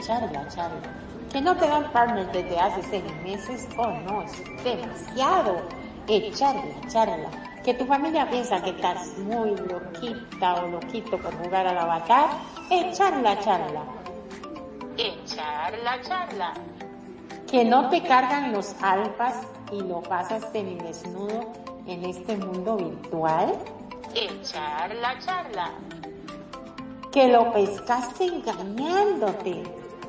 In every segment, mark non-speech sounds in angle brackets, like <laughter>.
echarla, charla. Que no te dan partner desde hace seis meses, oh no, es demasiado. Echarla, charla. Que tu familia piensa que estás muy loquita o loquito por jugar al avatar, echarla, charla. Echarla, charla. Que no te cargan los alfas y lo pasas desnudo en este mundo virtual, echar la charla. Que lo pescaste engañándote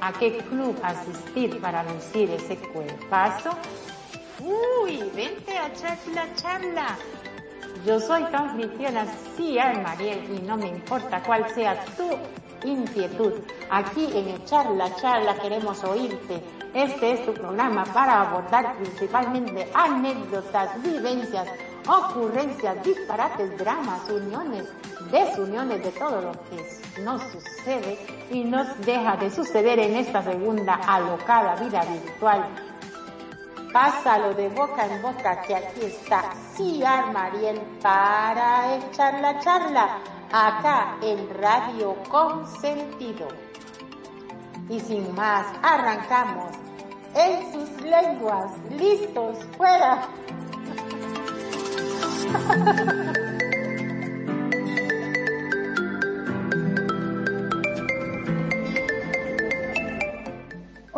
a qué club asistir para lucir ese cuerpazo. Uy, vente a echar la charla. Yo soy tu anfitriona, sí, Mariel, y no me importa cuál sea tu inquietud. Aquí en Echar la Charla queremos oírte este es tu programa para abordar principalmente anécdotas, vivencias, ocurrencias, disparates, dramas, uniones, desuniones de todo lo que nos sucede y nos deja de suceder en esta segunda alocada vida virtual. Pásalo de boca en boca que aquí está Ciar Mariel para echar la charla acá en Radio Consentido. Y sin más, arrancamos en sus lenguas. Listos, fuera. <laughs>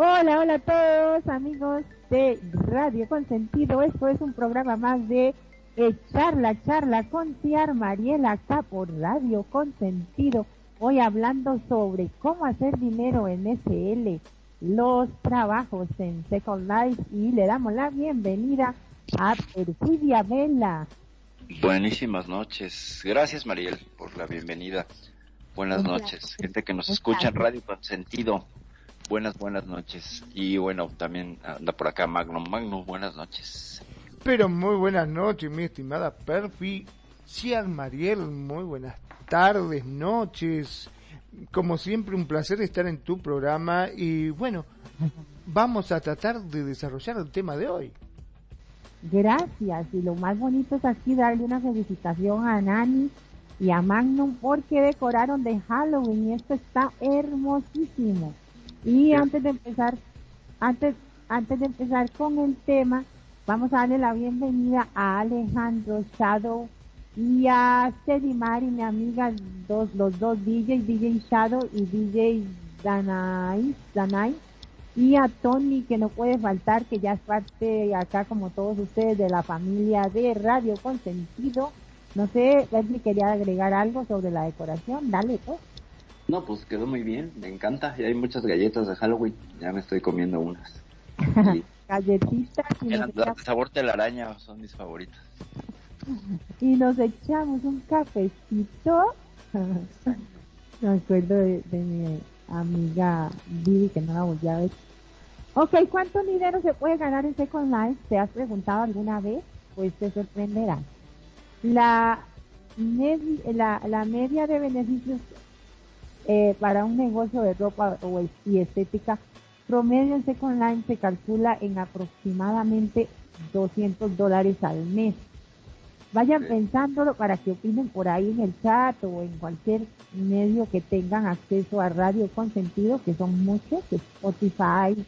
Hola, hola a todos amigos de Radio Consentido. Esto es un programa más de Echar la charla con Ciar Mariela acá por Radio Consentido Hoy hablando sobre cómo hacer dinero en SL, los trabajos en Second Life y le damos la bienvenida a Perfidia Vela. Buenísimas noches. Gracias Mariel por la bienvenida. Buenas noches. Gente que nos escucha en Radio Consentido. Buenas, buenas noches. Y bueno, también anda por acá Magno. Magno, buenas noches. Pero muy buenas noches, mi estimada Perfi. Ciar Mariel, muy buenas tardes, noches. Como siempre, un placer estar en tu programa y bueno, vamos a tratar de desarrollar el tema de hoy. Gracias, y lo más bonito es aquí darle una felicitación a Nani y a Magnum porque decoraron de Halloween y esto está hermosísimo. Y antes de empezar, antes, antes de empezar con el tema, vamos a darle la bienvenida a Alejandro Shadow y a Sedimar y mi amiga, dos, los dos DJs, DJ Shadow y DJ Danai, Danai, y a Tony que no puede faltar, que ya es parte acá como todos ustedes de la familia de Radio Consentido. No sé, Leslie quería agregar algo sobre la decoración, dale pues. No, pues quedó muy bien, me encanta, y hay muchas galletas de Halloween, ya me estoy comiendo unas. <laughs> Galletitas. Y el sabor de la araña son mis favoritas <laughs> y nos echamos un cafecito. <laughs> Me acuerdo de, mi amiga Vivi que no la volví a ver. Ok, ¿cuánto dinero se puede ganar en Second Life? ¿Te has preguntado alguna vez? Pues te sorprenderá. La, la, la media de beneficios eh, para un negocio de ropa o, y estética promedio en Second Life se calcula en aproximadamente 200 dólares al mes. Vayan pensándolo para que opinen por ahí en el chat o en cualquier medio que tengan acceso a Radio Consentido, que son muchos, Spotify,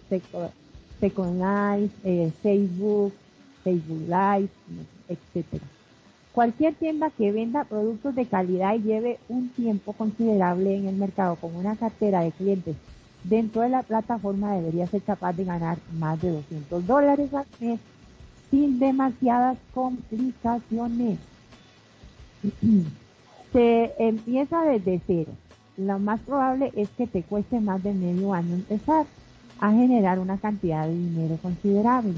Second Life, eh, Facebook, Facebook Live, etcétera. Cualquier tienda que venda productos de calidad y lleve un tiempo considerable en el mercado con una cartera de clientes dentro de la plataforma debería ser capaz de ganar más de 200 dólares al mes sin demasiadas complicaciones. <clears throat> Se empieza desde cero. Lo más probable es que te cueste más de medio año empezar a generar una cantidad de dinero considerable.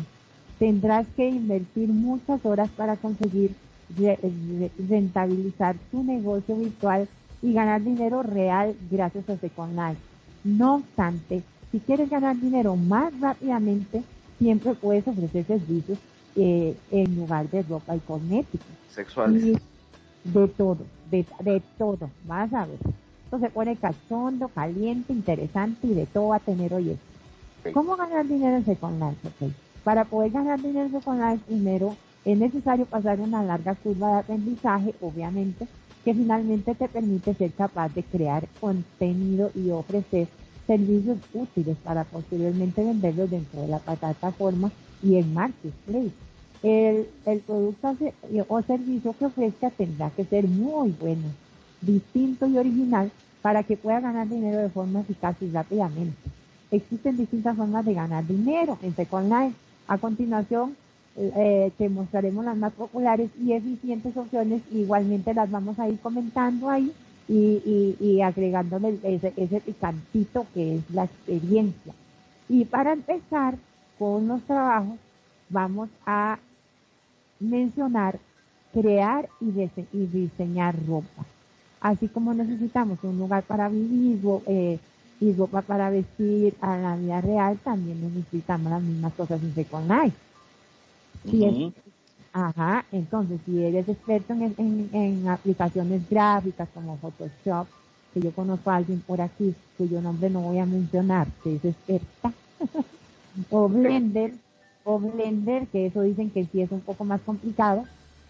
Tendrás que invertir muchas horas para conseguir rentabilizar tu negocio virtual y ganar dinero real gracias a Second Life. No obstante, si quieres ganar dinero más rápidamente, siempre puedes ofrecer servicios eh, en lugar de ropa y cosméticos. Sexuales. de todo, de, de todo, vas a ver. Esto se pone cachondo, caliente, interesante y de todo va a tener hoy ¿Cómo ganar dinero en Second Life? Para poder ganar dinero en Second Life, primero es necesario pasar una larga curva de aprendizaje, obviamente, que finalmente te permite ser capaz de crear contenido y ofrecer servicios útiles para posteriormente venderlos dentro de la plataforma y en Marketplace. El, el producto o servicio que ofrezca tendrá que ser muy bueno, distinto y original para que pueda ganar dinero de forma eficaz y rápidamente. Existen distintas formas de ganar dinero en Second Life. A continuación, eh, te mostraremos las más populares y eficientes opciones. Igualmente las vamos a ir comentando ahí y, y, agregándole ese, ese picantito que es la experiencia. Y para empezar con los trabajos, vamos a mencionar crear y, y diseñar ropa. Así como necesitamos un lugar para vivir eh, y ropa para vestir a la vida real, también necesitamos las mismas cosas en Second Life. Si ajá, entonces si eres experto en, en, aplicaciones gráficas como Photoshop, que yo conozco a alguien por aquí cuyo nombre no voy a mencionar, que es experta, <laughs> o Blender, o Blender, que eso dicen que sí es un poco más complicado,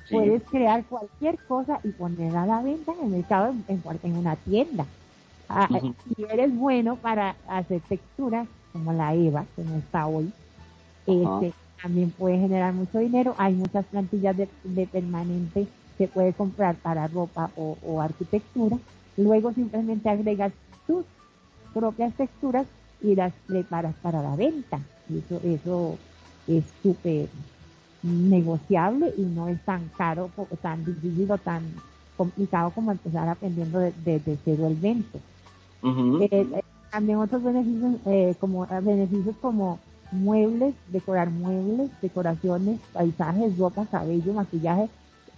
puedes crear cualquier cosa y ponerla a la venta en el mercado en, en una tienda. Ah, si eres bueno para hacer texturas, como la Eva, que no está hoy, este, también puede generar mucho dinero. Hay muchas plantillas de, permanente que puede comprar para ropa o, arquitectura. Luego simplemente agregas tus propias texturas y las preparas para la venta. Y eso, eso es súper negociable y no es tan caro, tan difícil o tan complicado como empezar aprendiendo desde de, cero el vento. Eh, eh, también otros beneficios, eh, como beneficios como muebles, decorar muebles, decoraciones, paisajes, ropa, cabello, maquillaje,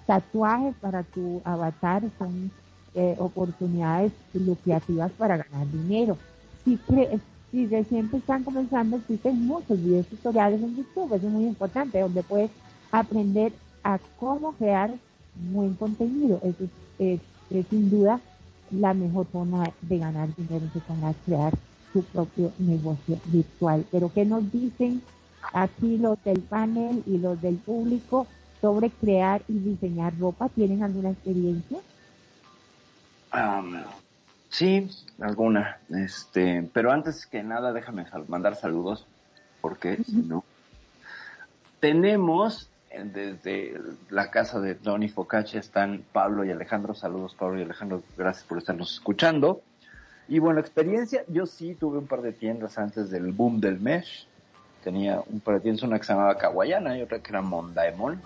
tatuajes para tu avatar son eh, oportunidades lucrativas para ganar dinero. Si, si recién están comenzando, existen muchos videos tutoriales en YouTube, eso es muy importante, donde puedes aprender a cómo crear buen contenido. Eso es, sin duda la mejor forma de ganar dinero, es crear su propio negocio virtual. Pero ¿qué nos dicen aquí los del panel y los del público sobre crear y diseñar ropa? ¿Tienen alguna experiencia? sí, alguna. Este, pero antes que nada, déjame mandar saludos, porque si no. Tenemos eh, desde la casa de Tony Focaccia están Pablo y Alejandro. Saludos Pablo y Alejandro, gracias por estarnos escuchando. Y bueno, experiencia, yo sí tuve un par de tiendas antes del boom del mesh. Tenía un par de tiendas, una que se llamaba Kawayana y otra que era Mondaemon.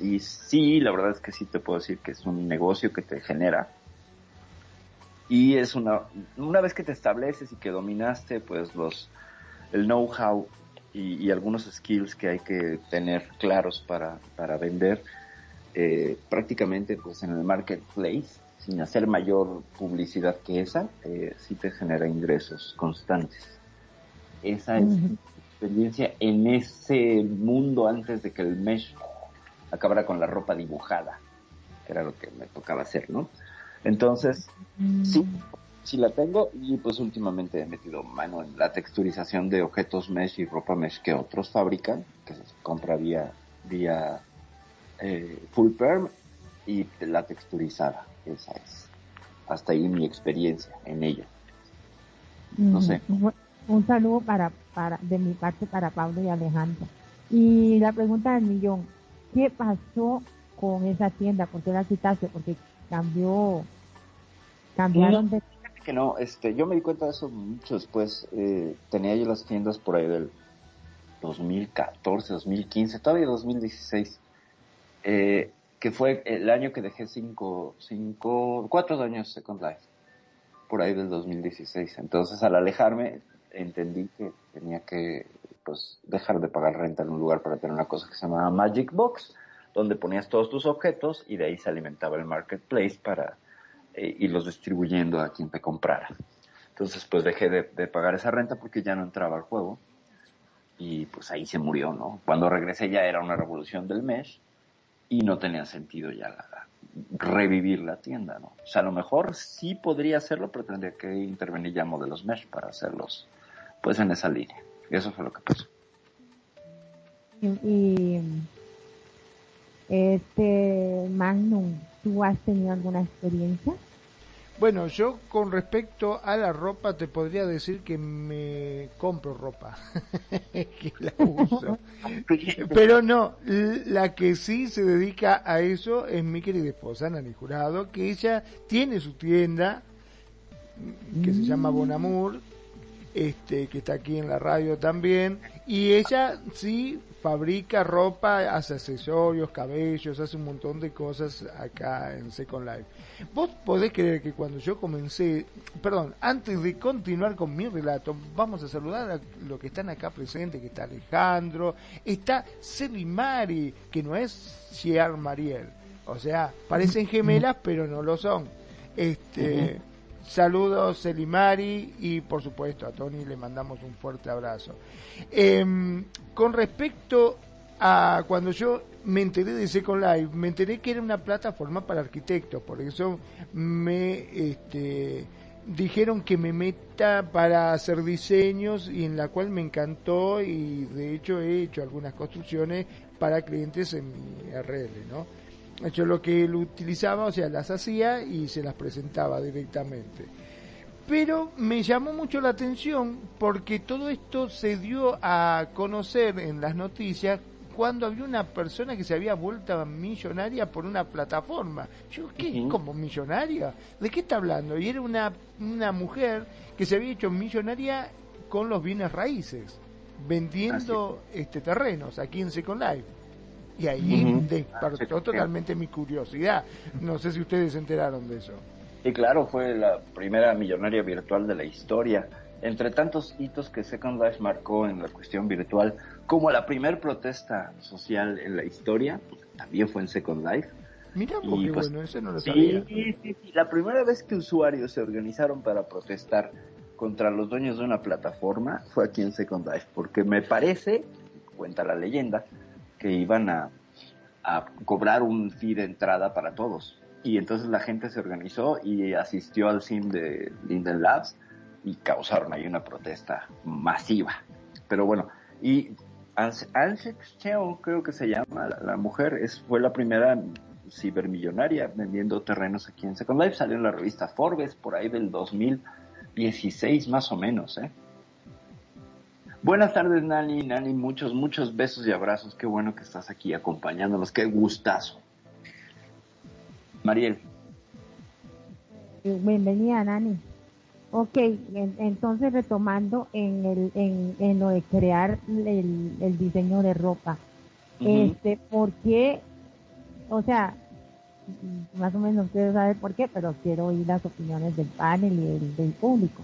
Y sí, la verdad es que sí te puedo decir que es un negocio que te genera. Y es una, una vez que te estableces y que dominaste, pues los, el know-how y, algunos skills que hay que tener claros para, para vender, eh, prácticamente pues en el marketplace, sin hacer mayor publicidad que esa, eh, sí te genera ingresos constantes. Esa es mi experiencia en ese mundo antes de que el mesh acabara con la ropa dibujada, que era lo que me tocaba hacer, ¿no? Entonces, sí, sí la tengo y pues últimamente he metido mano en la texturización de objetos mesh y ropa mesh que otros fabrican, que se compra vía, vía eh, full perm y la texturizada. Esa es. Hasta ahí mi experiencia en ello. No sé. Un, saludo para, para, de mi parte para Pablo y Alejandro. Y la pregunta del millón, ¿qué pasó con esa tienda? ¿Por qué la quitaste? Porque cambió, cambiaron de... Que no, este, yo me di cuenta de eso mucho después. Eh, tenía yo las tiendas por ahí del 2014, 2015, todavía 2016. Eh, que fue el año que dejé cinco, cinco, cuatro años Second Life, por ahí del 2016. Entonces al alejarme entendí que tenía que pues dejar de pagar renta en un lugar para tener una cosa que se llamaba Magic Box, donde ponías todos tus objetos y de ahí se alimentaba el marketplace para eh, irlos distribuyendo a quien te comprara. Entonces pues dejé de, de pagar esa renta porque ya no entraba al juego y pues ahí se murió, ¿no? Cuando regresé ya era una revolución del mesh y no tenía sentido ya revivir la tienda, ¿no? O sea, a lo mejor sí podría hacerlo, pero tendría que intervenir ya modelos mesh para hacerlos, pues en esa línea. Y eso fue lo que pasó. Y, este Magnum, ¿tú has tenido alguna experiencia? Bueno, yo con respecto a la ropa te podría decir que me compro ropa, <laughs> que la uso. <laughs> Pero no, la que sí se dedica a eso es mi querida esposa, Nani Jurado, que ella tiene su tienda que se llama Bonamur, este, que está aquí en la radio también, y ella sí fabrica ropa, hace accesorios, cabellos, hace un montón de cosas acá en Second Life. Vos podés creer que cuando yo comencé, perdón, antes de continuar con mi relato, vamos a saludar a los que están acá presentes, que está Alejandro, está Mari, que no es Ciar Mariel, o sea, parecen gemelas pero no lo son. Este, Saludos Selimari y por supuesto a Tony le mandamos un fuerte abrazo. Em, con respecto a cuando yo me enteré de Second Life, me enteré que era una plataforma para arquitectos, por eso me este, dijeron que me meta para hacer diseños y en la cual me encantó y de hecho he hecho algunas construcciones para clientes en mi RL, ¿no? Yo lo que él utilizaba, o sea, las hacía y se las presentaba directamente. Pero me llamó mucho la atención porque todo esto se dio a conocer en las noticias cuando había una persona que se había vuelto millonaria por una plataforma. Yo, ¿qué? ¿Como millonaria? ¿De qué está hablando? Y era una, una mujer que se había hecho millonaria con los bienes raíces, vendiendo este terrenos aquí en Second Life. Y ahí despertó totalmente mi curiosidad. No sé si ustedes se enteraron de eso. Y claro, fue la primera millonaria virtual de la historia. Entre tantos hitos que Second Life marcó en la cuestión virtual, como la primera protesta social en la historia, también fue en Second Life. Mira, porque pues, bueno, eso no lo sabía. Sí, sí, sí. La primera vez que usuarios se organizaron para protestar contra los dueños de una plataforma fue aquí en Second Life, porque me parece, cuenta la leyenda, que iban a, cobrar un fee de entrada para todos. Y entonces la gente se organizó y asistió al sim de Linden Labs y causaron ahí una protesta masiva. Pero bueno, y Ansex Cheon creo que se llama, la, mujer, es, fue la primera cibermillonaria vendiendo terrenos aquí en Second Life. Salió en la revista Forbes por ahí del 2016 más o menos, ¿eh? Buenas tardes, Nani. Nani, muchos, muchos besos y abrazos. Qué bueno que estás aquí acompañándonos. Qué gustazo. Mariel. Bienvenida, Nani. Ok, entonces retomando en, el, en, en lo de crear el, diseño de ropa. Este, ¿por qué? O sea, más o menos ustedes saben por qué, pero quiero oír las opiniones del panel y del público.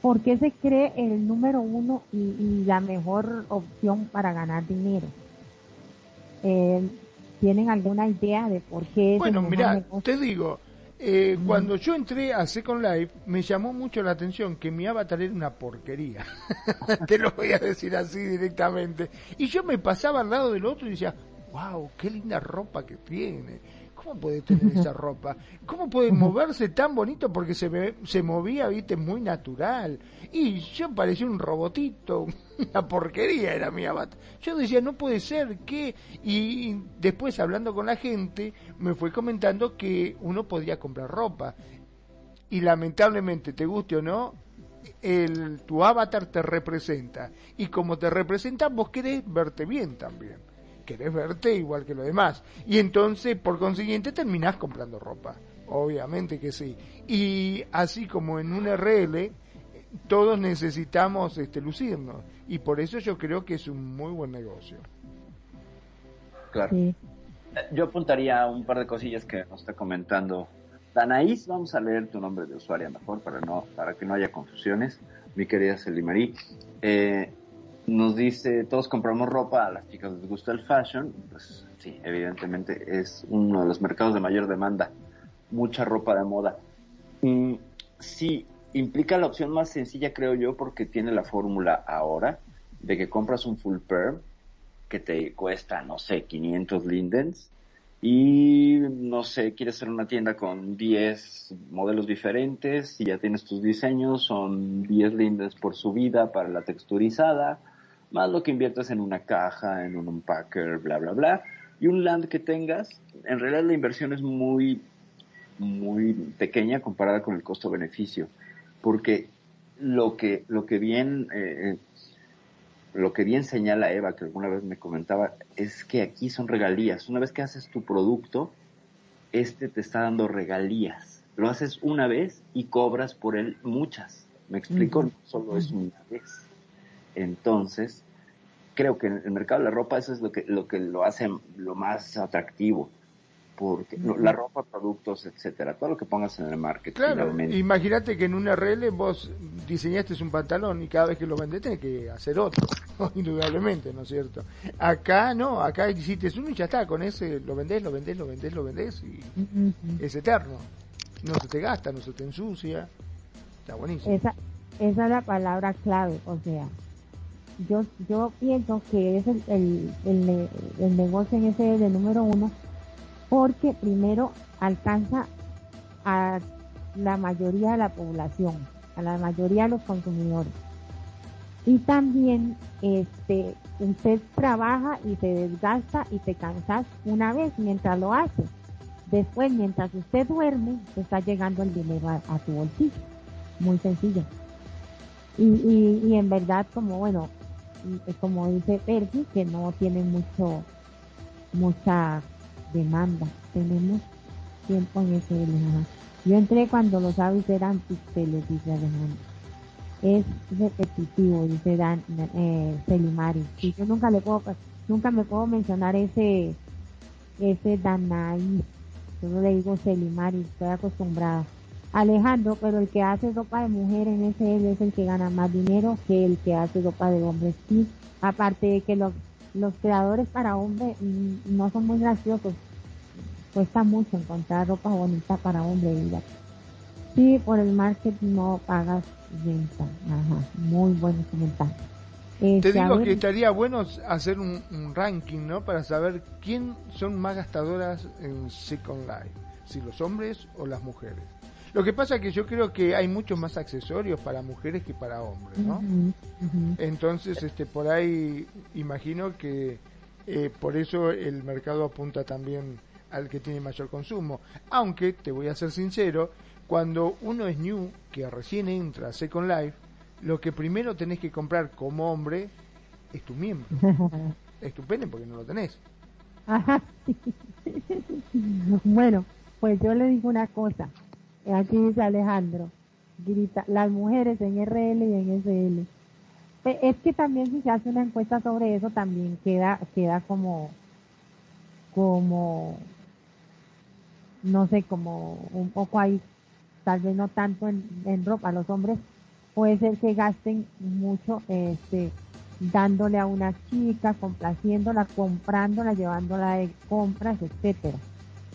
¿Por qué se cree el número uno y, la mejor opción para ganar dinero? Eh, ¿Tienen alguna idea de por qué? Bueno, mira, te digo, eh, cuando yo entré a Second Life, me llamó mucho la atención que mi avatar era una porquería. <laughs> te lo voy a decir así directamente. Y yo me pasaba al lado del otro y decía, wow, qué linda ropa que tiene ¿Cómo puede tener esa <laughs> ropa? ¿Cómo puede moverse tan bonito? Porque se, se movía, viste, muy natural. Y yo parecía un robotito, <laughs> una porquería era mi avatar. Yo decía, no puede ser, ¿qué? Y después hablando con la gente, me fue comentando que uno podía comprar ropa. Y lamentablemente, te guste o no, el, tu avatar te representa. Y como te representa, vos querés verte bien también querés verte igual que lo demás. Y entonces, por consiguiente, terminás comprando ropa. Obviamente que sí. Y así como en un RL, todos necesitamos este, lucirnos. Y por eso yo creo que es un muy buen negocio. Claro. Yo apuntaría un par de cosillas que nos está comentando Danaís. Vamos a leer tu nombre de usuario mejor para, no, para que no haya confusiones. Mi querida Selimarí. Eh, nos dice, todos compramos ropa, a las chicas les gusta el fashion, pues sí, evidentemente es uno de los mercados de mayor demanda, mucha ropa de moda. Mm, sí, implica la opción más sencilla, creo yo, porque tiene la fórmula ahora, de que compras un full pair que te cuesta, no sé, 500 lindens y no sé, quieres hacer una tienda con 10 modelos diferentes y ya tienes tus diseños, son 10 lindens por subida para la texturizada, más lo que inviertes en una caja, en un unpacker, bla, bla, bla, y un land que tengas, en realidad la inversión es muy, muy pequeña comparada con el costo-beneficio, porque lo que, lo que bien, eh, lo que bien señala Eva, que alguna vez me comentaba, es que aquí son regalías. Una vez que haces tu producto, este te está dando regalías. Lo haces una vez y cobras por él muchas. ¿Me explico? No solo es una vez. Entonces, creo que en el mercado de la ropa eso es lo que lo, que lo hace lo más atractivo porque la ropa, productos, etcétera, todo lo que pongas en el market. Claro, imagínate que en un RL vos diseñaste un pantalón y cada vez que lo vendes tenés que hacer otro, <laughs> indudablemente, ¿no es cierto? Acá no, acá hiciste uno y ya está, con ese lo vendés, lo vendés, lo vendés, lo vendés y es eterno. No se te gasta, no se te ensucia, está buenísimo. Esa, esa es la palabra clave, o sea, yo yo pienso que es el, el, el, negocio en ese de número uno porque primero alcanza a la mayoría de la población, a la mayoría de los consumidores. Y también este usted trabaja y se desgasta y te cansas una vez mientras lo hace. Después, mientras usted duerme, te está llegando el dinero a, tu bolsillo. Muy sencillo. Y, y, y en verdad, como bueno, como dice Percy, que no tiene mucho, mucha demanda. Tenemos tiempo en ese Yo entré cuando los avis eran pixeles, dice Alejandro. Es repetitivo, dice Dan, eh, Selimari. Y yo nunca le puedo, nunca me puedo mencionar ese, ese Danai. Yo no le digo Selimari, estoy acostumbrada. Alejandro, pero el que hace ropa de mujer en ese es el que gana más dinero que el que hace ropa de hombres. Sí, aparte de que los los creadores para hombres mm, no son muy graciosos. Cuesta mucho encontrar ropa bonita para hombre. Sí, por el market no pagas venta. Ajá, muy buenos comentarios. Te este, digo que estaría bueno hacer un, un, ranking, ¿no? Para saber quién son más gastadoras en Second Life, si los hombres o las mujeres. Lo que pasa es que yo creo que hay muchos más accesorios para mujeres que para hombres, ¿no? Entonces, este, por ahí imagino que eh, por eso el mercado apunta también al que tiene mayor consumo. Aunque, te voy a ser sincero, cuando uno es new, que recién entra a Second Life, lo que primero tenés que comprar como hombre es tu miembro. <laughs> es tu pene porque no lo tenés. <laughs> bueno, pues yo le digo una cosa. Aquí dice Alejandro, grita, las mujeres en RL y en SL. Es que también si se hace una encuesta sobre eso también queda, queda como, como, no sé, como un poco ahí, tal vez no tanto en, en ropa. Los hombres puede ser que gasten mucho, este, dándole a una chica, complaciéndola, comprándola, llevándola de compras, etcétera.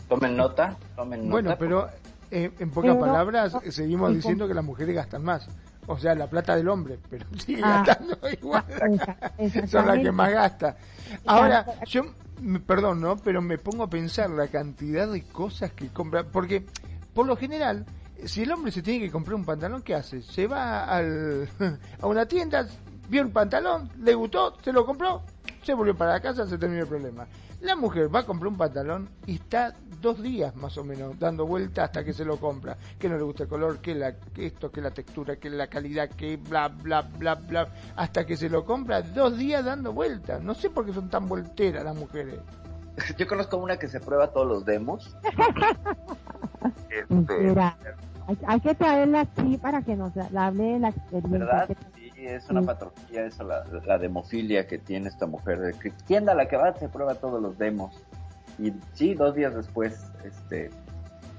Tomen nota, tomen nota. Bueno, pero en pocas palabras, seguimos diciendo que las mujeres gastan más. O sea, la plata del hombre, pero <laughs> sigue ah. gastando igual. <laughs> Son las que más gasta. Ahora, yo, perdón, ¿no? Pero me pongo a pensar la cantidad de cosas que compra. Porque, por lo general, si el hombre se tiene que comprar un pantalón, ¿qué hace? Se va al, <laughs> a una tienda, vio el pantalón, le gustó, se lo compró, se volvió para la casa, se terminó el problema. La mujer va a comprar un pantalón y está dos días más o menos dando vuelta hasta que se lo compra. Que no le gusta el color, que, la, esto, que la textura, que la calidad, que bla, bla, bla, bla. Hasta que se lo compra, dos días dando vuelta. No sé por qué son tan volteras las mujeres. <laughs> Yo conozco una que se prueba todos los demos. este, hay, que traerla aquí para que nos hable de la experiencia es una patología eso, la, la, demofilia que tiene esta mujer. De que tienda a la que va se prueba todos los demos. Y sí, dos días después este,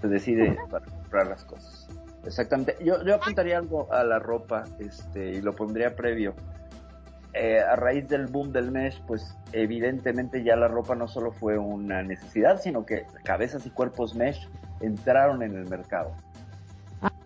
se decide para comprar las cosas. Exactamente. Yo, yo apuntaría algo a la ropa este, y lo pondría previo. Eh, a raíz del boom del mesh, pues evidentemente ya la ropa no solo fue una necesidad, sino que cabezas y cuerpos mesh entraron en el mercado.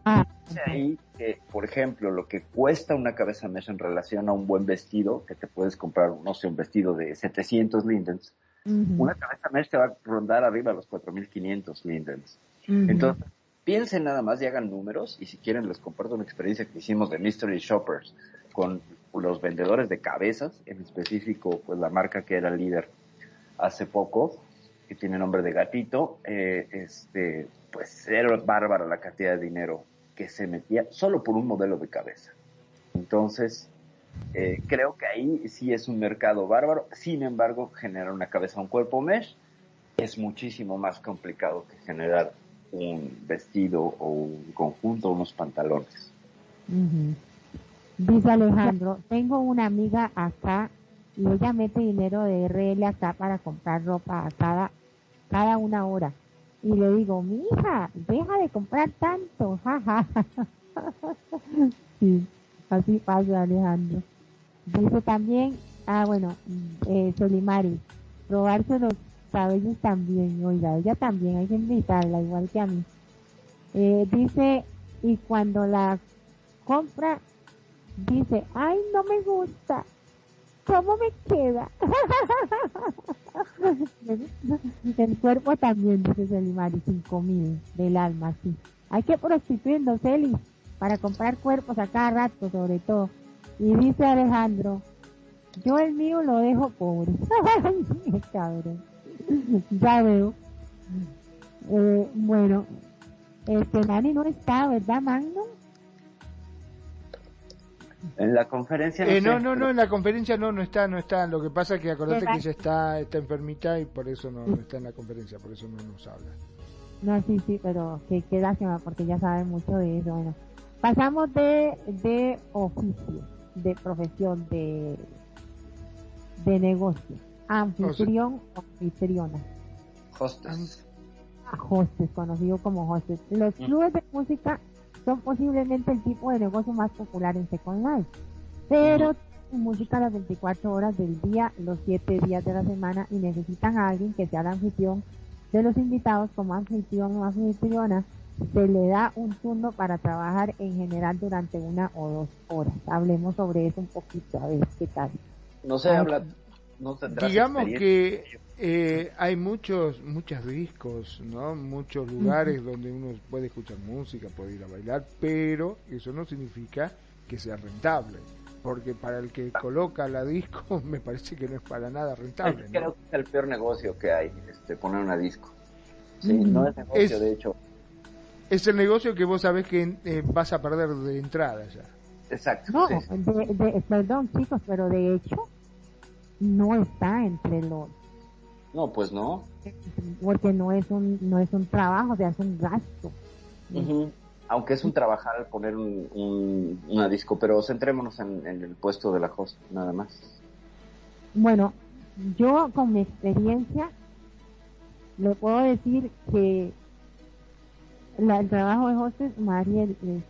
Ah, ahí que, por ejemplo, lo que cuesta una cabeza mesh en relación a un buen vestido, que te puedes comprar, no sé, un vestido de 700 lindens, una cabeza mesh te va a rondar arriba a los 4500 lindens. Entonces, piensen nada más y hagan números, y si quieren les comparto una experiencia que hicimos de Mystery Shoppers con los vendedores de cabezas, en específico, pues la marca que era líder hace poco, que tiene nombre de gatito, eh, este, pues era bárbara la cantidad de dinero que se metía solo por un modelo de cabeza. Entonces, eh, creo que ahí sí es un mercado bárbaro. Sin embargo, generar una cabeza, un cuerpo mesh, es muchísimo más complicado que generar un vestido o un conjunto, unos pantalones. Dice Alejandro, tengo una amiga acá y ella mete dinero de RL acá para comprar ropa a cada, cada una hora. Y le digo, mi hija, deja de comprar tanto, jaja. <laughs> sí, así pasa Alejandro. Dice también, ah bueno, eh, Solimari, robarse los cabellos también, oiga, ella también, hay que invitarla, igual que a mí. Eh, dice, y cuando la compra, dice, ay, no me gusta, ¿cómo me queda? <laughs> <laughs> El cuerpo también, dice Selimari, cinco mil del alma, sí. Hay que prostituirnos, Eli, para comprar cuerpos a cada rato, sobre todo. Y dice Alejandro, yo el mío lo dejo pobre. <laughs> Cabrón. ya veo. Eh, bueno, este Nani no está, ¿verdad, Magno? En la conferencia no, eh, no, no, no, en la conferencia no, no está, no está. Lo que pasa es que acordate que ella está, está enfermita y por eso no, está en la conferencia, por eso no nos habla. No, sí, sí, pero que qué lástima porque ya sabe mucho de eso. Bueno, pasamos de, de oficio, de profesión, de, de negocio. Anfitrión o anfitriona. Hostes. Hostes, conocido como hostes. Los clubes de música son posiblemente el tipo de negocio más popular en Second Life. Pero música las 24 horas del día, los 7 días de la semana y necesitan a alguien que sea la anfitrión de los invitados como anfitrión o anfitriona. Se le da un turno para trabajar en general durante una o dos horas. Hablemos sobre eso un poquito, a ver qué tal. No se habla, no Digamos que eh, hay muchos, muchos discos, ¿no? Muchos lugares donde uno puede escuchar música, puede ir a bailar, pero eso no significa que sea rentable. Porque para el que coloca la disco, <laughs> me parece que no es para nada rentable. Creo que es el peor negocio que hay, este, poner una disco. Sí, no es negocio, de hecho. Es el negocio que vos sabés que eh, vas a perder de entrada ya. Exacto. No, perdón chicos, pero de hecho no está entre los no, pues no. Porque no es un, no es un trabajo, o sea, es un gasto. Aunque es un trabajar poner un, una disco, pero centrémonos en, el puesto de la host, nada más. Bueno, yo con mi experiencia le puedo decir que el trabajo de host es Mariel es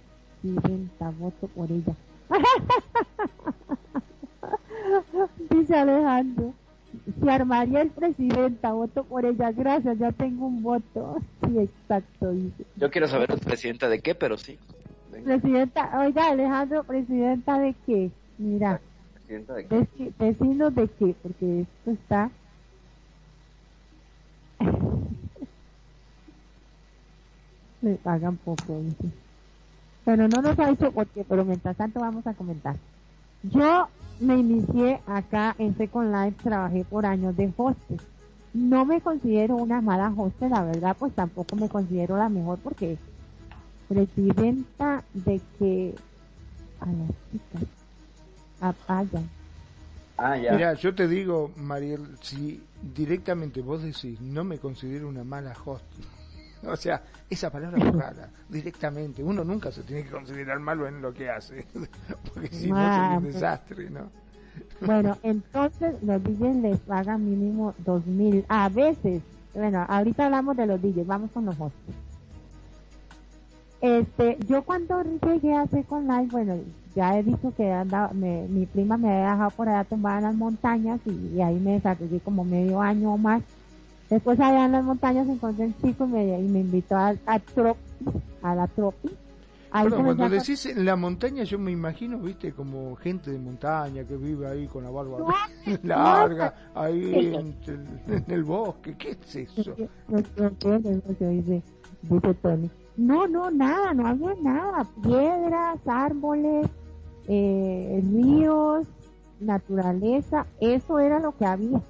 voto por ella. <laughs> Dice Alejandro se armaría el presidenta, voto por ella, gracias, ya tengo un voto. Sí, exacto, dice. Yo quiero saber, presidenta de qué, pero sí. Presidenta, oiga Alejandro, presidenta de qué, mira. ¿Presidenta de qué? vecinos de qué, porque esto está... <laughs> Le pagan poco, dice. Bueno, no nos ha dicho por qué, pero mientras tanto vamos a comentar. Yo me inicié acá en Second Life, trabajé por años de hostes. No me considero una mala hostes, la verdad, pues tampoco me considero la mejor porque presidenta de que a las chicas apagan. Ah, ya. Mira, yo te digo, Mariel, si directamente vos decís, no me considero una mala host, o sea, esa palabra es rara, directamente. Uno nunca se tiene que considerar malo en lo que hace, <laughs> porque si no sería un desastre, ¿no? Bueno, entonces los DJs les pagan mínimo dos mil, a veces. Bueno, ahorita hablamos de los DJs, vamos con los hostes. Este, yo cuando llegué a con Live, bueno, ya he dicho que andaba, mi prima me había dejado por allá tumbada en las montañas y, ahí me desarrollé como medio año o más Después allá en las montañas encontré un chico y me, invitó a, a, a la Tropi. cuando decís en la montaña, yo me imagino, viste, como gente de montaña que vive ahí con la barba <laughs> larga, ahí en, el bosque. ¿Qué es eso? No, no, nada, no había nada. Piedras, árboles, eh, ríos, naturaleza, eso era lo que había.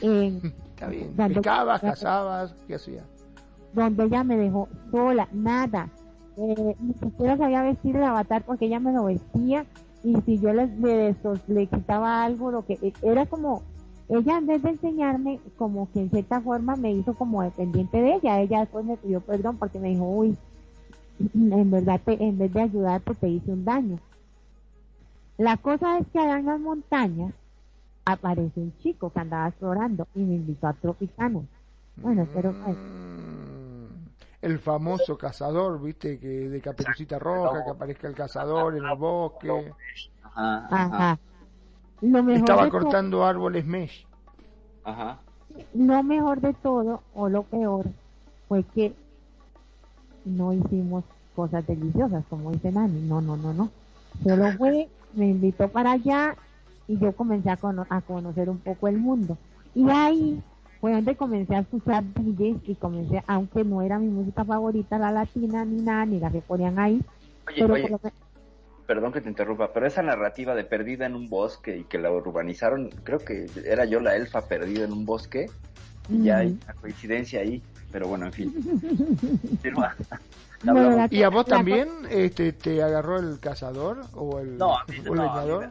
<laughs> Está bien. Pescabas, cazabas, ¿qué hacía? Donde ella me dejó sola, nada eh, ni siquiera sabía vestir el avatar porque ella me lo vestía y si yo le, le, quitaba algo, lo que e, era como, ella en vez de enseñarme, como que en cierta forma me hizo como dependiente de ella, ella después me pidió perdón porque me dijo, uy, <clears throat> en verdad en vez de ayudarte te hice un daño. La cosa es que allá en las montañas aparece un chico que andaba explorando y me invitó a Tropicano. Bueno, espero el famoso cazador, viste, que de caperucita roja, que aparezca el cazador en el bosque. Ajá. Estaba cortando árboles mesh. Ajá. Lo mejor de todo, o lo peor, fue que no hicimos cosas deliciosas, como dice Nani. No, no, no, no. Solo fue, me invitó para allá y yo comencé a, a conocer un poco el mundo. Y ahí fue donde comencé a escuchar DJs y comencé, aunque no era mi música favorita, la latina, ni nada, ni la que ponían ahí. Oye, perdón que te interrumpa, pero esa narrativa de perdida en un bosque y que la urbanizaron, creo que era yo la elfa perdida en un bosque, y ya hay una coincidencia ahí, pero bueno, en fin. <laughs> ¿Y a vos también este, te agarró el cazador o el, no, a mí, leñador?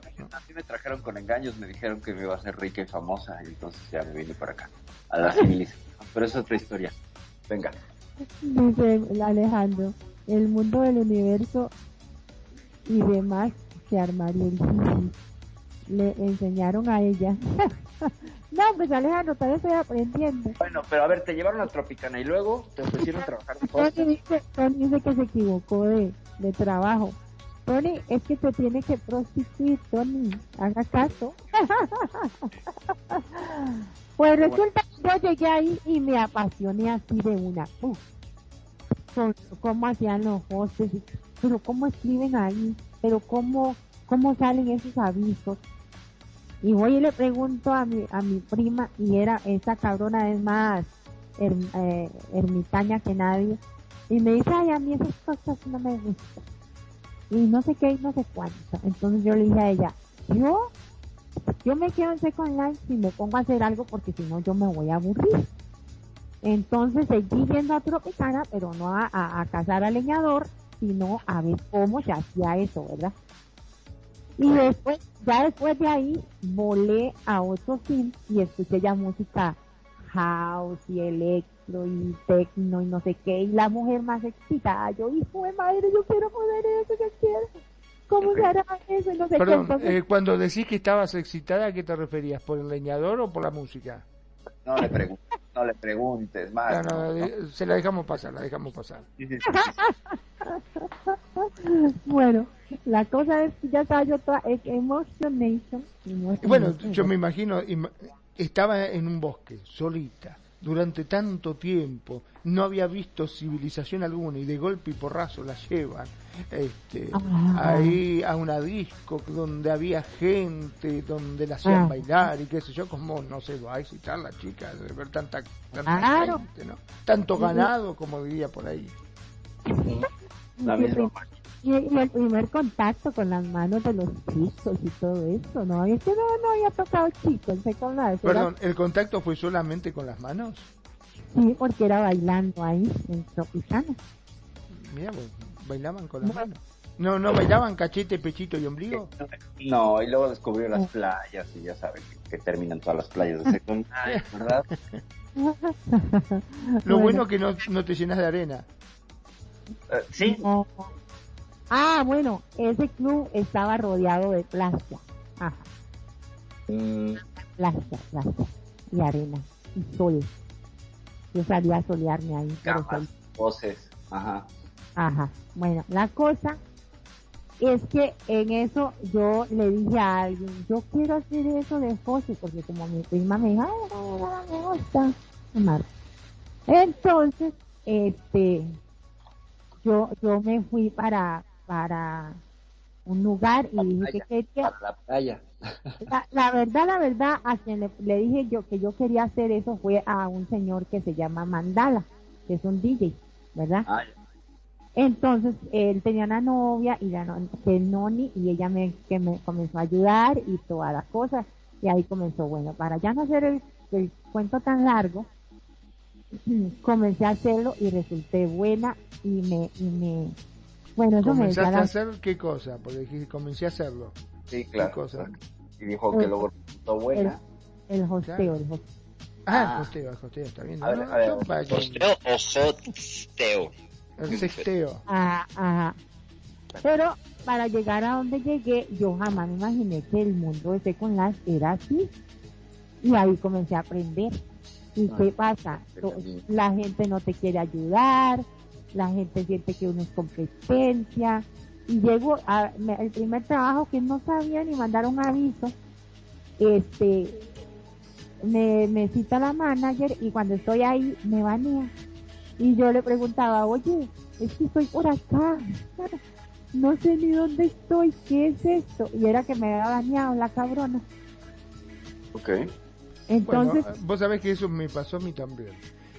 me, trajeron con engaños, me dijeron que me iba a hacer rica y famosa, y entonces ya me vine para acá, a la civilización. Pero es otra historia. Venga. Dice Alejandro, el mundo del universo y demás se armaría el Le enseñaron a ella <laughs> No, pues Alejandro, todavía estoy aprendiendo. Bueno, pero a ver, te llevaron a Tropicana y luego te ofrecieron trabajar de Tony dice, Tony dice que se equivocó de, de trabajo. Tony, es que te tiene que prostituir, Tony. Haga caso. <laughs> pues resulta que yo llegué ahí y me apasioné así de una. Uf, cómo hacían los hostes, pero cómo escriben ahí, pero cómo, cómo salen esos avisos y voy y le pregunto a mi, a mi prima, y era, esa cabrona es más eh, ermitaña que nadie, y me dice, ay, a mí esas cosas no me gustan. Y no sé qué y no sé cuánto. Entonces yo le dije a ella, yo, yo me quedo en Second Life si me pongo a hacer algo porque si no yo me voy a aburrir. Entonces seguí yendo a Tropicana, pero no a, a cazar al leñador, sino a ver cómo se hacía eso, ¿verdad? Y después, ya después de ahí, volé a otro film y escuché ya música house y electro y techno y no sé qué. Y la mujer más excitada, yo, hijo de madre, yo quiero poder eso, yo quiero. ¿Cómo se hará eso? no sé Perdón, eh, cuando decís que estabas excitada, ¿a qué te referías? ¿Por el leñador o por la música? No le preguntes, no le preguntes más. se la dejamos pasar, la dejamos pasar. <laughs> bueno, la cosa es que ya estaba yo toda emotionation. Bueno, yo me imagino, estaba en un bosque, solita, durante tanto tiempo, no había visto civilización alguna y de golpe y porrazo la llevan este, ah. ahí a una disco donde había gente, donde la hacían ah. bailar y qué sé yo, como no sé, va a excitar la chica de ver tanta, gente, ¿no? Tanto ganado, como diría por ahí. Y, el primer contacto con las manos de los chicos y todo eso, ¿no? Es que no, no había tocado chicos, con Perdón, ¿el contacto fue solamente con las manos? Sí, porque era bailando ahí en Tropicana. Mira, pues, bailaban con las manos. No, no bailaban cachete, pechito y ombligo. No, y luego descubrió las playas y ya saben que, terminan todas las playas de secundaria, <laughs> ¿verdad? <laughs> Lo bueno, es que no, no, te llenas de arena. Eh, sí. Ah, bueno, ese club estaba rodeado de playa. Ajá. Mm. Playa, playa. Y arena. Y sol. Yo salía a solearme ahí. voces. Ajá. Ajá. Bueno, la cosa es que en eso yo le dije a alguien, yo quiero hacer eso de José, porque como mi prima me dijo, ay, me gusta. Entonces, este, yo, yo me fui para, para un lugar y dije que quería. Para la playa. La, verdad, la verdad, a quien le, dije yo que yo quería hacer eso fue a un señor que se llama Mandala, que es un DJ, ¿verdad? Entonces, él tenía una novia y la que Noni, y ella me, que me comenzó a ayudar y todas las cosas. Y ahí comenzó, bueno, para ya no hacer el, el cuento tan largo, <clears throat> comencé a hacerlo y resulté buena y me, y me bueno, eso ¿Comenzaste a hacer qué cosa? Porque dijiste, comencé a hacerlo. Sí, claro. cosa? Y dijo que luego resultó buena. El, hosteo, el hosteo. Ah, el ah. hosteo, el hosteo, está bien. A ver, a ver, ¿Hosteo o hosteo? El sexteo. Ah, ajá. Pero para llegar a donde llegué, yo jamás me imaginé que el mundo de Second Life era así. Y ahí comencé a aprender. ¿Y qué pasa? La gente no te quiere ayudar, la gente siente que uno es competencia. Y llego a, el primer trabajo que no sabía ni mandar un aviso, este, me, me cita la manager y cuando estoy ahí me banea. Y yo le preguntaba, oye, es que estoy por acá, no sé ni dónde estoy, ¿qué es esto? Y era que me había bañado la cabrona. Ok. Entonces... vos sabés que eso me pasó a mí también.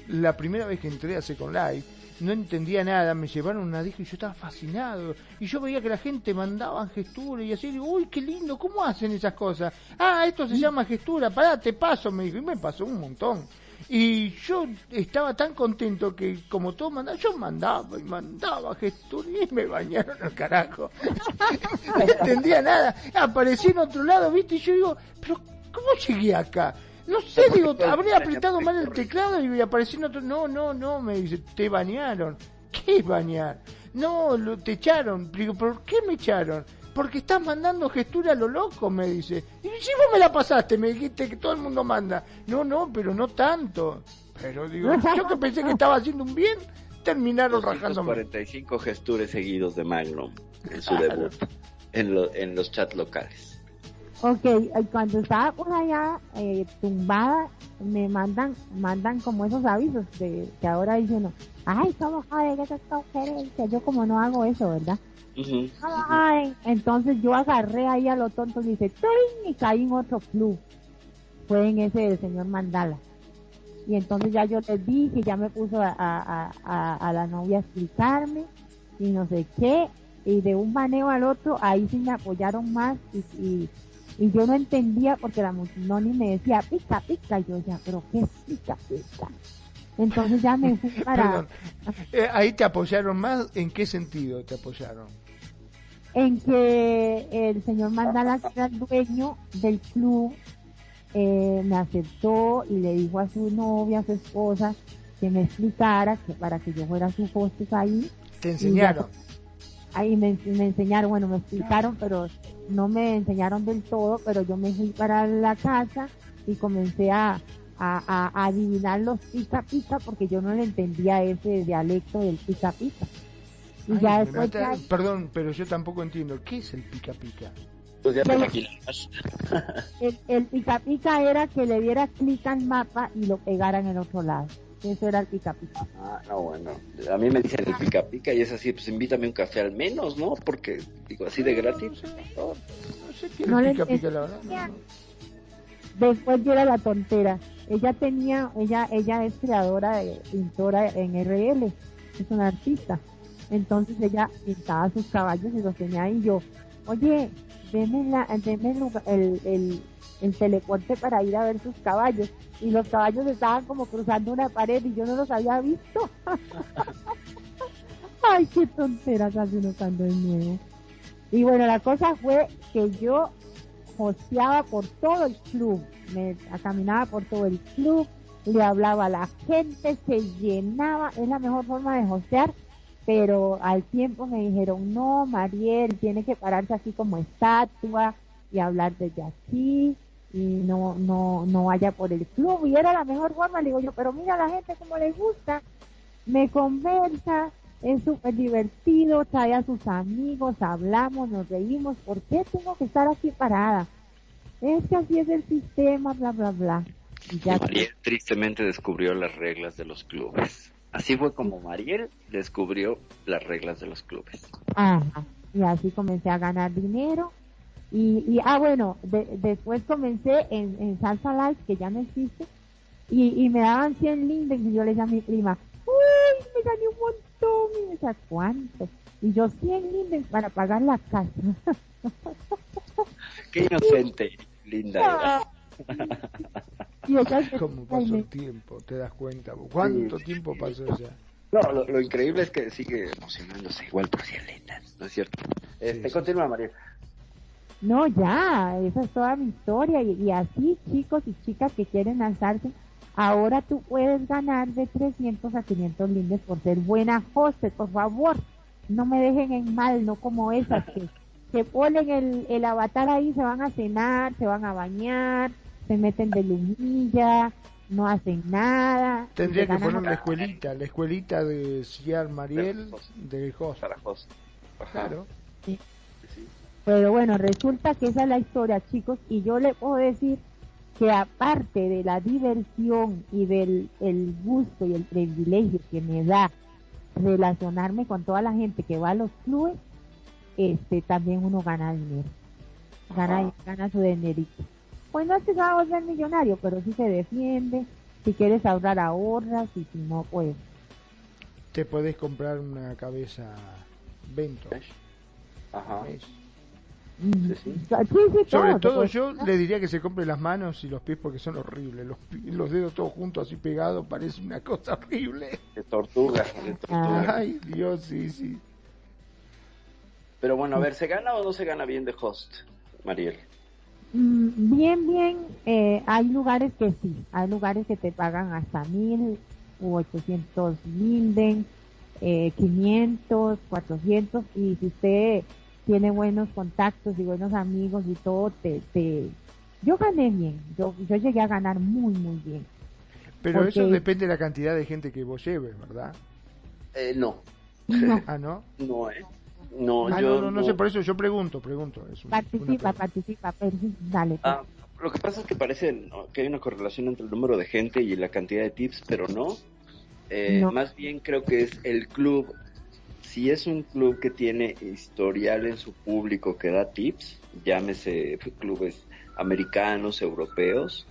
La primera vez que entré a Second Life, no entendía nada, me llevaron una disco y yo estaba fascinado. Y yo veía que la gente mandaba gesturas y así, digo, uy, qué lindo, ¿cómo hacen esas cosas? Ah, esto se llama gestura, pará, te paso, me dijo, y me pasó un montón. Y yo estaba tan contento que como todo mandaba, yo mandaba y mandaba gesturas y me bañaron al carajo. <laughs> no entendía nada. Aparecí en otro lado, viste, y yo digo, pero ¿cómo llegué acá? No sé, digo, habría apretado mal el teclado y apareció otro. No, no, no, me dice, te bañaron. ¿Qué bañar? No, lo, te echaron. Digo, ¿por qué me echaron? Porque estás mandando gestura a lo loco, me dice. Y si vos me la pasaste, me dijiste que todo el mundo manda. No, no, pero no tanto. Pero digo, <laughs> yo que pensé que estaba haciendo un bien, terminaron rajando. 45 gestures seguidos de Magnum en su debut en, en los chats locales. Ok, cuando estaba por allá eh, tumbada, me mandan mandan como esos avisos de que ahora dicen, ay, ¿cómo joder que Yo como no hago eso, ¿verdad? Entonces yo agarré ahí a lo tonto y dice, y caí en otro club. Fue en ese del señor Mandala. Y entonces ya yo les dije, ya me puso a, a, a, la novia a explicarme y no sé qué. Y de un maneo al otro, ahí sí me apoyaron más y y yo no entendía porque la ni me decía, pica, pica. Y yo decía, pero ¿qué es pica, pica? Entonces ya me fui para... Eh, ahí te apoyaron más, ¿en qué sentido te apoyaron? En que el señor Mandala, que era el dueño del club, eh, me aceptó y le dijo a su novia, a su esposa, que me explicara que para que yo fuera su hostess ahí. ¿Te enseñaron? ahí me, me enseñaron, bueno, me explicaron, pero no me enseñaron del todo, pero yo me fui para la casa y comencé a, a, adivinar los pica pica porque yo no le entendía ese dialecto del pica pica. Y ya después Perdón, pero yo tampoco entiendo. ¿Qué es el pica pica? Pues el, el pica pica era que le diera clic al mapa y lo pegara en el otro lado. Eso era el pica pica. Ah, no, bueno. A mí me dicen el pica pica y es así, pues invítame un café al menos, ¿no? Porque, digo, así de gratis. No, sé qué es pica pica, la verdad. Después yo era la tontera. Ella tenía, ella, ella es creadora, de, pintora en RL, es una artista. Entonces ella pintaba sus caballos y los tenía ahí. Yo, oye, deme, la, el, el en teleporte para ir a ver sus caballos y los caballos estaban como cruzando una pared y yo no los había visto. <laughs> Ay, qué tontera casi uno cuando es nuevo. Y bueno, la cosa fue que yo hosteaba por todo el club, me caminaba por todo el club, le hablaba a la gente, se llenaba, es la mejor forma de hostear, pero al tiempo me dijeron, no, Mariel, tiene que pararse así como estatua y hablar desde aquí, y no, no, no vaya por el club. Y era la mejor forma, le digo yo, pero mira a la gente como le gusta, me conversa, es súper divertido, trae a sus amigos, hablamos, nos reímos, ¿por qué tengo que estar aquí parada? Es que así es el sistema, bla, bla, bla. Y ya tristemente descubrió las reglas de los clubes. Así fue como Mariel descubrió las reglas de los clubes. Ajá. Y así comencé a ganar dinero. Y, y ah, bueno, después comencé en, en Salsa Light, que ya no existe, y, y me daban 100 lindes y yo le dije a mi prima, uy, me gané un montón, y me decía, ¿cuánto? Y yo 100 lindes para pagar la casa. <laughs> Qué inocente, linda. <laughs> y ¿Cómo pasó el tiempo? ¿Te das cuenta? ¿Cuánto tiempo pasó ya? No, lo, increíble es que sigue emocionándose igual por 100 lindas, ¿no es cierto? Este, Continúa, María. No, ya, esa es toda mi historia. Y, y, así, chicos y chicas que quieren lanzarse, ahora tú puedes ganar de 300 a 500 lindes por ser buena host, por favor no me dejen en mal, no como esas que, <laughs> que ponen el, el avatar ahí, se van a cenar, se van a bañar, se meten de lumilla, no hacen nada. Tendría que poner la escuelita, la escuelita de Ciar Mariel de host. Para host. Claro. Sí. Pero bueno, resulta que esa es la historia, chicos, y yo le puedo decir que aparte de la diversión y del el gusto y el privilegio que me da relacionarme con toda la gente que va a los clubes, este también uno gana dinero. Gana, gana su dinerito. Pues no es que se va a volver millonario, pero sí se defiende. Si quieres ahorrar, ahorras y si no, pues... Te puedes comprar una cabeza Vento. Ajá. Mm. Sobre todo yo le diría que se compre las manos y los pies porque son horribles. Los, los dedos todos juntos así pegados parece una cosa horrible. De tortuga, Ay, Dios, sí, sí. Pero bueno, a ver, ¿se gana o no se gana bien de host, Mariel? Mm, bien, bien. Eh, hay lugares que sí. Hay lugares que te pagan hasta mil u ochocientos mil, eh, quinientos, cuatrocientos. Y si usted tiene buenos contactos y buenos amigos y todo, te, te... yo gané bien, yo, yo llegué a ganar muy, muy bien. Pero eso depende de la cantidad de gente que vos lleves, ¿verdad? Eh, no. <laughs> ¿Ah, no? No, eh. No, ah, yo, no, no, sé, por eso yo pregunto, pregunto. participa, participa, dale. Pues. Ah, lo que pasa es que parece que hay una correlación entre el número de gente y la cantidad de tips, pero no. Eh, no. Más bien creo que es el club si es un club que tiene historial en su público que da tips, llámese clubes americanos, europeos,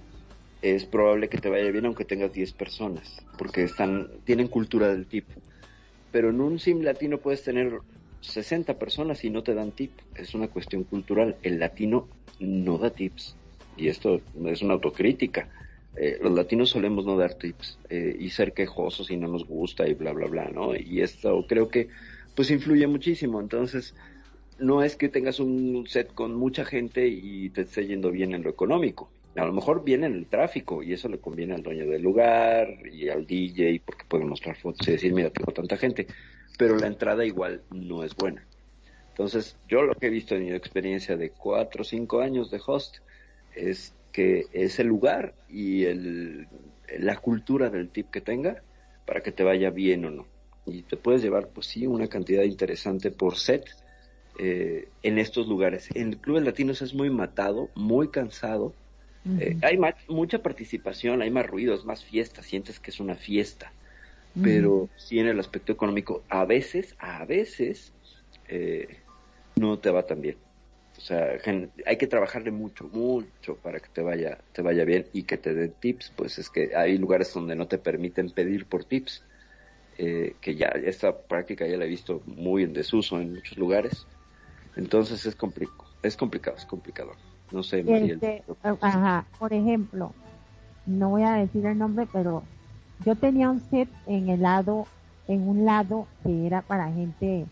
es probable que te vaya bien aunque tengas 10 personas, porque están, tienen cultura del tip. Pero en un sim latino puedes tener 60 personas y no te dan tip. Es una cuestión cultural. El latino no da tips. Y esto es una autocrítica. Eh, los latinos solemos no dar tips eh, y ser quejosos y no nos gusta y bla, bla, bla, ¿no? Y esto creo que pues influye muchísimo. Entonces, no es que tengas un set con mucha gente y te esté yendo bien en lo económico. A lo mejor viene en el tráfico y eso le conviene al dueño del lugar y al DJ porque puede mostrar fotos y decir, mira, tengo tanta gente. Pero la entrada igual no es buena. Entonces, yo lo que he visto en mi experiencia de cuatro o cinco años de host es que es el lugar y el, la cultura del tip que tenga para que te vaya bien o no y te puedes llevar, pues sí, una cantidad interesante por set eh, en estos lugares. En clubes latinos es muy matado, muy cansado. Eh, hay mucha participación, hay más ruido, es más fiesta, sientes que es una fiesta. Pero sí en el aspecto económico, a veces, a veces, eh, no te va tan bien. O sea, hay que trabajarle mucho, mucho para que te vaya, te vaya bien y que te den tips. Pues es que hay lugares donde no te permiten pedir por tips eh, que ya esta práctica ya la he visto muy en desuso en muchos lugares. Entonces es, complicado, es complicado, es complicado. No sé, este, ajá, por ejemplo, no voy a decir el nombre, pero yo tenía un set en el lado, en un lado que era para gente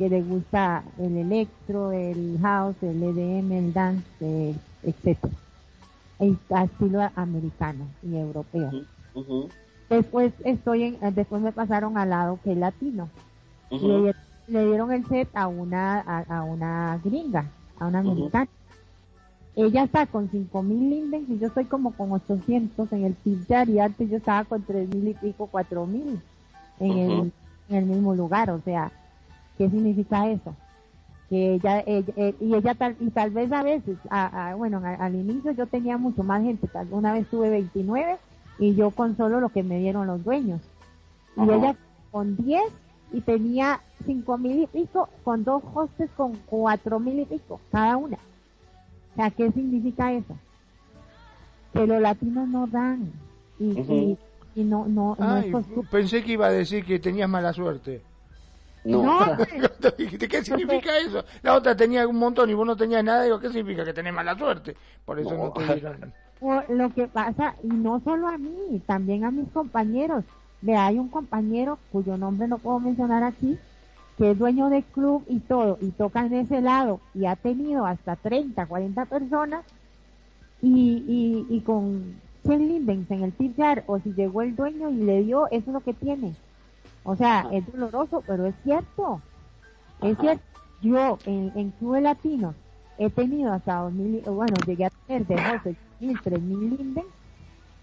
que le gusta el electro, el house, el EDM, el dance, etcétera, el estilo americano y europeo. Después estoy en, eh, después me pasaron al lado que es latino. le, dieron el set a una, a, una gringa, a una americana. Ella está con cinco mil lindens y yo estoy como con 800 en el pinchar y antes yo estaba con tres mil y pico, cuatro mil en, el, en el mismo lugar. O sea, ¿qué significa eso? que ella, eh, y ella tal, y tal vez a veces, a, bueno, al inicio yo tenía mucho más gente, tal, una vez tuve 29 y yo con solo lo que me dieron los dueños. Y ella con 10 y tenía cinco mil y pico, con dos hostes con cuatro mil y pico cada una. O sea, ¿qué significa eso? Que los latinos no dan. Y, y, no, no, Pensé que iba a decir que tenías mala suerte. No. <laughs> ¿Qué significa <laughs> eso? La otra tenía un montón y vos no tenías nada. Digo, ¿qué significa? Que tenés mala suerte. Por eso no, te dieron. <laughs> Lo que pasa, y no solo a mí, también a mis compañeros. Ve, hay un compañero cuyo nombre no puedo mencionar aquí, que es dueño de club y todo, y toca en ese lado, y ha tenido hasta 30, 40 personas, y, y, y con 100 lindens en el tip o si llegó el dueño y le dio, eso es lo que tiene. O sea, es doloroso, pero es cierto. Es cierto. Yo en, en clubes latinos he tenido hasta 2000, bueno, llegué a tener de 12, 1000, 3000 lindens,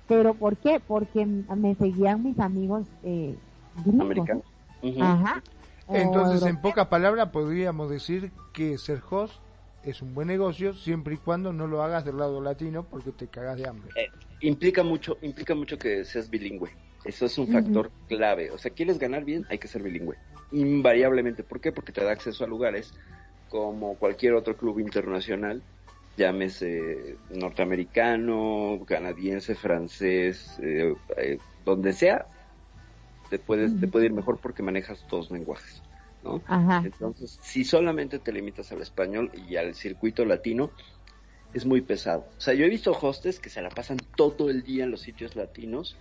pero ¿por qué? Porque me seguían mis amigos eh, Americanos. Ajá. Entonces, en pocas palabras, podríamos decir que ser host es un buen negocio siempre y cuando no lo hagas del lado latino porque te cagas de hambre. Eh, implica mucho, implica mucho que seas bilingüe. Eso es un factor clave. O sea, quieres ganar bien, hay que ser bilingüe. Invariablemente. ¿Por qué? Porque te da acceso a lugares como cualquier otro club internacional, llámese norteamericano, canadiense, francés, eh, eh, donde sea, te puedes, te puede ir mejor porque manejas dos lenguajes, ¿no? Entonces, si solamente te limitas al español y al circuito latino, es muy pesado. O sea, yo he visto hostes que se la pasan todo el día en los sitios latinos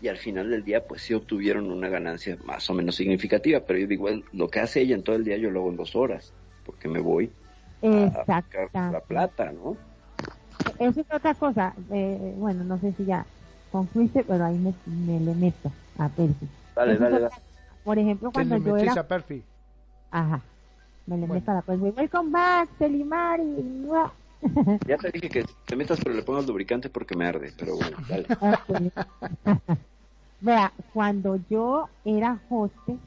y al final del día, pues sí obtuvieron una ganancia más o menos significativa, pero yo digo, lo que hace ella en todo el día yo lo hago en dos horas, porque me voy a sacar la plata, ¿no? Eso es otra cosa, eh, bueno, no sé si ya concluiste, pero ahí me, me le meto a Perfi. Dale, dale, dale. Por ejemplo, cuando yo era... A Perfi? Ajá, me le meto a la Perfi. Welcome back, Telimari. <laughs> Ya te dije que te metas pero le pongas lubricante porque me arde, pero bueno, <laughs> dale. Vea, cuando yo era hoste,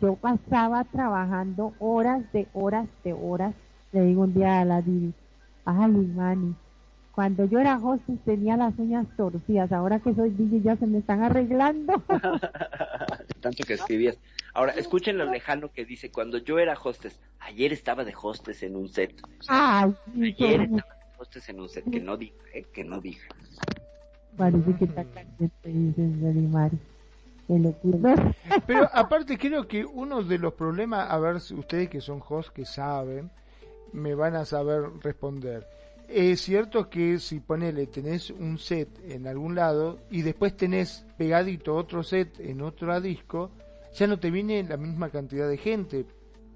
yo pasaba trabajando horas de horas de horas. Le digo un día a la Didi, ay, Mani, cuando yo era hostess tenía las uñas torcidas, ahora que soy DJ ya se me están arreglando. <laughs> Tanto que escribías. Ahora, escuchen lo lejano que dice, cuando yo era hostess, ayer estaba de hostess en un set. Ay, ayer estaba de hostess en un set, que no dije, ¿eh? que no dije. Parece que está dices. <laughs> Pero aparte creo que uno de los problemas, a ver si ustedes que son hosts que saben, me van a saber responder es cierto que si ponele, tenés un set en algún lado y después tenés pegadito otro set en otro disco, ya no te viene la misma cantidad de gente,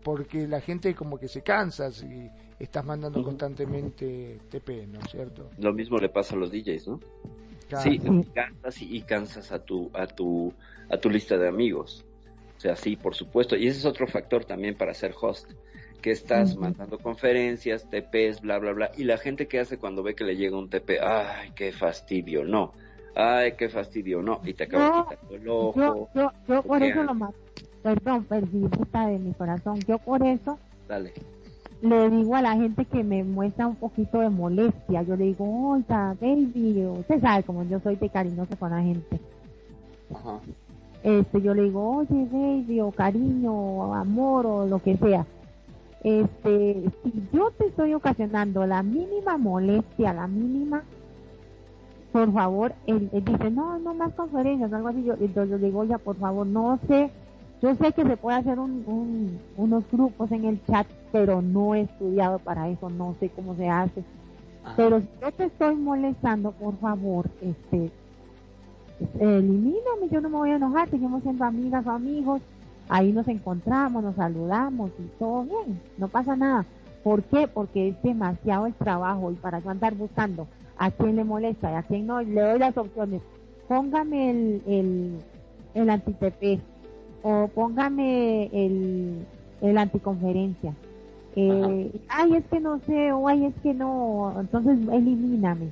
porque la gente como que se cansa si estás mandando constantemente TP, ¿no es cierto? Lo mismo le pasa a los DJs, ¿no? Sí, cansas y, y cansas a tu, a tu, a tu lista de amigos. O sea, sí, por supuesto. Y ese es otro factor también para ser host que estás mandando conferencias, TPs, bla, bla, bla, y la gente que hace cuando ve que le llega un TP, ay, qué fastidio, no, ay, qué fastidio, no, y te acabas quitando el ojo. Yo, yo, por eso lo mato, perdón, puta de mi corazón, yo por eso Dale. le digo a la gente que me muestra un poquito de molestia, yo le digo, oiga, baby, usted sabe como yo soy de cariñoso con la gente. Ajá. Este, yo le digo, oye, baby, o cariño, o amor, o lo que sea este, si yo te estoy ocasionando la mínima molestia, la mínima, por favor, él, dice, no, no más conferencias, algo así, yo, entonces yo digo, ya, por favor, no sé, yo sé que se puede hacer un, unos grupos en el chat, pero no he estudiado para eso, no sé cómo se hace. Pero si yo te estoy molestando, por favor, este, elimíname, yo no me voy a enojar, seguimos siendo amigas o amigos, ahí nos encontramos, nos saludamos y todo bien, no pasa nada. ¿Por qué? Porque es demasiado el trabajo y para yo andar buscando a quién le molesta y a quién no, le doy las opciones. Póngame el, el, el anti-TP o póngame el, el anticonferencia. Eh, ay, es que no sé, o ay, es que no, entonces elimíname.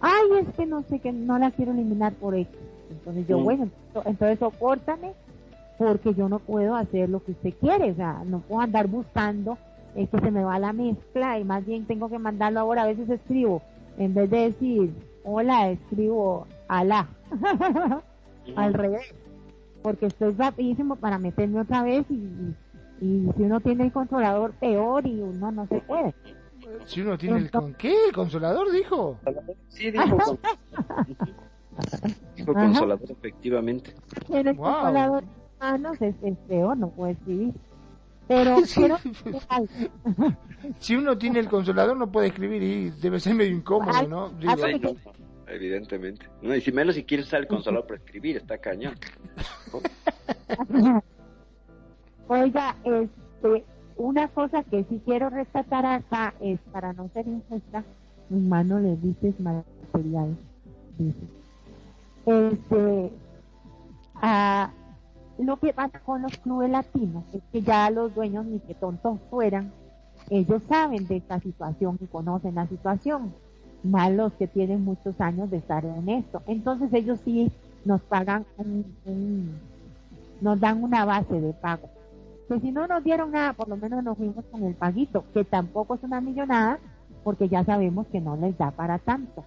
Ay, es que no sé, que no la quiero eliminar por eso. Entonces yo, bueno, entonces soportame porque yo no puedo hacer lo que usted quiere, o sea, no puedo andar buscando eh, que se me va la mezcla y más bien tengo que mandarlo ahora, a veces escribo, en vez de decir hola, escribo alá, al revés. porque estoy rapidísimo para meterme otra vez y, y, si uno tiene el controlador peor y uno no se puede. Si uno tiene el con qué, el consolador dijo. Sí, dijo. dijo consolador efectivamente. Tiene el consolador manos es, es peor, no puede escribir. Pero, <laughs> <laughs> si uno tiene el consolador no puede escribir y debe ser medio incómodo, ¿no? evidentemente. No, y si menos si quieres usar el consolador para escribir, está cañón. <laughs> Oiga, este, una cosa que sí quiero rescatar acá es, para no ser injusta, mi mano le dices material, dice. Este, a, lo que pasa con los clubes latinos es que ya los dueños, ni que tontos fueran, ellos saben de esta situación y conocen la situación, más los que tienen muchos años de estar en esto. Entonces ellos sí nos pagan un, nos dan una base de pago. Que si no nos dieron nada, por lo menos nos fuimos con el paguito, que tampoco es una millonada, porque ya sabemos que no les da para tanto.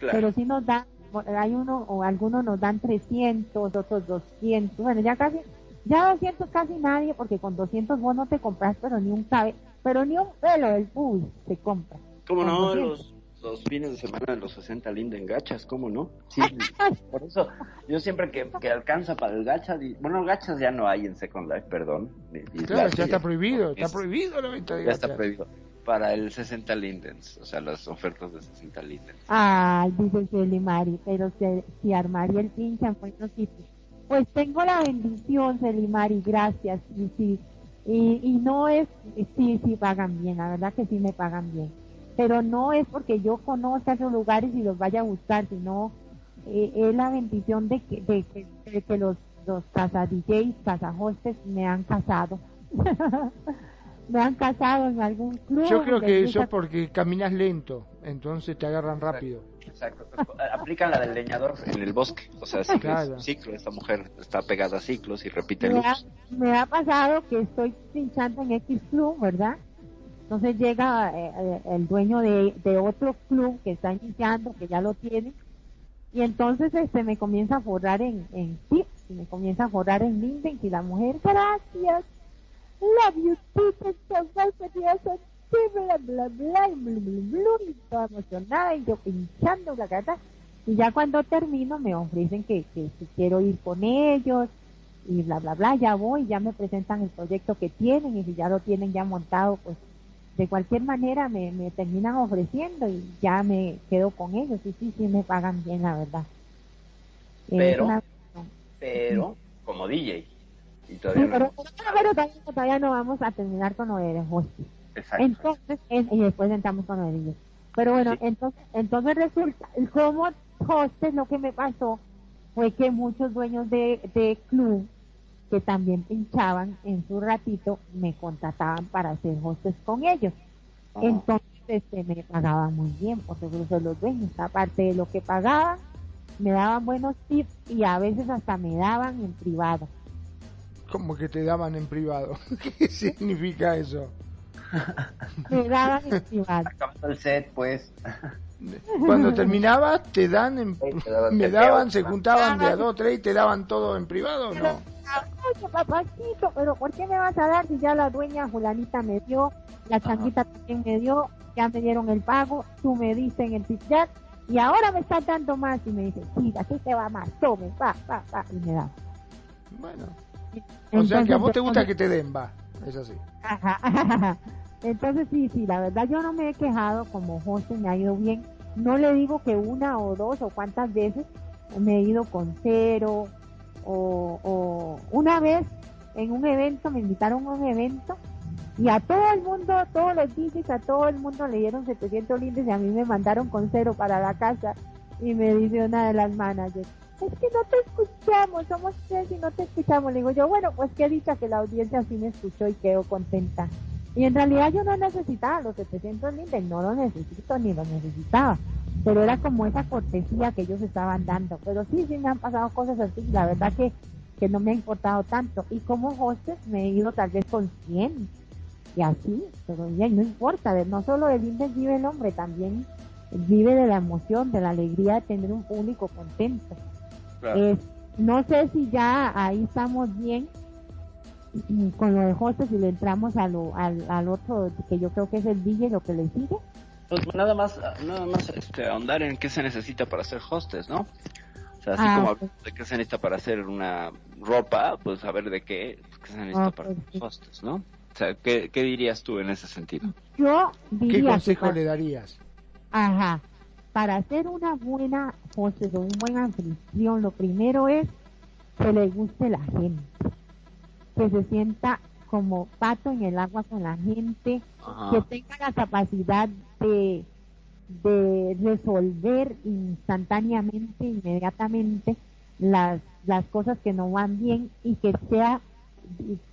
Pero si nos dan hay uno o algunos nos dan 300, otros 200, bueno, ya casi, ya 200 casi nadie, porque con 200 vos no te compras, pero ni un cabe, pero ni un pelo del pubis se compra. ¿Cómo no? Los, los fines de semana de los 60 linden gachas, ¿cómo no? Sí, <laughs> por eso yo siempre que, que alcanza para el gacha, bueno, gachas ya no hay en Second Life, perdón. claro, ya está prohibido, está prohibido la venta de Ya está prohibido para el 60 lindens, o sea, las ofertas de 60 lindens. Ay, dice Selimari, pero si, si armaría el pinche en buenos sitios. Pues tengo la bendición, Selimari, gracias. Y sí, y, no es, sí, sí pagan bien, la verdad que sí me pagan bien. Pero no es porque yo conozca esos lugares y los vaya a buscar, sino eh, es la bendición de que, de, que los, los casa DJs, casa hostes me han casado. <laughs> me han casado en algún club. Yo creo que eso es porque caminas lento, entonces te agarran rápido. Exacto. <laughs> Aplican la del leñador en el bosque. O sea, ciclo, ciclo. Esta mujer está pegada a ciclos y repite me ha, me ha pasado que estoy pinchando en X club, ¿verdad? Entonces llega eh, el dueño de, de, otro club que está iniciando, que ya lo tiene, y entonces este me comienza a forrar en, en tips, y me comienza a forrar en Linden, y la mujer, gracias, love you, teacher, so much, bla, bla, bla, bla, y toda emocionada, y yo pinchando la gata, y ya cuando termino me ofrecen que, que si quiero ir con ellos, y bla, bla, bla, ya voy, ya me presentan el proyecto que tienen, y si ya lo tienen ya montado, pues de cualquier manera me, me terminan ofreciendo y ya me quedo con ellos, y sí, sí me pagan bien, la verdad. Pero, pero, como DJ, pero, todavía, no. vamos a terminar con lo de Entonces, y después entramos con de Pero bueno, entonces, entonces resulta, como hostes lo que me pasó fue que muchos dueños de, de club que también pinchaban en su ratito me contrataban para hacer hostes con ellos. Entonces este, me pagaban muy bien, porque los dueños, aparte de lo que pagaban, me daban buenos tips y a veces hasta me daban en privado. Como que te daban en privado. <laughs> ¿Qué significa eso? Me daban en privado. Acabando el set, pues. Cuando terminabas, te dan en... me daban, se juntaban de a dos, tres y te daban todo en privado, ¿no? Oye, papacito, pero ¿por qué me vas a dar si ya la dueña Julanita me dio, la changuita también me dio, ya me dieron el pago, tú me diste en el tip y ahora me estás dando más y me dice, sí, aquí te va más, tome, pa, pa, pa, y me da. Bueno, o sea que a vos te gusta que te den, va, es así. <laughs> Entonces sí, sí, la verdad yo no me he quejado como José, me ha ido bien. No le digo que una o dos o cuántas veces me he ido con cero o, o una vez en un evento, me invitaron a un evento y a todo el mundo, todos los DJs, a todo el mundo le dieron 700 lindes y a mí me mandaron con cero para la casa y me dice una de las managers, es que no te escuchamos, somos tres y no te escuchamos. Le digo yo, bueno, pues qué dicha que la audiencia sí me escuchó y quedó contenta. Y en realidad yo no necesitaba los 700 lindes, no lo necesito ni lo necesitaba. Pero era como esa cortesía que ellos estaban dando. Pero sí, sí me han pasado cosas así. La verdad que, que no me ha importado tanto. Y como hostes me he ido tal vez con 100 y así. Pero ya no importa. No solo de lindes vive el hombre, también vive de la emoción, de la alegría de tener un público contento. Es, no sé si ya ahí estamos bien con lo de hostes y le entramos a lo, al, al otro que yo creo que es el DJ lo que le sigue. Pues nada más, nada más este, ahondar en qué se necesita para hacer hostes, ¿no? O sea, así ah, como de qué se necesita para hacer una ropa, pues saber de qué, qué se necesita para hacer hostes, ¿no? O sea, ¿qué, ¿qué, dirías tú en ese sentido? Yo diría ¿Qué consejo le darías? Ajá. Para hacer una buena o un buen anfitrión, lo primero es que le guste la gente. Que se sienta como pato en el agua con la gente, que tenga la capacidad de, de resolver instantáneamente, inmediatamente las, las cosas que no van bien y que sea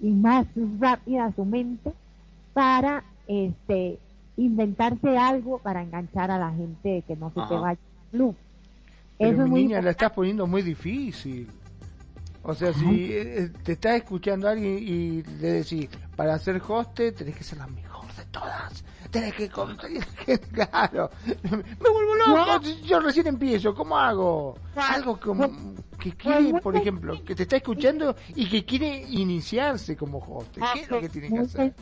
y, más rápida su mente para este inventarse algo para enganchar a la gente que no se te vaya al club. Pero mi niña la estás poniendo muy difícil. O sea, si eh, te está escuchando alguien y le decís, para ser hoste tenés que ser la mejor de todas. Tenés que... <laughs> Claro. Me vuelvo loco. Yo recién empiezo. ¿Cómo hago? Algo como que quiere, por ejemplo, que te está escuchando y que quiere iniciarse como hoste. ¿Qué es lo que tiene que hacer?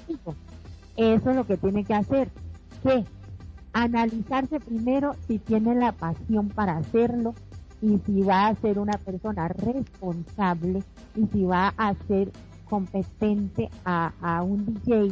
Eso es lo que tiene que hacer. ¿Qué? Analizarse primero si tiene la pasión para hacerlo y si va a ser una persona responsable y si va a ser competente a, a un DJ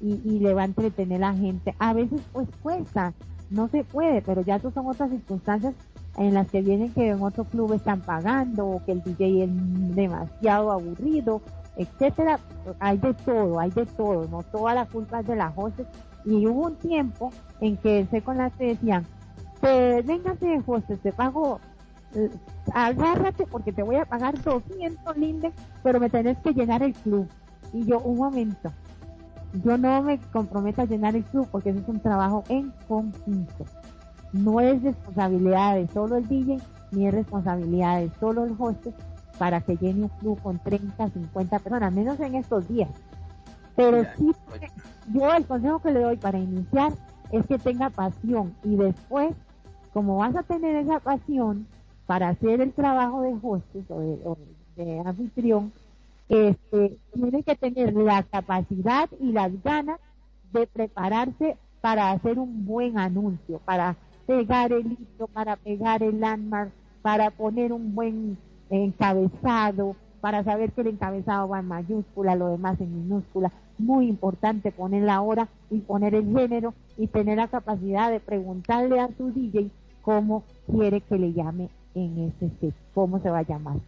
y, y, le va a entretener a la gente. A veces pues cuesta, no se puede, pero ya eso son otras circunstancias en las que vienen que en otro club están pagando o que el DJ es demasiado aburrido, etcétera. Hay de todo, hay de todo, no toda la culpa es de las hostes. Y hubo un tiempo en que sé con las que decían, pues véngase hostes, te pago agárrate porque te voy a pagar 200 lindes, pero me tenés que llenar el club. Y yo, un momento, yo no me comprometo a llenar el club porque eso es un trabajo en conjunto. No es responsabilidad de solo el DJ, ni es responsabilidad de solo el host para que llene un club con 30, 50 personas, menos en estos días. Pero sí, yo el consejo que le doy para iniciar es que tenga pasión y después, como vas a tener esa pasión, para hacer el trabajo de hostess o de, anfitrión, este, tiene que tener la capacidad y las ganas de prepararse para hacer un buen anuncio, para pegar el hito, para pegar el landmark, para poner un buen encabezado, para saber que el encabezado va en mayúscula, lo demás en minúscula. Muy importante poner la hora y poner el género y tener la capacidad de preguntarle a su DJ cómo quiere que le llame en ese set, cómo se va a llamar.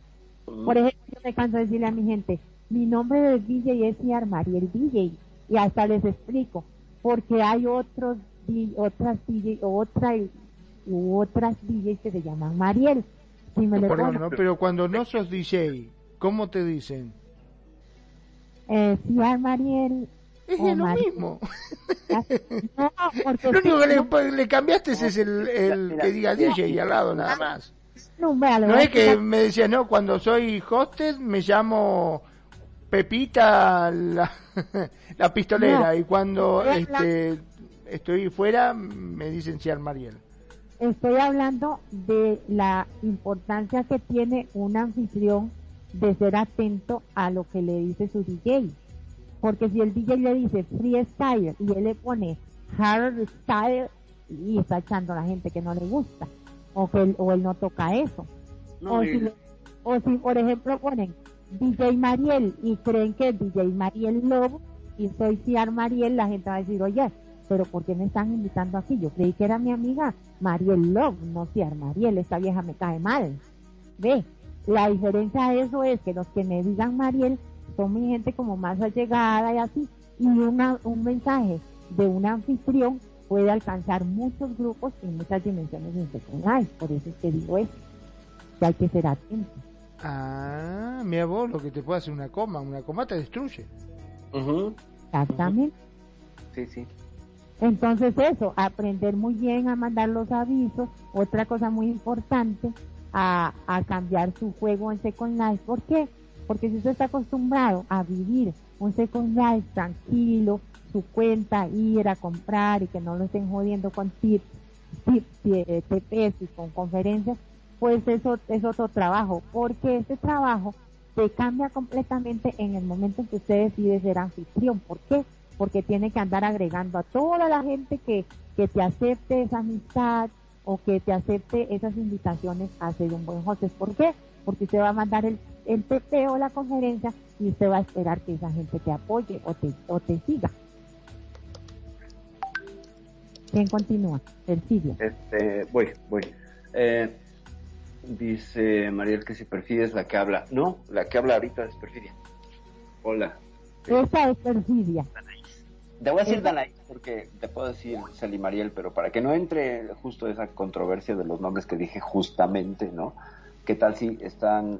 Por ejemplo, yo me canso de decirle a mi gente, mi nombre del DJ es Ciar Mariel DJ, y hasta les explico, porque hay otros, otras DJ, otra, u otras DJs que se llaman Mariel. Si me no, pero cuando no sos DJ, ¿cómo te dicen? Eh, Ciar Mariel es lo mismo. <laughs> No, lo único que le, cambiaste es el, el que diga DJ al lado, nada más. No, es que me decía, no, cuando soy hosted me llamo Pepita la, <laughs> la pistolera y cuando este, estoy fuera me dicen Ciar Mariel. Estoy hablando de la importancia que tiene un anfitrión de ser atento a lo que le dice su DJ. Porque si el DJ le dice freestyle y él le pone hard style y está echando a la gente que no le gusta o que él, o él no toca eso. o, si, o si, por ejemplo, ponen DJ Mariel y creen que es DJ Mariel Love y soy Ciar Mariel, la gente va a decir, oye, pero ¿por qué me están invitando aquí? Yo creí que era mi amiga Mariel Love, no Ciar Mariel, esta vieja me cae mal. Ve, la diferencia de eso es que los que me digan Mariel son mi gente como más allegada y así, y una, un mensaje de un anfitrión puede alcanzar muchos grupos y muchas dimensiones en Second Por eso es que digo eso, que hay que ser atento. Ah, mira vos lo que te puede hacer una coma, una coma te destruye. Exactamente. Sí, sí. Entonces eso, aprender muy bien a mandar los avisos. Otra cosa muy importante, a, a cambiar su juego en Second Life. ¿Por qué? Porque si usted está acostumbrado a vivir un Second Life tranquilo, su cuenta, ir a comprar y que no lo estén jodiendo con tips, tips, TPs y con conferencias, pues eso es otro trabajo, porque ese trabajo se cambia completamente en el momento en que usted decide ser anfitrión. ¿Por qué? Porque tiene que andar agregando a toda la gente que, que te acepte esa amistad o que te acepte esas invitaciones a ser un buen hostess. ¿Por qué? Porque usted va a mandar el, el PP o la conferencia y usted va a esperar que esa gente te apoye o te, o te siga. ¿Quién continúa? Perfidia. Este, voy, voy. Eh, dice Mariel que si perfidia es la que habla. No, la que habla ahorita es perfidia. Hola. Esa es perfidia. Te voy a decir Danaís porque te puedo decir Sally Mariel, pero para que no entre justo esa controversia de los nombres que dije justamente, ¿no? ¿Qué tal si están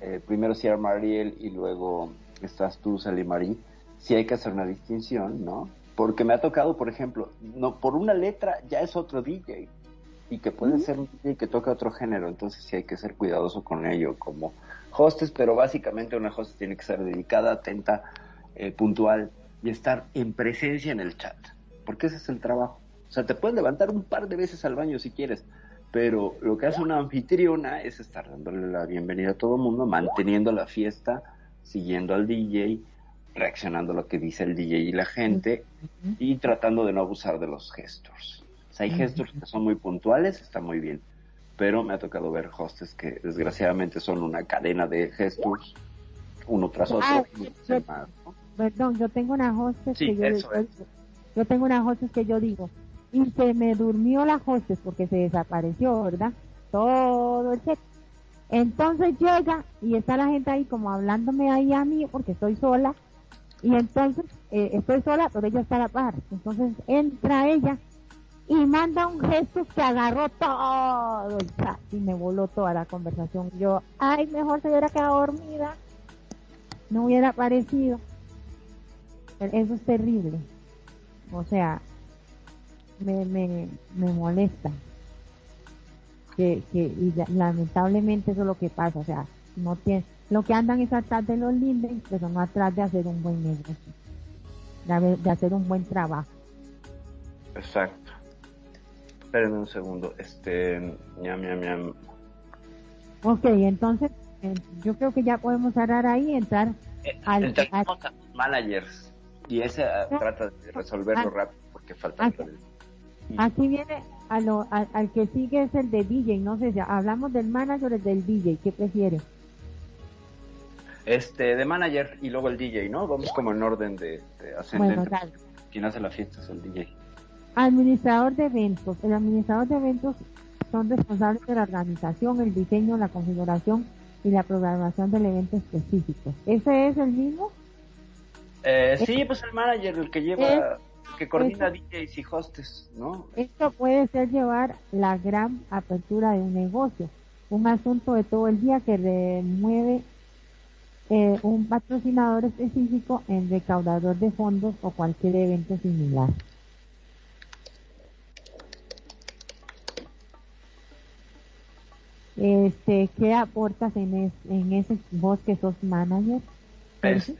eh, primero Sierra Mariel y luego estás tú, Sally Marie? Si hay que hacer una distinción, ¿no? Porque me ha tocado, por ejemplo, no por una letra ya es otro DJ y que puede ser un DJ que toca otro género, entonces sí hay que ser cuidadoso con ello como hostes, pero básicamente una hostess tiene que ser dedicada, atenta, eh, puntual y estar en presencia en el chat, porque ese es el trabajo. O sea, te puedes levantar un par de veces al baño si quieres, pero lo que hace una anfitriona es estar dándole la bienvenida a todo el mundo, manteniendo la fiesta, siguiendo al DJ, reaccionando a lo que dice el DJ y la gente y tratando de no abusar de los gestos. O sea, hay gestos que son muy puntuales, está muy bien, pero me ha tocado ver hostes que desgraciadamente son una cadena de gestos, uno tras otro. Ah, Perdón, yo tengo una hostess que yo, yo tengo una hostess que yo digo, y se me durmió la hostess porque se desapareció, ¿verdad? Todo el set. Entonces llega y está la gente ahí como hablándome ahí a mí porque estoy sola y entonces eh, estoy sola, pero ella está a la par. Entonces entra ella y manda un gesto que agarró todo el chat y me voló toda la conversación. Yo, ay, mejor se hubiera quedado dormida, no hubiera aparecido. Eso es terrible. O sea, me, me, me molesta. Que, que y lamentablemente eso es lo que pasa. O sea, no tiene, lo que andan es atrás de los lindes, pero no atrás de hacer un buen negocio, de, hacer un buen trabajo. Exacto. Espérenme un segundo. Este, ñam, ñam, ñam. Ok, entonces eh, yo creo que ya podemos cerrar ahí y entrar eh, al, managers. Y ese ah, trata de resolverlo ah, rápido porque falta. Aquí, aquí viene a lo, al que sigue es el de DJ. No sé si hablamos del manager o del DJ. ¿Qué prefiere? Este, de manager y luego el DJ, ¿no? Vamos como en orden de, de ascendente. Quien hace la fiesta es el DJ. Administrador de eventos. El administrador de eventos son responsables de la organización, el diseño, la configuración y la programación del evento específico. ¿Ese es el mismo? Eh, sí, pues el manager, el que lleva, el que coordina DJs y hostes, ¿no? Esto puede ser llevar la gran apertura de un negocio, un asunto de todo el día que remueve eh, un patrocinador específico en recaudador de fondos o cualquier evento similar. Este, ¿qué aportas en, en ese vos que sos manager? Este,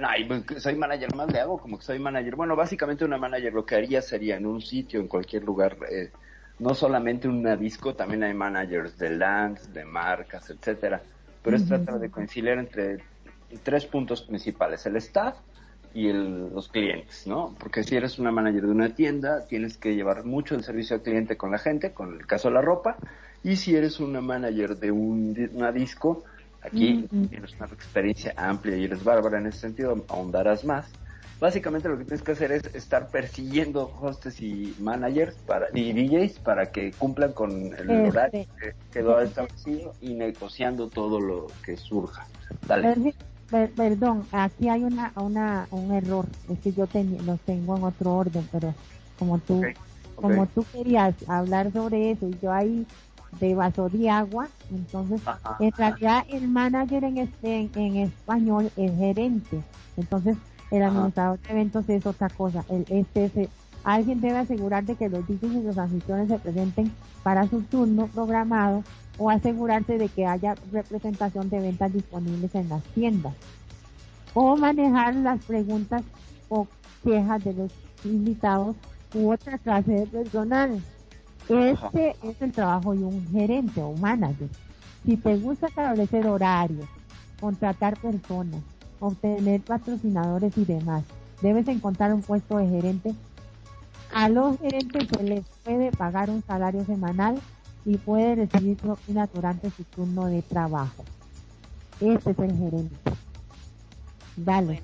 no, pues, soy manager, más le hago como que soy manager. Bueno, básicamente una manager lo que haría sería en un sitio, en cualquier lugar, eh, no solamente una disco, también hay managers de lands, de marcas, etcétera. Pero es tratar de conciliar entre tres puntos principales, el staff y los clientes, ¿no? Porque si eres una manager de una tienda, tienes que llevar mucho el servicio al cliente con la gente, con el caso de la ropa, y si eres una manager de un, una disco, aquí tienes una experiencia amplia y eres bárbara en ese sentido, ahondarás más. Básicamente lo que tienes que hacer es estar persiguiendo hostes y managers para, y DJs para que cumplan con el este. horario que quedó establecido y negociando todo lo que surja. Dale perdón, aquí hay una, una, un error. Es que yo los tengo en otro orden, pero como tú, como tú querías hablar sobre eso y yo ahí de vaso de agua, entonces en realidad el manager en, este, en, español es gerente. Entonces el administrador de eventos es otra cosa. El, este, alguien debe asegurar de que los DJs y los anfitriones se presenten para su turno programado o asegurarse de que haya representación de ventas disponibles en las tiendas o manejar las preguntas o quejas de los invitados u otra clase de personal. Este es el trabajo de un gerente o manager. Si te gusta establecer horarios, contratar personas, obtener patrocinadores y demás, debes encontrar un puesto de gerente. A los gerentes se les puede pagar un salario semanal y puede recibir propina durante su turno de trabajo. Este es el gerente. Dale.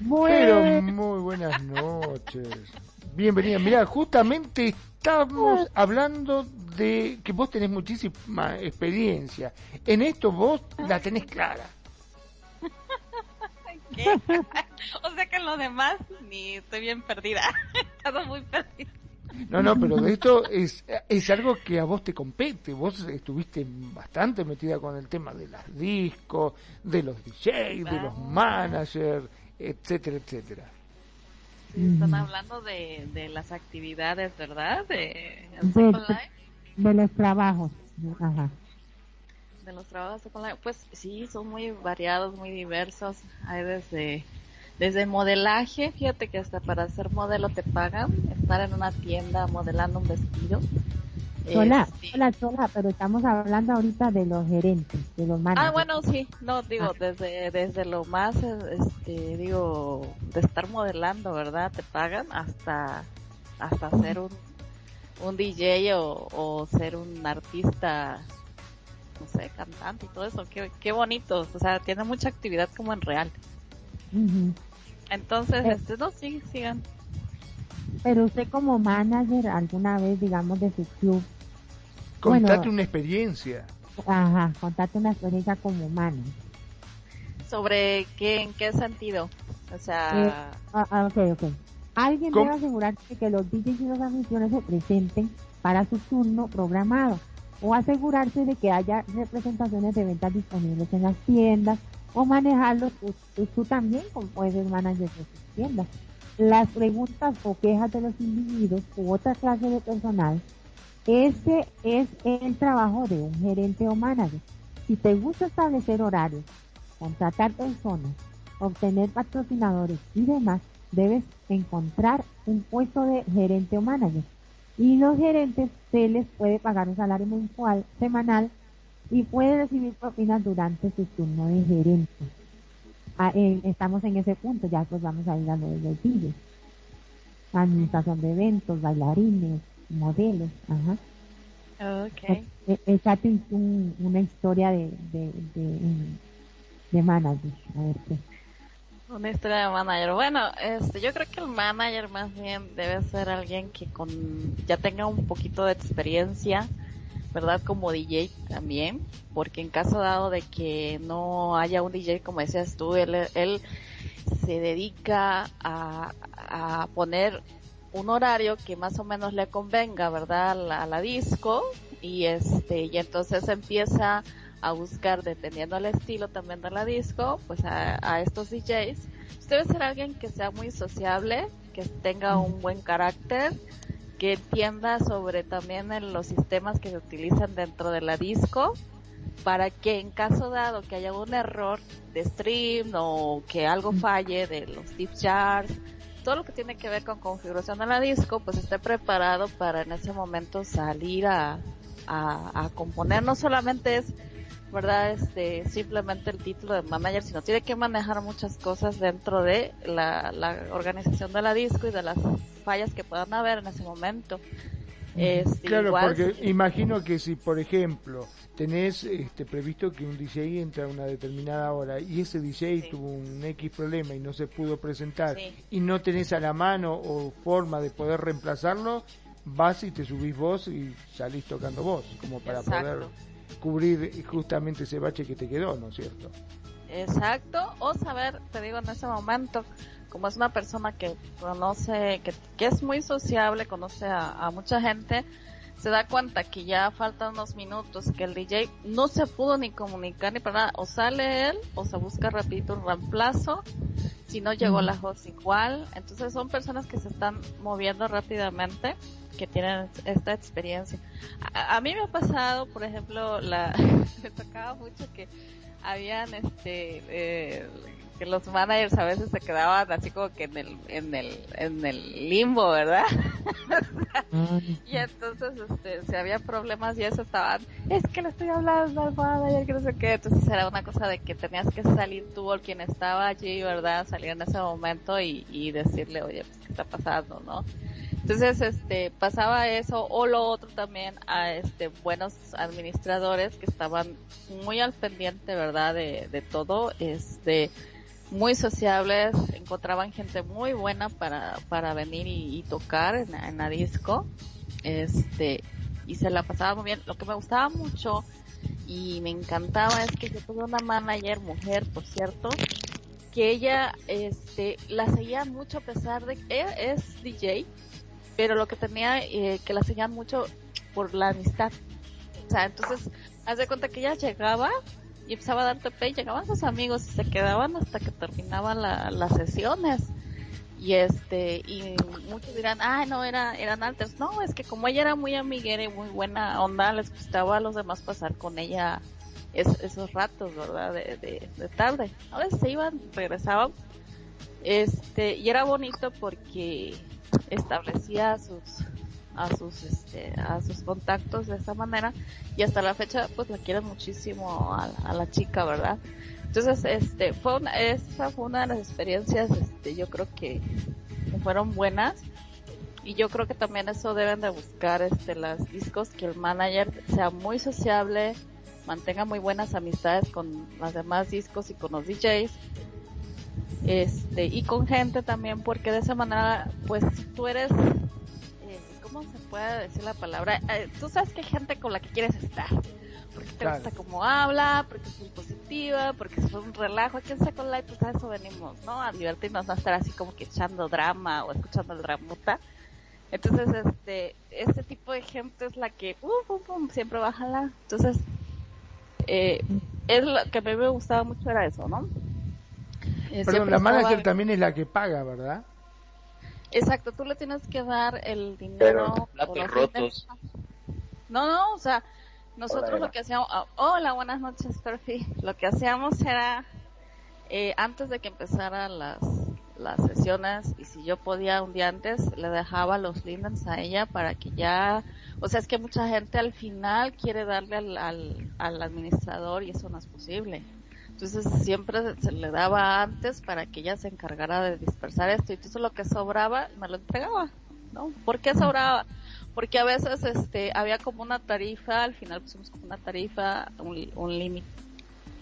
Buenas noches. muy buenas noches. Bienvenida. Mira, justamente estamos hablando de que vos tenés muchísima experiencia. En esto vos la tenés clara. <laughs> o sea que en lo demás ni estoy bien perdida. <laughs> Estado muy perdida. No, no, pero de esto es, es algo que a vos te compete. Vos estuviste bastante metida con el tema de las discos, de los DJs, de los managers, etcétera, etcétera. Están hablando de, de las actividades, ¿verdad? De, de, los trabajos. Ajá. De los trabajos Pues sí, son muy variados, muy diversos. Hay desde desde modelaje, fíjate que hasta para ser modelo te pagan, estar en una tienda modelando un vestido. Hola, este, hola, hola, pero estamos hablando ahorita de los gerentes, de los managers. Ah, bueno, sí, no, digo, ah. desde, desde lo más, este, digo, de estar modelando, ¿verdad? Te pagan hasta, hasta ser un, un DJ o, o ser un artista, no sé, cantante y todo eso, qué, qué bonito, o sea, tiene mucha actividad como en real. Entonces, eh. este, no, sí, sigan. Pero usted como manager alguna vez, digamos, de su club. Contate una experiencia. Ajá, contate una experiencia como manager. ¿Sobre qué, en qué sentido? O sea... Eh, ah, ah, ok, ok. Alguien debe asegurarse que los DJs y las anfitriones se presenten para su turno programado o asegurarse de que haya representaciones de ventas disponibles en las tiendas o manejarlo tú, también como puedes manager de sus tiendas. Las preguntas o quejas de los individuos u otra clase de personal, ese es el trabajo de un gerente o manager. Si te gusta establecer horarios, contratar personas, obtener patrocinadores y demás, debes encontrar un puesto de gerente o manager. Y los gerentes se les puede pagar un salario mensual, semanal y puede recibir propinas durante su turno de gerente. Ah, estamos en ese punto, ya pues vamos a ir a lo de los Administración de eventos, bailarines, modelos, ajá. Okay. E, un, una historia de, de, de, de manager, a ver qué. Una historia de manager. Bueno, este, yo creo que el manager más bien debe ser alguien que con ya tenga un poquito de experiencia ¿verdad? Como DJ también, porque en caso dado de que no haya un DJ, como decías tú, él, él se dedica a, a poner un horario que más o menos le convenga, ¿verdad? A la, disco y este, y entonces empieza a buscar, dependiendo del estilo también de la disco, pues a, a estos DJs. Debe ser alguien que sea muy sociable, que tenga un buen carácter, que entienda sobre también en los sistemas que se utilizan dentro de la disco para que en caso dado que haya un error de stream o que algo falle de los deep jars, todo lo que tiene que ver con configuración de la disco, pues esté preparado para en ese momento salir a, a, a componer. No solamente es ¿verdad? Este, simplemente el título de manager, sino tiene que manejar muchas cosas dentro de la, la organización de la disco y de las fallas que puedan haber en ese momento. Este, claro, porque imagino que si, por ejemplo, tenés este, previsto que un DJ entra a una determinada hora y ese DJ tuvo un X problema y no se pudo presentar y no tenés a la mano o forma de poder reemplazarlo, vas y te subís vos y salís tocando vos, como para poder cubrir justamente ese bache que te quedó, ¿no es cierto? Exacto, o saber, te digo en ese momento, como es una persona que conoce, que, que es muy sociable, conoce a, mucha gente, se da cuenta que ya faltan unos minutos, que el DJ no se pudo ni comunicar ni para nada, o sale él, o se busca rapidito un reemplazo, si no llegó la host igual, entonces son personas que se están moviendo rápidamente, que tienen esta experiencia. A, mí me ha pasado, por ejemplo, la, <laughs> me tocaba mucho que habían este, eh, que los managers a veces se quedaban así como que en el, en el, en el limbo, ¿verdad? <laughs> y entonces, este, si había problemas y eso estaban, es que le estoy hablando al manager, que no sé qué. Entonces era una cosa de que tenías que salir tú o quien estaba allí, ¿verdad? Salir en ese momento y, y decirle, oye, pues, ¿qué está pasando, no? Entonces, este, pasaba eso, o lo otro también a este, buenos administradores que estaban muy al pendiente, ¿verdad? De, de todo, este, muy sociables, encontraban gente muy buena para, para venir y, tocar en, la disco, este, y se la pasaba muy bien. Lo que me gustaba mucho y me encantaba es que yo tuve una manager, mujer, por cierto, que ella, este, la seguía mucho a pesar de que ella es DJ, pero lo que tenía eh, que la seguían mucho por la amistad. O sea, entonces, haz de cuenta que ella llegaba y empezaba a dar tope y llegaban sus amigos y se quedaban hasta que terminaban las sesiones. Y este, y muchos dirán, ah, no, era, eran altos. No, es que como ella era muy amiguera y muy buena onda, les gustaba a los demás pasar con ella esos ratos, ¿verdad? De, de, de tarde. A veces se iban, regresaban. Este, y era bonito porque establecía sus a sus este a sus contactos de esta manera. Y hasta la fecha pues la quieren muchísimo a, la chica verdad entonces este fue una, esa fue una de las experiencias este yo creo que, fueron buenas. Y yo creo que también eso deben de buscar este las discos que el manager sea muy sociable mantenga muy buenas amistades con las demás discos y con los DJs este y con gente también porque de esa manera pues tú eres cómo se puede decir la palabra eh, tú sabes que hay gente con la que quieres estar porque te gusta cómo habla porque es muy positiva porque es un relajo aquí en Second Life pues a eso venimos no a divertirnos no a estar así como que echando drama o escuchando el dramuta entonces este este tipo de gente es la que uh, siempre baja la entonces eh, es lo que a mí me gustaba mucho era eso no eh, Perdón, la manager también es la que paga, ¿verdad? Exacto, tú le tienes que dar el dinero. Pero, rotos. No, no, o sea, nosotros lo que hacíamos, ah, hola, buenas noches, Perfi. Lo que hacíamos era, eh, antes de que empezaran las, las sesiones, y si yo podía un día antes, le dejaba los lindens a ella para que ya, o sea, es que mucha gente al final quiere darle al, al, al administrador y eso no es posible. Entonces siempre se le daba antes para que ella se encargara de dispersar esto y entonces lo que sobraba me lo entregaba, ¿no? ¿Por qué sobraba? Porque a veces este había como una tarifa, al final pusimos como una tarifa, un, límite,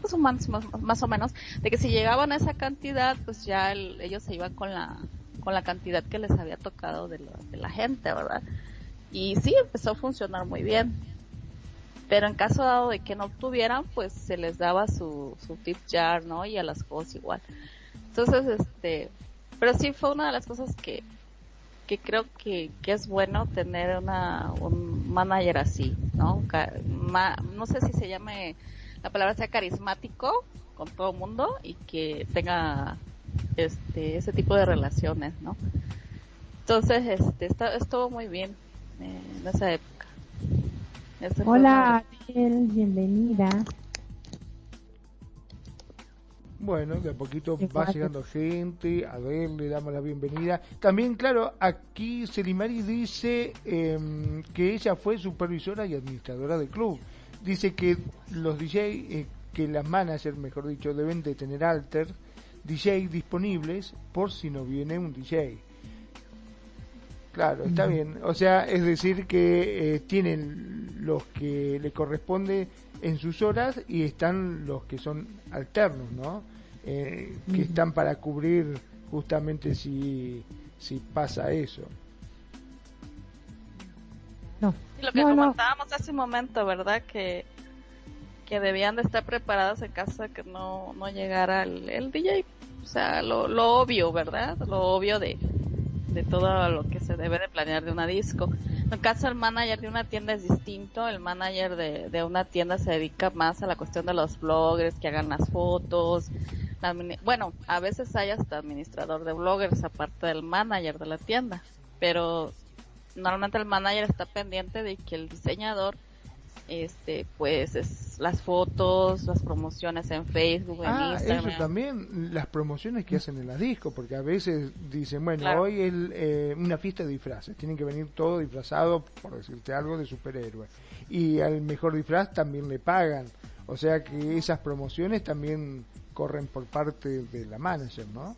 pues un más, más, o menos, de que si llegaban a esa cantidad, pues ya ellos se iban con la con la cantidad que les había tocado de, de la gente, ¿verdad? Y sí, empezó a funcionar muy bien pero en caso dado de que no tuvieran, pues se les daba su, su tip jar, ¿no? Y a las cosas igual. Entonces, este, pero sí fue una de las cosas que, que creo que, que es bueno tener una, un manager así, ¿no? no sé si se llame, la palabra sea carismático con todo el mundo y que tenga este, ese tipo de relaciones, ¿no? Entonces, este, está, estuvo muy bien eh, en esa época. Hola, bienvenida. Bueno, de a poquito va llegando gente, a ver, le damos la bienvenida. También, claro, aquí Selimari dice em, que ella fue supervisora y administradora del club. Dice que los DJ, eh, que las managers, mejor dicho, deben de tener alter DJ disponibles por si no viene un DJ. Claro, está bien. O sea, es decir que eh, tienen los que le corresponde en sus horas y están los que son alternos, ¿no? Eh, que están para cubrir justamente si, si pasa eso. No. lo que comentábamos hace un momento, ¿verdad? Que, que debían de estar preparados en caso de que no, no llegara el, el DJ. O sea, lo, lo obvio, ¿verdad? Lo obvio de, de todo lo que se debe de planear de una disco. En el caso del manager de una tienda es distinto, el manager de, de una tienda se dedica más a la cuestión de los bloggers que hagan las fotos, bueno, a veces hay hasta administrador de bloggers aparte del manager de la tienda, pero normalmente el manager está pendiente de que el diseñador este pues es las fotos, las promociones en Facebook, en ah, Instagram. eso también, las promociones que hacen en la disco, porque a veces dicen, bueno, hoy es eh, una fiesta de disfraces, tienen que venir todo disfrazado, por decirte algo, de superhéroe. Y al mejor disfraz también le pagan. O sea que esas promociones también corren por parte de la manager, ¿no?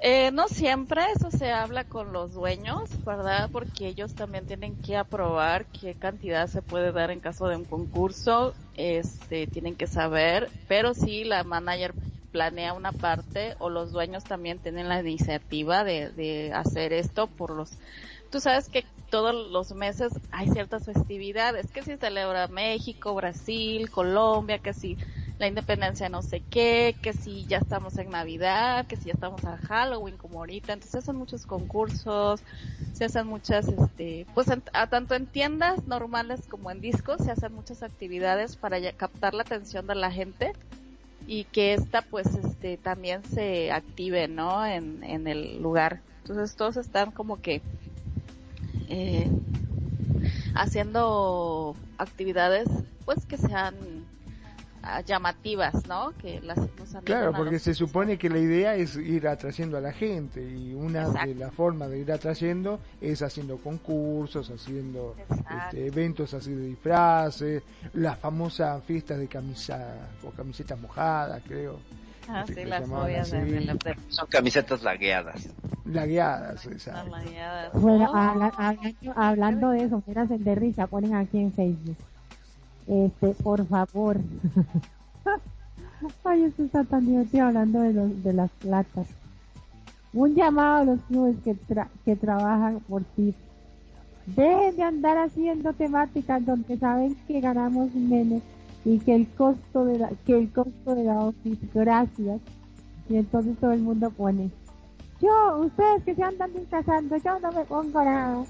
Eh, no siempre, eso se habla con los dueños, ¿verdad? Porque ellos también tienen que aprobar qué cantidad se puede dar en caso de un concurso, este, tienen que saber, pero si la manager planea una parte o los dueños también tienen la iniciativa de, de hacer esto por los, tú sabes que todos los meses hay ciertas festividades, que si celebra México, Brasil, Colombia, que si la independencia no sé qué, que si ya estamos en Navidad, que si ya estamos a Halloween como ahorita, entonces se hacen muchos concursos, se hacen muchas, este, pues a, tanto en tiendas normales como en discos se hacen muchas actividades para captar la atención de la gente y que esta pues este también se active, ¿no? En, en el lugar. Entonces todos están como que eh, haciendo actividades pues que sean llamativas, ¿no? Que las Claro, porque se supone que la idea es ir atrayendo a la gente y una de las formas de ir atrayendo es haciendo concursos, haciendo este, eventos así de disfraces, las famosas fiestas de camisa o camisetas mojadas, creo. Ah, sí, las de, Son camisetas lagueadas. Lagueadas, exacto. Bueno, hablando, de eso, miras el de risa, ponen aquí en Facebook. Este, por favor. <laughs> Ay, esto está tan divertido hablando de, los, de las platas. Un llamado a los clubes que, que trabajan por ti. Dejen de andar haciendo temáticas donde saben que ganamos menos y que el costo de la, que el costo de la office, gracias. Y entonces todo el mundo pone, yo, ustedes que se andan disfrazando, yo no me pongo nada.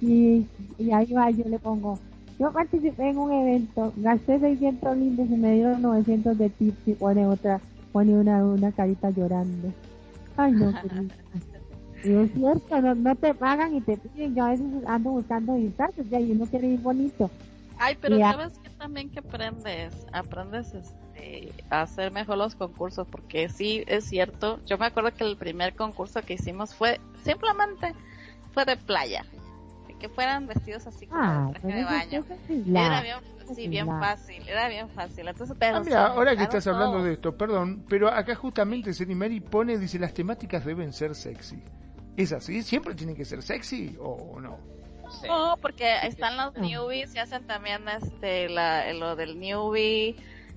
Y ahí va, yo le pongo, yo participé en un evento, gasté 600 lindes y me dieron 900 de tips y pone otra, pone una, una carita llorando. Ay, no, Y es cierto, no, te pagan y te piden. Yo a veces ando buscando disfraces y uno quiere ir bonito. Ay, pero sabes que también que aprendes, aprendes este, a hacer mejor los concursos, porque sí, es cierto. Yo me acuerdo que el primer concurso que hicimos fue simplemente fue de playa que fueran vestidos así como ah, traje de baño. Era bien, sí, bien fácil, era bien fácil. Entonces, pero ah, mira, ahora que estás hablando de esto, perdón, pero acá justamente Mary pone, dice, las temáticas deben ser sexy. ¿Es así? ¿Siempre tienen que ser sexy o no? No, porque están los newbies y hacen también este la, lo del newbie,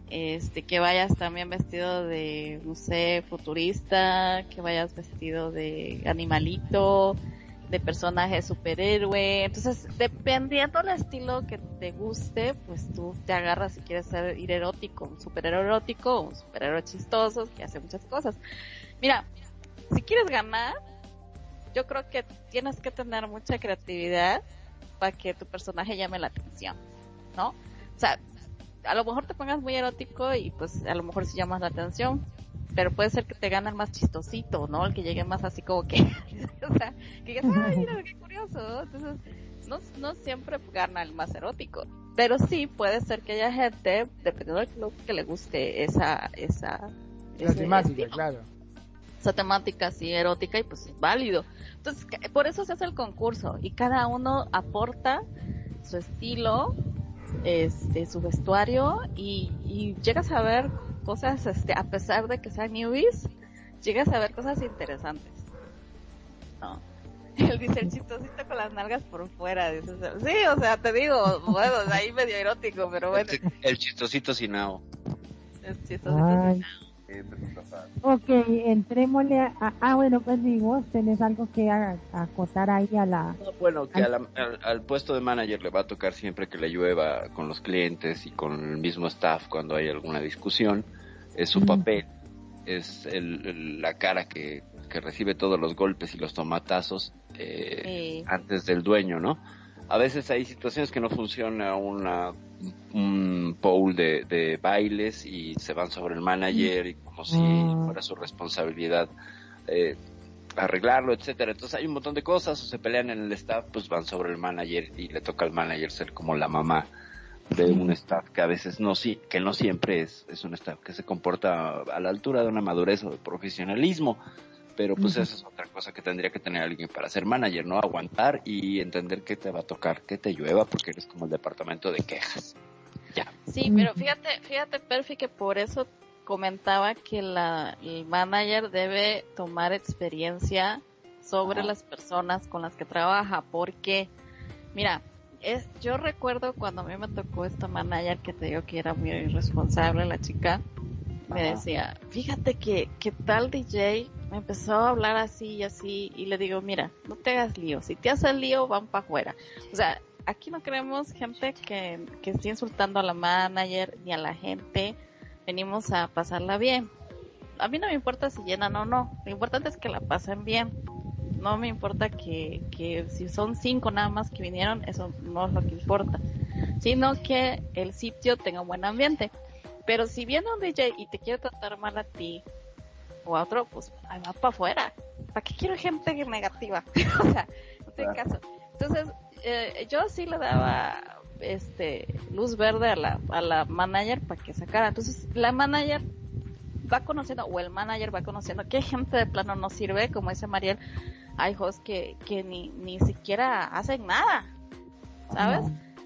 este que vayas también vestido de no sé futurista, que vayas vestido de animalito, de personaje superhéroe. Entonces, dependiendo del estilo que te guste, pues tú te agarras si quieres ser ir erótico, un superhéroe erótico, un superhéroe chistoso, que hace muchas cosas. Mira, si quieres ganar, yo creo que tienes que tener mucha creatividad para que tu personaje llame la atención, ¿no? O sea, a lo mejor te pongas muy erótico y pues a lo mejor si llamas la atención, pero puede ser que te gane el más chistosito, ¿no? El que llegue más así como que, <laughs> o sea, que digas, ay, mira, qué curioso. Entonces, no, no siempre gana el más erótico, pero sí puede ser que haya gente, dependiendo del club, que le guste esa, esa, la temática, claro. Esa temática así erótica y pues es válido. Entonces, por eso se hace el concurso y cada uno aporta su estilo, este, su vestuario y, y llegas a ver cosas, este, a pesar de que sean newbies, llegas a ver cosas interesantes. ¿No? Él <laughs> dice el chistosito con las nalgas por fuera. Dice, sí, o sea, te digo, bueno, ahí medio erótico, pero bueno. El, chistosito sin nao. El chistosito sin. Ok, entrémosle a, ah, bueno, pues digo, tenés algo que acotar ahí a la... bueno, que al, al, puesto de manager le va a tocar siempre que le llueva con los clientes y con el mismo staff cuando hay alguna discusión es su papel, es el, la cara que, que, recibe todos los golpes y los tomatazos eh, antes del dueño, ¿no? A veces hay situaciones que no funciona una, un pool de, de bailes y se van sobre el manager y como si mm. fuera su responsabilidad. Eh, arreglarlo, etcétera. Entonces hay un montón de cosas, o se pelean en el staff, pues van sobre el manager y le toca al manager ser como la mamá de un staff que a veces no sí, que no siempre es, es un staff que se comporta a la altura de una madurez o de profesionalismo, pero pues esa es otra cosa que tendría que tener alguien para ser manager, ¿no? Aguantar y entender que te va a tocar, que te llueva porque eres como el departamento de quejas. Ya. Sí, pero fíjate, fíjate, Perfi, que por eso comentaba que la, el manager debe tomar experiencia sobre las personas con las que trabaja, porque, mira, es, yo recuerdo cuando a mí me tocó esta manager que te digo que era muy irresponsable la chica, me decía, fíjate que, que tal DJ me empezó a hablar así y así, y le digo, mira, no te hagas lío, si te haces lío, van para afuera. O sea, aquí no queremos gente que, que esté insultando a la manager ni a la gente, venimos a pasarla bien. A mí no me importa si llenan o no, lo importante es que la pasen bien. No me importa que, que si son cinco nada más que vinieron, eso no es lo que importa, sino que el sitio tenga un buen ambiente. Pero si viene un DJ y te quiere tratar mal a ti o a otro, pues ahí va para afuera. ¿Para qué quiero gente negativa? <laughs> o sea, no tiene caso. Entonces, eh, yo sí le daba este luz verde a la, a la manager para que sacara. Entonces, la manager va conociendo, o el manager va conociendo qué gente de plano no sirve, como dice Mariel, hay hosts que, que ni, ni siquiera hacen nada, ¿sabes?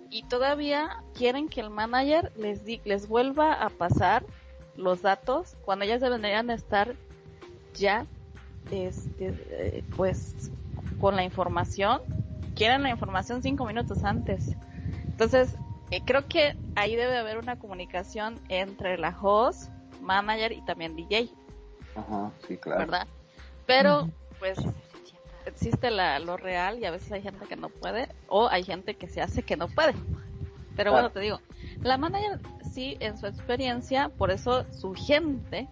Y todavía quieren que el manager les, di, les vuelva a pasar los datos cuando ellas deberían estar ya, este, pues, con la información. Quieren la información cinco minutos antes. Entonces, eh, creo que ahí debe haber una comunicación entre la host, manager y también DJ. Ajá, sí, claro. ¿Verdad? Pero, pues, existe la, lo real y a veces hay gente que no puede o hay gente que se hace que no puede. Pero bueno, te digo, la manager sí, en su experiencia, por eso su gente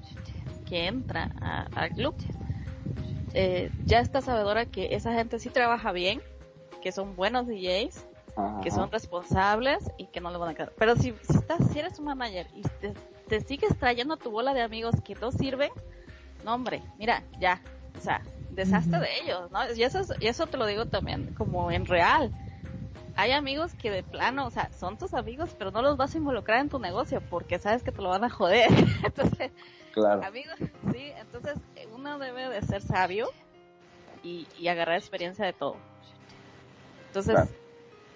que entra al club eh, ya está sabedora que esa gente sí trabaja bien, que son buenos DJs, que son responsables y que no le van a quedar. Pero si, si, estás, si eres un manager y te, te sigues trayendo tu bola de amigos que no sirven, no hombre, mira, ya, o sea, deshazte de ellos, ¿no? Y eso, y eso te lo digo también como en real. Hay amigos que de plano, o sea, son tus amigos, pero no los vas a involucrar en tu negocio porque sabes que te lo van a joder. <laughs> entonces, claro. amigos, sí, entonces uno debe de ser sabio y, y agarrar experiencia de todo. Entonces, claro.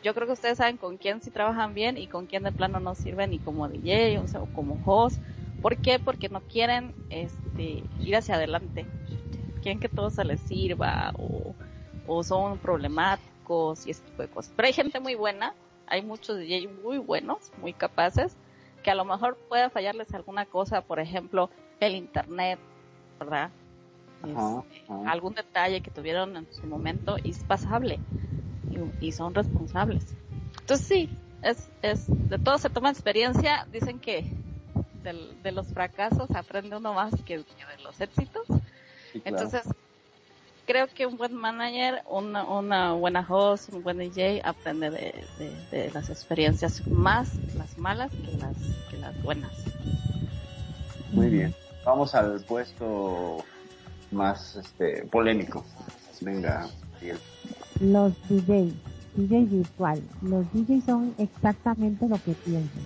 yo creo que ustedes saben con quién sí trabajan bien y con quién de plano no sirven ni como DJ o, sea, o como host. ¿Por qué? Porque no quieren este, ir hacia adelante quieren que todo se les sirva o, o son problemáticos y ese tipo de cosas. Pero hay gente muy buena, hay muchos DJs muy buenos, muy capaces, que a lo mejor pueda fallarles alguna cosa, por ejemplo, el internet, ¿verdad? Ajá, ajá. Algún detalle que tuvieron en su momento y es pasable y, y son responsables. Entonces sí, es, es, de todo se toma experiencia, dicen que del, de los fracasos aprende uno más que, que de los éxitos. Sí, claro. Entonces, creo que un buen manager, una, una buena host, un buen DJ aprende de, de, de, las experiencias más las malas que las, que las buenas. Muy bien. Vamos al puesto más este, polémico. Venga, Miguel. Los DJs, DJ virtual. Los DJs son exactamente lo que piensan.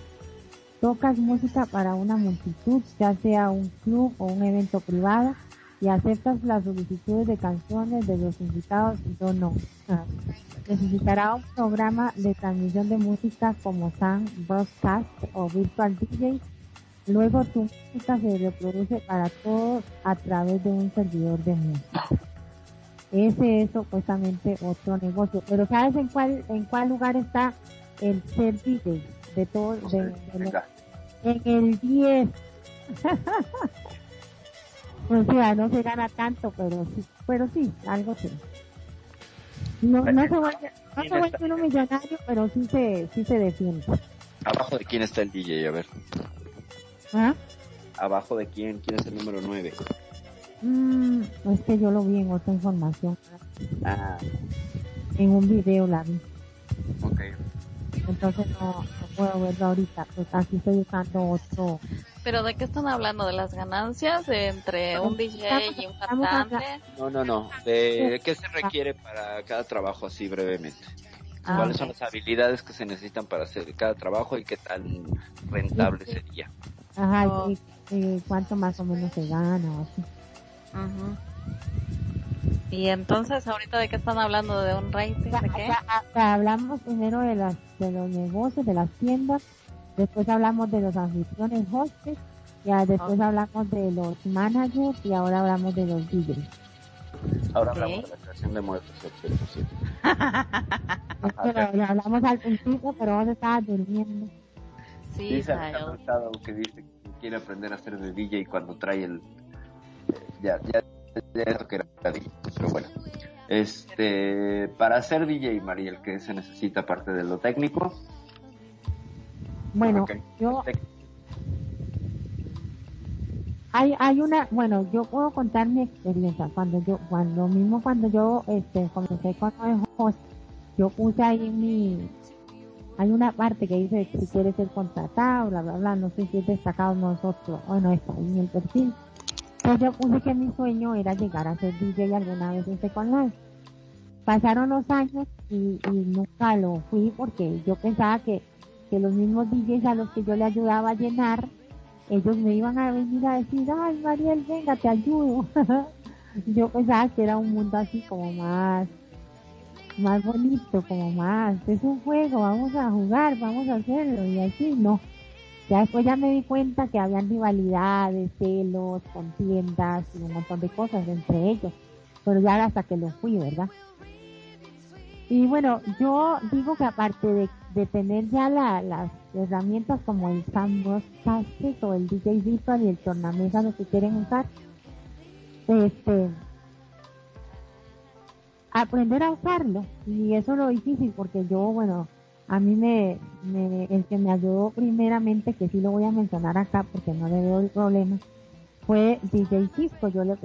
Tocas música para una multitud, ya sea un club o un evento privado, y aceptas las solicitudes de canciones de los invitados o no. Ah. Necesitará un programa de transmisión de música como Sound Broadcast o Virtual DJ. Luego tu música se reproduce para todos a través de un servidor de música. Ese es supuestamente otro negocio. Pero ¿sabes en cuál, en cuál lugar está el ser DJ? De todo, de, en el 10. <laughs> O sea, no se gana tanto, pero sí, pero sí, algo sí. No, no se vuelve, no se vuelve uno millonario, pero sí se, sí se defiende. ¿Abajo de quién está el DJ? A ver. ¿Ah? ¿Abajo de quién? ¿Quién es el número 9? Mm, es que yo lo vi en otra información. Ah, En un video la vi. ok. Entonces no puedo verlo ahorita, pues aquí estoy usando otro. ¿Pero de qué están hablando? ¿De las ganancias entre un DJ y un cantante? No, no, no. ¿De qué se requiere para cada trabajo así brevemente? Ah, ¿Cuáles son las habilidades que se necesitan para hacer cada trabajo y qué tan rentable sería? Ajá, oh. y, cuánto más o menos se gana o así. Y entonces, ahorita de qué están hablando, de un rating, ¿de qué? hablamos primero de las de los negocios, de las tiendas, después hablamos de los anfitriones hostes, ya después hablamos de los managers y ahora hablamos de los DJs. Ahora hablamos de la creación de muebles, <laughs> pero hablamos al principio, pero vos estabas durmiendo. Sí, dice que dice que quiere aprender a hacer de DJ cuando trae el... Ya, ya eso que era pero bueno. Este, para ser DJ, Mariel, ¿qué se necesita aparte de lo técnico? Bueno, yo hay hay una, bueno, yo puedo contar mi experiencia cuando yo cuando mismo cuando yo este comencé con el host, yo puse ahí mi hay una parte que dice si quieres ser contratado, bla bla bla, no sé si es destacado nosotros, o no está en el perfil pues yo puse que mi sueño era llegar a ser DJ alguna vez en Second Life. Pasaron los años y, nunca lo fui porque yo pensaba que, que los mismos DJs a los que yo le ayudaba a llenar, ellos me iban a venir a decir, ay Mariel, venga, te ayudo. <laughs> yo pensaba que era un mundo así como más, más bonito, como más, es un juego, vamos a jugar, vamos a hacerlo y así, no. Ya después ya me di cuenta que habían rivalidades, celos, contiendas y un montón de cosas entre ellos. Pero ya hasta que lo fui, ¿verdad? Y bueno, yo digo que aparte de, tener ya las herramientas como el Sandbox o el DJ Virtual y el Tornamesa, lo que quieren usar, este, aprender a usarlo. Y eso es lo difícil porque yo, bueno, a mí me, el que me ayudó primeramente, que sí lo voy a mencionar acá porque no le veo el problema, fue DJ Cisco. Yo le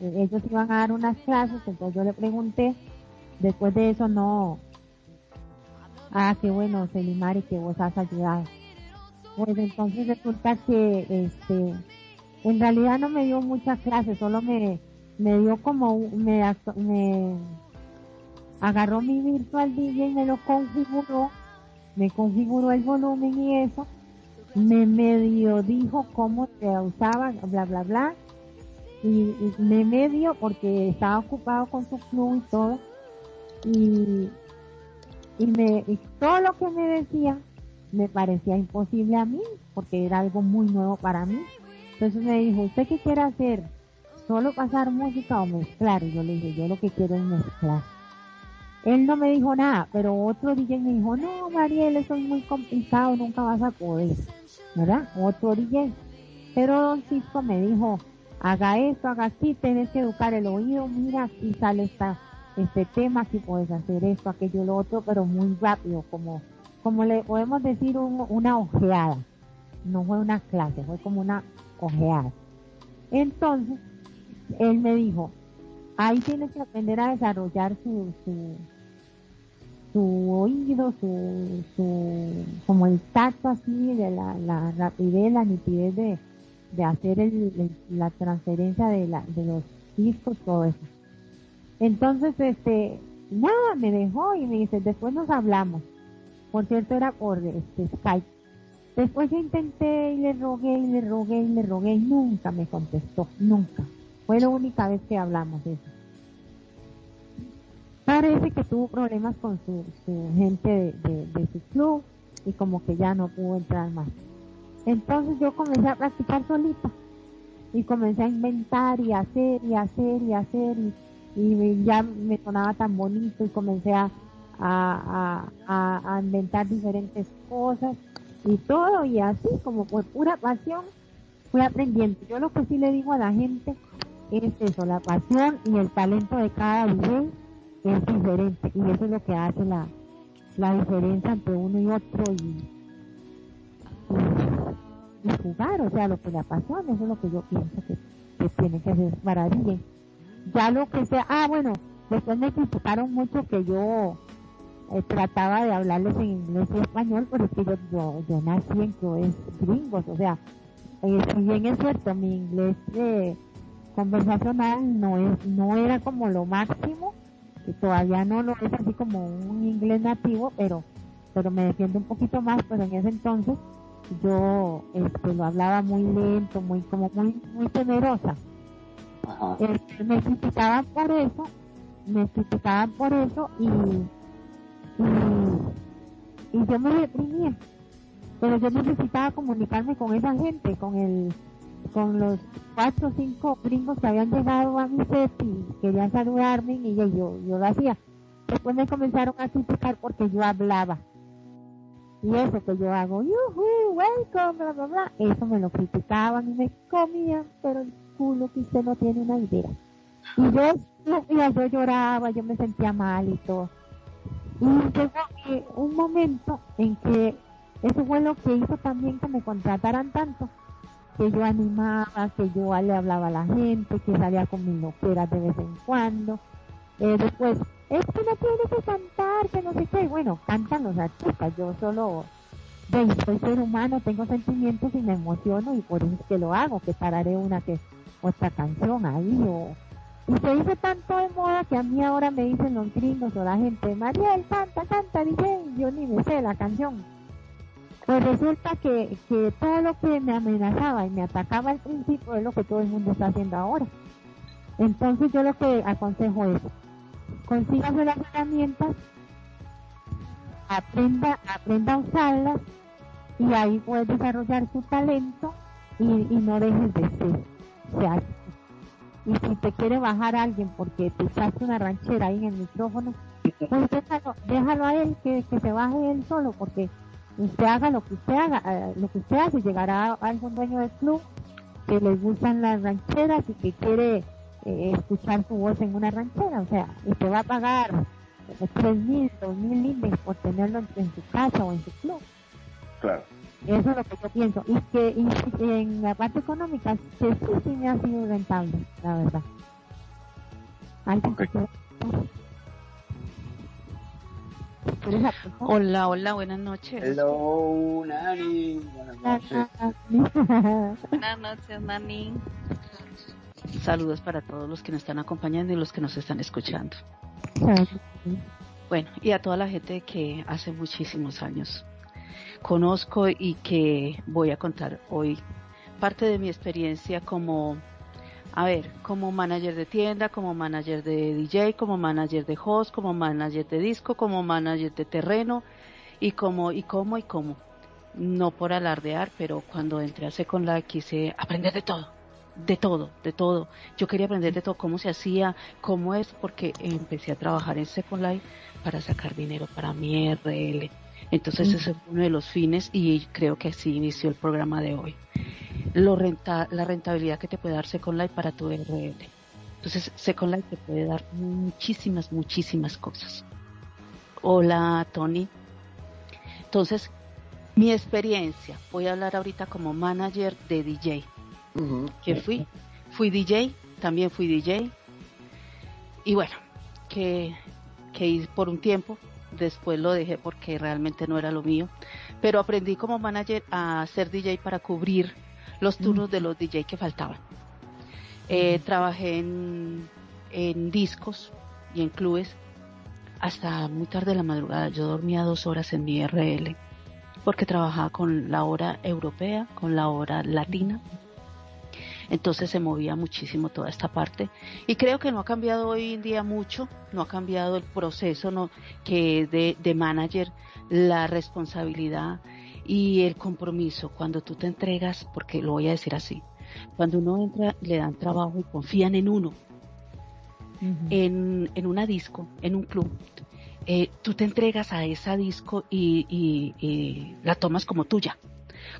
ellos iban a dar unas clases, entonces yo le pregunté, después de eso no, ah, qué bueno, Selimari, que vos has ayudado. Pues entonces resulta que, este, en realidad no me dio muchas clases, solo me, me dio como, me, me agarró mi virtual DJ y me lo configuró me configuró el volumen y eso, me medio dijo cómo se usaba, bla, bla, bla, y, me medio porque estaba ocupado con su club y todo, y, y, me, y todo lo que me decía me parecía imposible a mí, porque era algo muy nuevo para mí. Entonces me dijo, ¿usted qué quiere hacer? ¿Solo pasar música o mezclar? Y yo le dije, yo lo que quiero es mezclar. Él no me dijo nada, pero otro DJ me dijo, no, Mariel, eso es muy complicado, nunca vas a poder, ¿verdad? Otro DJ. Pero Don Cisco me dijo, haga esto, haga así, tienes que educar el oído, mira, aquí sale esta, este tema, aquí puedes hacer esto, aquello, lo otro, pero muy rápido, como, como le podemos decir una ojeada. No fue una clase, fue como una ojeada. Entonces, él me dijo, ahí tienes que aprender a desarrollar su, su, oído, su, su, como el tacto así, de la, la rapidez, la nitidez de, de hacer el, la transferencia de, la, de los discos, todo eso. Entonces, este, nada, me dejó y me dice, después nos hablamos. Por cierto, era por este, Skype. Después yo intenté y le rogué y le rogué y le rogué y nunca me contestó, nunca. Fue la única vez que hablamos de eso. Parece que tuvo problemas con su, gente de, su club y como que ya no pudo entrar más. Entonces yo comencé a practicar solita y comencé a inventar y hacer y hacer y hacer y, ya me sonaba tan bonito y comencé a, a, inventar diferentes cosas y todo y así como por pura pasión fui aprendiendo. Yo lo que sí le digo a la gente es eso, la pasión y el talento de cada DJ es diferente y eso es lo que hace la, la diferencia entre uno y otro y, jugar, o sea, lo que le apasiona, eso es lo que yo pienso que, que tiene que ser maravilla. Ya lo que sea, ah bueno, después me criticaron mucho que yo eh, trataba de hablarles en inglés y español, pero es que yo, yo, nací en clubes gringos, o sea, eh, si bien es cierto, mi inglés eh, conversacional no es, no era como lo máximo, que todavía no lo es así como un inglés nativo, pero, pero me defiendo un poquito más, pero en ese entonces yo este, lo hablaba muy lento, muy como muy muy temerosa. Este, me criticaban por eso, me criticaban por eso y, y, yo me deprimía. Pero yo necesitaba comunicarme con esa gente, con el con los cuatro o cinco gringos que habían llegado a mi set y querían saludarme y yo, yo, lo hacía. Después me comenzaron a criticar porque yo hablaba y eso que yo hago, yuhu, welcome, bla, bla, bla, eso me lo criticaban y me comían, pero el culo que usted no tiene una idea. Y yo, yo lloraba, yo me sentía mal y todo. Y llegó un momento en que eso fue lo que hizo también que me contrataran tanto, que yo animaba, que yo le hablaba a la gente, que salía con mis loqueras de vez en cuando. Eh, después, es que no tiene que cantar, que no sé qué. Bueno, cantan los artistas, yo solo soy ser humano, tengo sentimientos y me emociono y por eso es que lo hago, que pararé una que otra canción ahí o y se dice tanto de moda que a mí ahora me dicen los gringos o la gente, Mariel, canta, canta, dije, yo ni me sé la canción. Pues resulta que, que todo lo que me amenazaba y me atacaba al principio es lo que todo el mundo está haciendo ahora. Entonces yo lo que aconsejo es, consígase las herramientas, aprenda, aprenda a usarlas y ahí puedes desarrollar tu talento y, no dejes de ser. Y si te quiere bajar alguien porque te echaste una ranchera ahí en el micrófono, pues déjalo, déjalo a él que, se baje él solo porque usted haga lo que usted haga, eh, lo que usted hace, llegará a algún dueño del club que le gustan las rancheras y que quiere eh, escuchar su voz en una ranchera, o sea, y te va a pagar tres mil, dos mil lindes por tenerlo en, su casa o en su club. Claro. Eso es lo que yo pienso. Y que en la parte económica, que sí, sí me ha sido rentable, la verdad. Hola, hola, buenas noches. Hello, Nani. Buenas noches. <laughs> buenas noches, Nani. Saludos para todos los que nos están acompañando y los que nos están escuchando. Bueno, y a toda la gente que hace muchísimos años conozco y que voy a contar hoy parte de mi experiencia como, a ver, como manager de tienda, como manager de DJ, como manager de host, como manager de disco, como manager de terreno y como, y cómo, y cómo. No por alardear, pero cuando entré a Second Life quise aprender de todo de todo, de todo. Yo quería aprender de todo, cómo se hacía, cómo es, porque empecé a trabajar en Second Life para sacar dinero para mi RL. Entonces ese es uno de los fines y creo que así inició el programa de hoy. Lo renta, la rentabilidad que te puede dar Second Life para tu RL. Entonces Second Life te puede dar muchísimas, muchísimas cosas. Hola Tony. Entonces, mi experiencia, voy a hablar ahorita como manager de DJ que fui. Fui DJ, también fui DJ. Y bueno, que, que por un tiempo, después lo dejé porque realmente no era lo mío. Pero aprendí como manager a ser DJ para cubrir los turnos de los DJ que faltaban. Eh, trabajé en, en discos y en clubes hasta muy tarde de la madrugada. Yo dormía dos horas en mi RL porque trabajaba con la hora europea, con la hora latina entonces se movía muchísimo toda esta parte. Y creo que no ha cambiado hoy en día mucho, no ha cambiado el proceso no, que de, de manager, la responsabilidad y el compromiso. Cuando tú te entregas, porque lo voy a decir así, cuando uno entra le dan trabajo y confían en uno, en, en una disco, en un club, eh, tú te entregas a esa disco y, y la tomas como tuya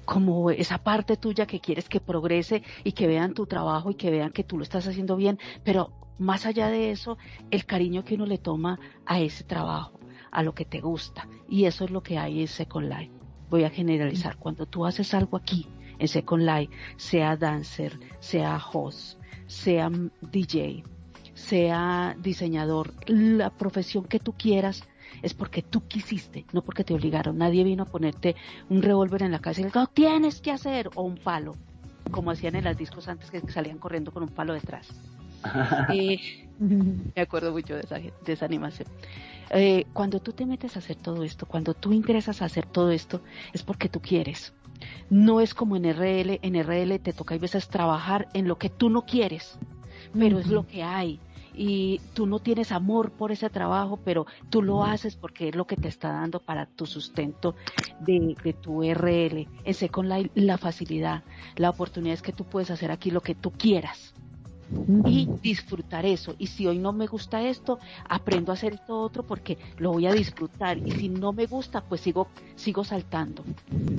como esa parte tuya que quieres que progrese y que vean tu trabajo y que vean que tú lo estás haciendo bien, pero más allá de eso, el cariño que uno le toma a ese trabajo, a lo que te gusta. Y eso es lo que hay en Second Life. Voy a generalizar. Cuando tú haces algo aquí, en Second Life, sea dancer, sea host, sea DJ, sea diseñador, la profesión que tú quieras, es porque tú quisiste, no porque te obligaron. Nadie vino a ponerte un revólver en la cabeza y dijo, tienes que hacer, o un palo, como hacían en las discos antes que salían corriendo con un palo detrás. <laughs> Eh, me acuerdo mucho de esa, de esa animación. Eh, cuando tú te metes a hacer todo esto, cuando tú ingresas a hacer todo esto, es porque tú quieres. No es como en RL, en RL te toca a veces trabajar en lo que tú no quieres, pero es lo que hay. Y tú no tienes amor por ese trabajo, pero tú lo haces porque es lo que te está dando para tu sustento de, de tu RL. Ese con la, la facilidad, la oportunidad es que tú puedes hacer aquí lo que tú quieras y disfrutar eso. Y si hoy no me gusta esto, aprendo a hacer esto otro porque lo voy a disfrutar. Y si no me gusta, pues sigo, sigo saltando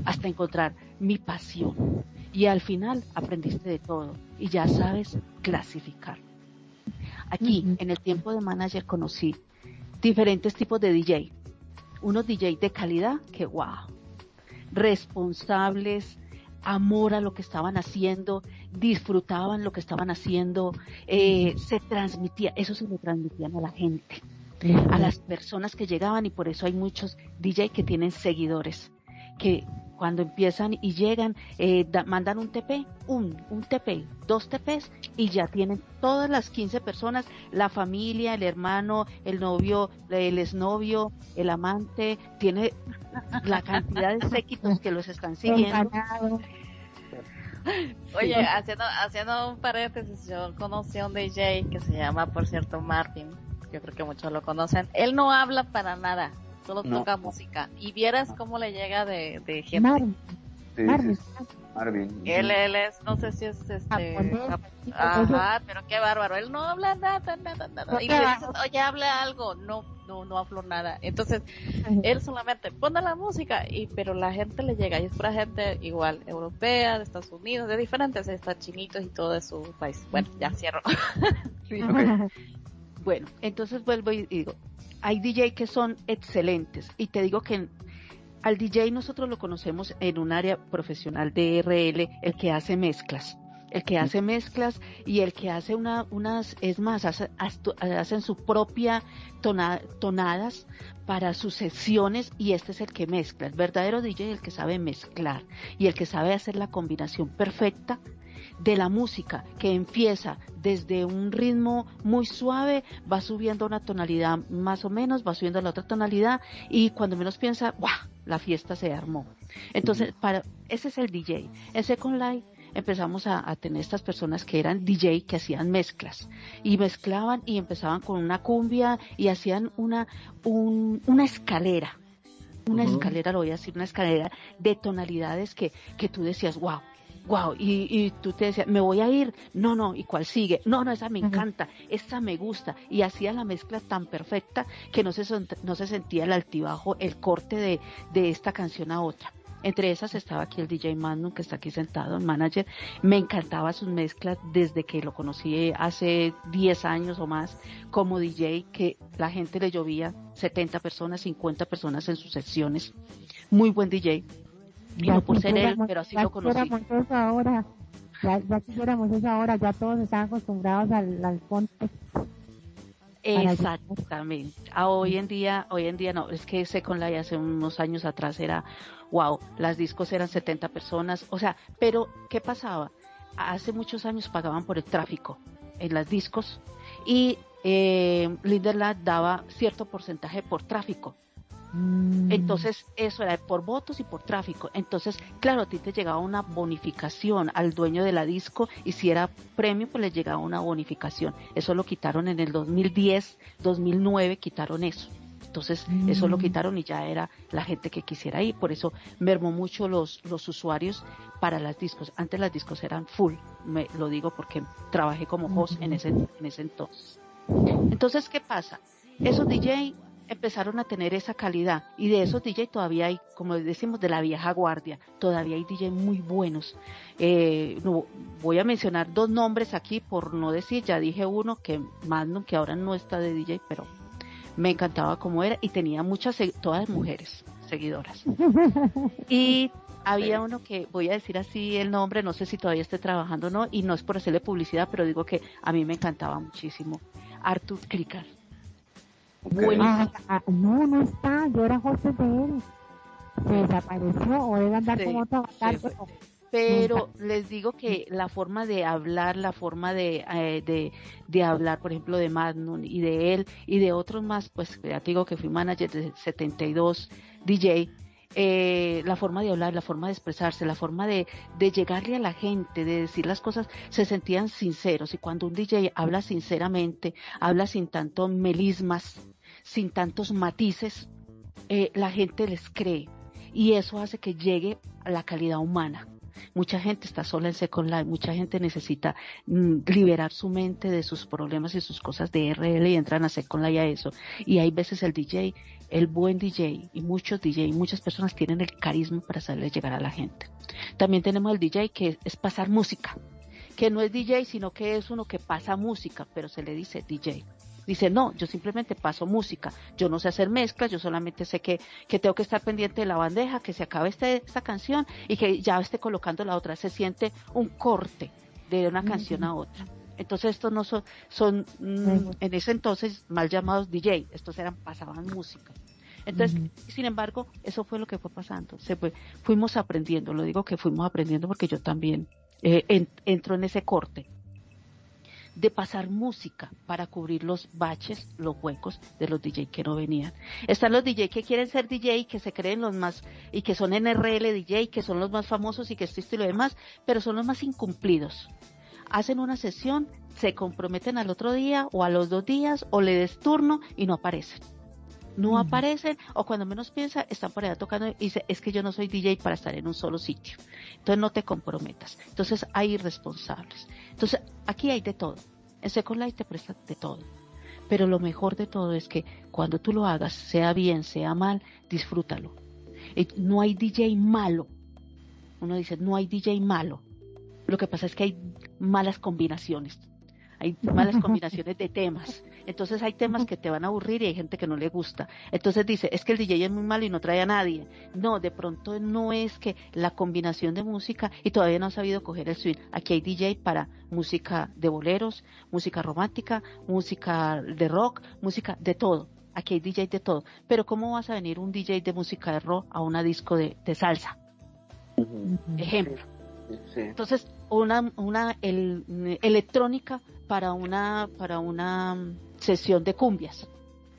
hasta encontrar mi pasión. Y al final aprendiste de todo y ya sabes clasificar. Aquí, en el tiempo de manager, conocí diferentes tipos de DJ. Unos DJ de calidad que, wow, responsables, amor a lo que estaban haciendo, disfrutaban lo que estaban haciendo, eh, se transmitía, eso se lo transmitían a la gente, a las personas que llegaban y por eso hay muchos DJ que tienen seguidores, que cuando empiezan y llegan, eh, mandan un TP, un, un TP, dos TPs y ya tienen todas las 15 personas, la familia, el hermano, el novio, el exnovio, el amante, tiene la cantidad de séquitos que los están <laughs> siguiendo. <laughs> Oye, haciendo, haciendo un paréntesis, yo conocí a un DJ que se llama, por cierto, Martin. Yo creo que muchos lo conocen. Él no habla para nada, solo toca música. Y vieras cómo le llega de, de gente. Marvin. Marvin. Marvin. Él, él es, no sé si es este. Ajá, pero qué bárbaro. Él no habla nada, nada, nada. Y le dices, oye, habla algo. No, no, no hablo nada. Entonces, él solamente pone la música, y pero la gente le llega. Y es para gente igual, europea, de Estados Unidos, de diferentes, está chinitos y todo de su país. Bueno, ya cierro. <laughs> sí. Bueno, entonces vuelvo y digo, hay DJ que son excelentes. Y te digo que al DJ nosotros lo conocemos en un área profesional de RL, el que hace mezclas. El que hace mezclas y el que hace una, unas, es más, hace, hacen su propia tonadas para sus sesiones y este es el que mezcla. El verdadero DJ el que sabe mezclar y el que sabe hacer la combinación perfecta de la música que empieza desde un ritmo muy suave, va subiendo una tonalidad más o menos, va subiendo la otra tonalidad y cuando menos piensa, ¡guau! La fiesta se armó. Entonces, para, ese es el DJ. En Second Life empezamos a, tener estas personas que eran DJ que hacían mezclas y mezclaban y empezaban con una cumbia y hacían una, una escalera una escalera, lo voy a decir, una escalera de tonalidades que, que tú decías, wow, wow, y, y, tú te decías, me voy a ir, no, no, ¿y cuál sigue? No, no, esa me encanta, esa me gusta, y hacía la mezcla tan perfecta que no se, no se sentía el altibajo, el corte de, de esta canción a otra. Entre esas estaba aquí el DJ Magnum, que está aquí sentado, el manager. Me encantaba sus mezclas desde que lo conocí hace 10 años o más como DJ, que la gente le llovía 70 personas, 50 personas en sus sesiones. Muy buen DJ. Y no por ser él, pero así lo conocí. Eso ahora. Ya, ya quisiéramos eso ahora, ya todos están acostumbrados al, al Exactamente. A hoy en día, hoy en día no, es que Second Life hace unos años atrás era, wow, las discos eran 70 personas, o sea, pero ¿qué pasaba? Hace muchos años pagaban por el tráfico en las discos y eh, Linderland daba cierto porcentaje por tráfico. Mm. Entonces, eso era por votos y por tráfico. Entonces, claro, a ti te llegaba una bonificación al dueño de la disco y si era premio, pues le llegaba una bonificación. Eso lo quitaron en el 2010, 2009, quitaron eso. Entonces, eso lo mm. quitaron y ya era la gente que quisiera ir. Por eso mermó mucho los, los usuarios para las discos. Antes las discos eran full. Me, lo digo porque trabajé como host en, ese, en ese entonces. Entonces, ¿qué pasa? Esos DJ empezaron a tener esa calidad y de esos DJ todavía hay, como decimos, de la vieja guardia, todavía hay DJ muy buenos. Eh, no, voy a mencionar dos nombres aquí por no decir, ya dije uno que Magnum, que ahora no está de DJ, pero me encantaba como era y tenía muchas, todas mujeres seguidoras. <laughs> Y había uno que, voy a decir así el nombre, no sé si todavía esté trabajando o no, y no es por hacerle publicidad, pero digo que a mí me encantaba muchísimo. Arthur Clicker Ah, no, no está, yo era hostes de él. Se desapareció o debe andar como otro pero les digo que la forma de hablar, la forma de, eh, de, de, hablar, por ejemplo, de Magnum y de él y de otros más, pues ya te digo que fui manager de 72 DJ, eh, la forma de hablar, la forma de expresarse, la forma de, llegarle a la gente, de decir las cosas, se sentían sinceros. Y cuando un DJ habla sinceramente, habla sin tantos melismas, sin tantos matices, eh, la gente les cree. Y eso hace que llegue a la calidad humana. Mucha gente está sola en Second Life, mucha gente necesita mm, liberar su mente de sus problemas y sus cosas de RL y entran a Second Life a eso. Y hay veces el DJ, el buen DJ y muchos DJ, muchas personas tienen el carisma para saber llegar a la gente. También tenemos el DJ que es pasar música, que no es DJ, sino que es uno que pasa música, pero se le dice DJ. Dice, no, yo simplemente paso música, yo no sé hacer mezclas, yo solamente sé que, que tengo que estar pendiente de la bandeja, que se acabe este, esta canción y que ya esté colocando la otra. Se siente un corte de una canción a otra. Entonces estos no son, son mm, en ese entonces mal llamados DJ, estos eran, pasaban música. Entonces, sin embargo, eso fue lo que fue pasando. Se fue, fuimos aprendiendo, lo digo que fuimos aprendiendo porque yo también eh, entro en ese corte de pasar música para cubrir los baches, los huecos de los DJ que no venían. Están los DJ que quieren ser DJ, que se creen los más, y que son NRL DJ, que son los más famosos y que esto y lo demás, pero son los más incumplidos. Hacen una sesión, se comprometen al otro día o a los dos días o le des turno y no aparecen. No aparecen o cuando menos piensa están por allá tocando y dice es que yo no soy DJ para estar en un solo sitio. Entonces no te comprometas. Entonces hay irresponsables. Entonces, aquí hay de todo. En Second Life te presta de todo. Pero lo mejor de todo es que cuando tú lo hagas, sea bien, sea mal, disfrútalo. no hay DJ malo. Uno dice, no hay DJ malo. Lo que pasa es que hay malas combinaciones hay malas <laughs> combinaciones de temas. Entonces hay temas que te van a aburrir y hay gente que no le gusta. Entonces dice, es que el DJ es muy malo y no trae a nadie. No, de pronto no es que la combinación de música y todavía no ha sabido coger el swing. Aquí hay DJ para música de boleros, música romántica, música de rock, música de todo. Aquí hay DJ de todo. Pero ¿cómo vas a venir un DJ de música de rock a una disco de, salsa? Ejemplo. Entonces, una, una electrónica para una, para una sesión de cumbias.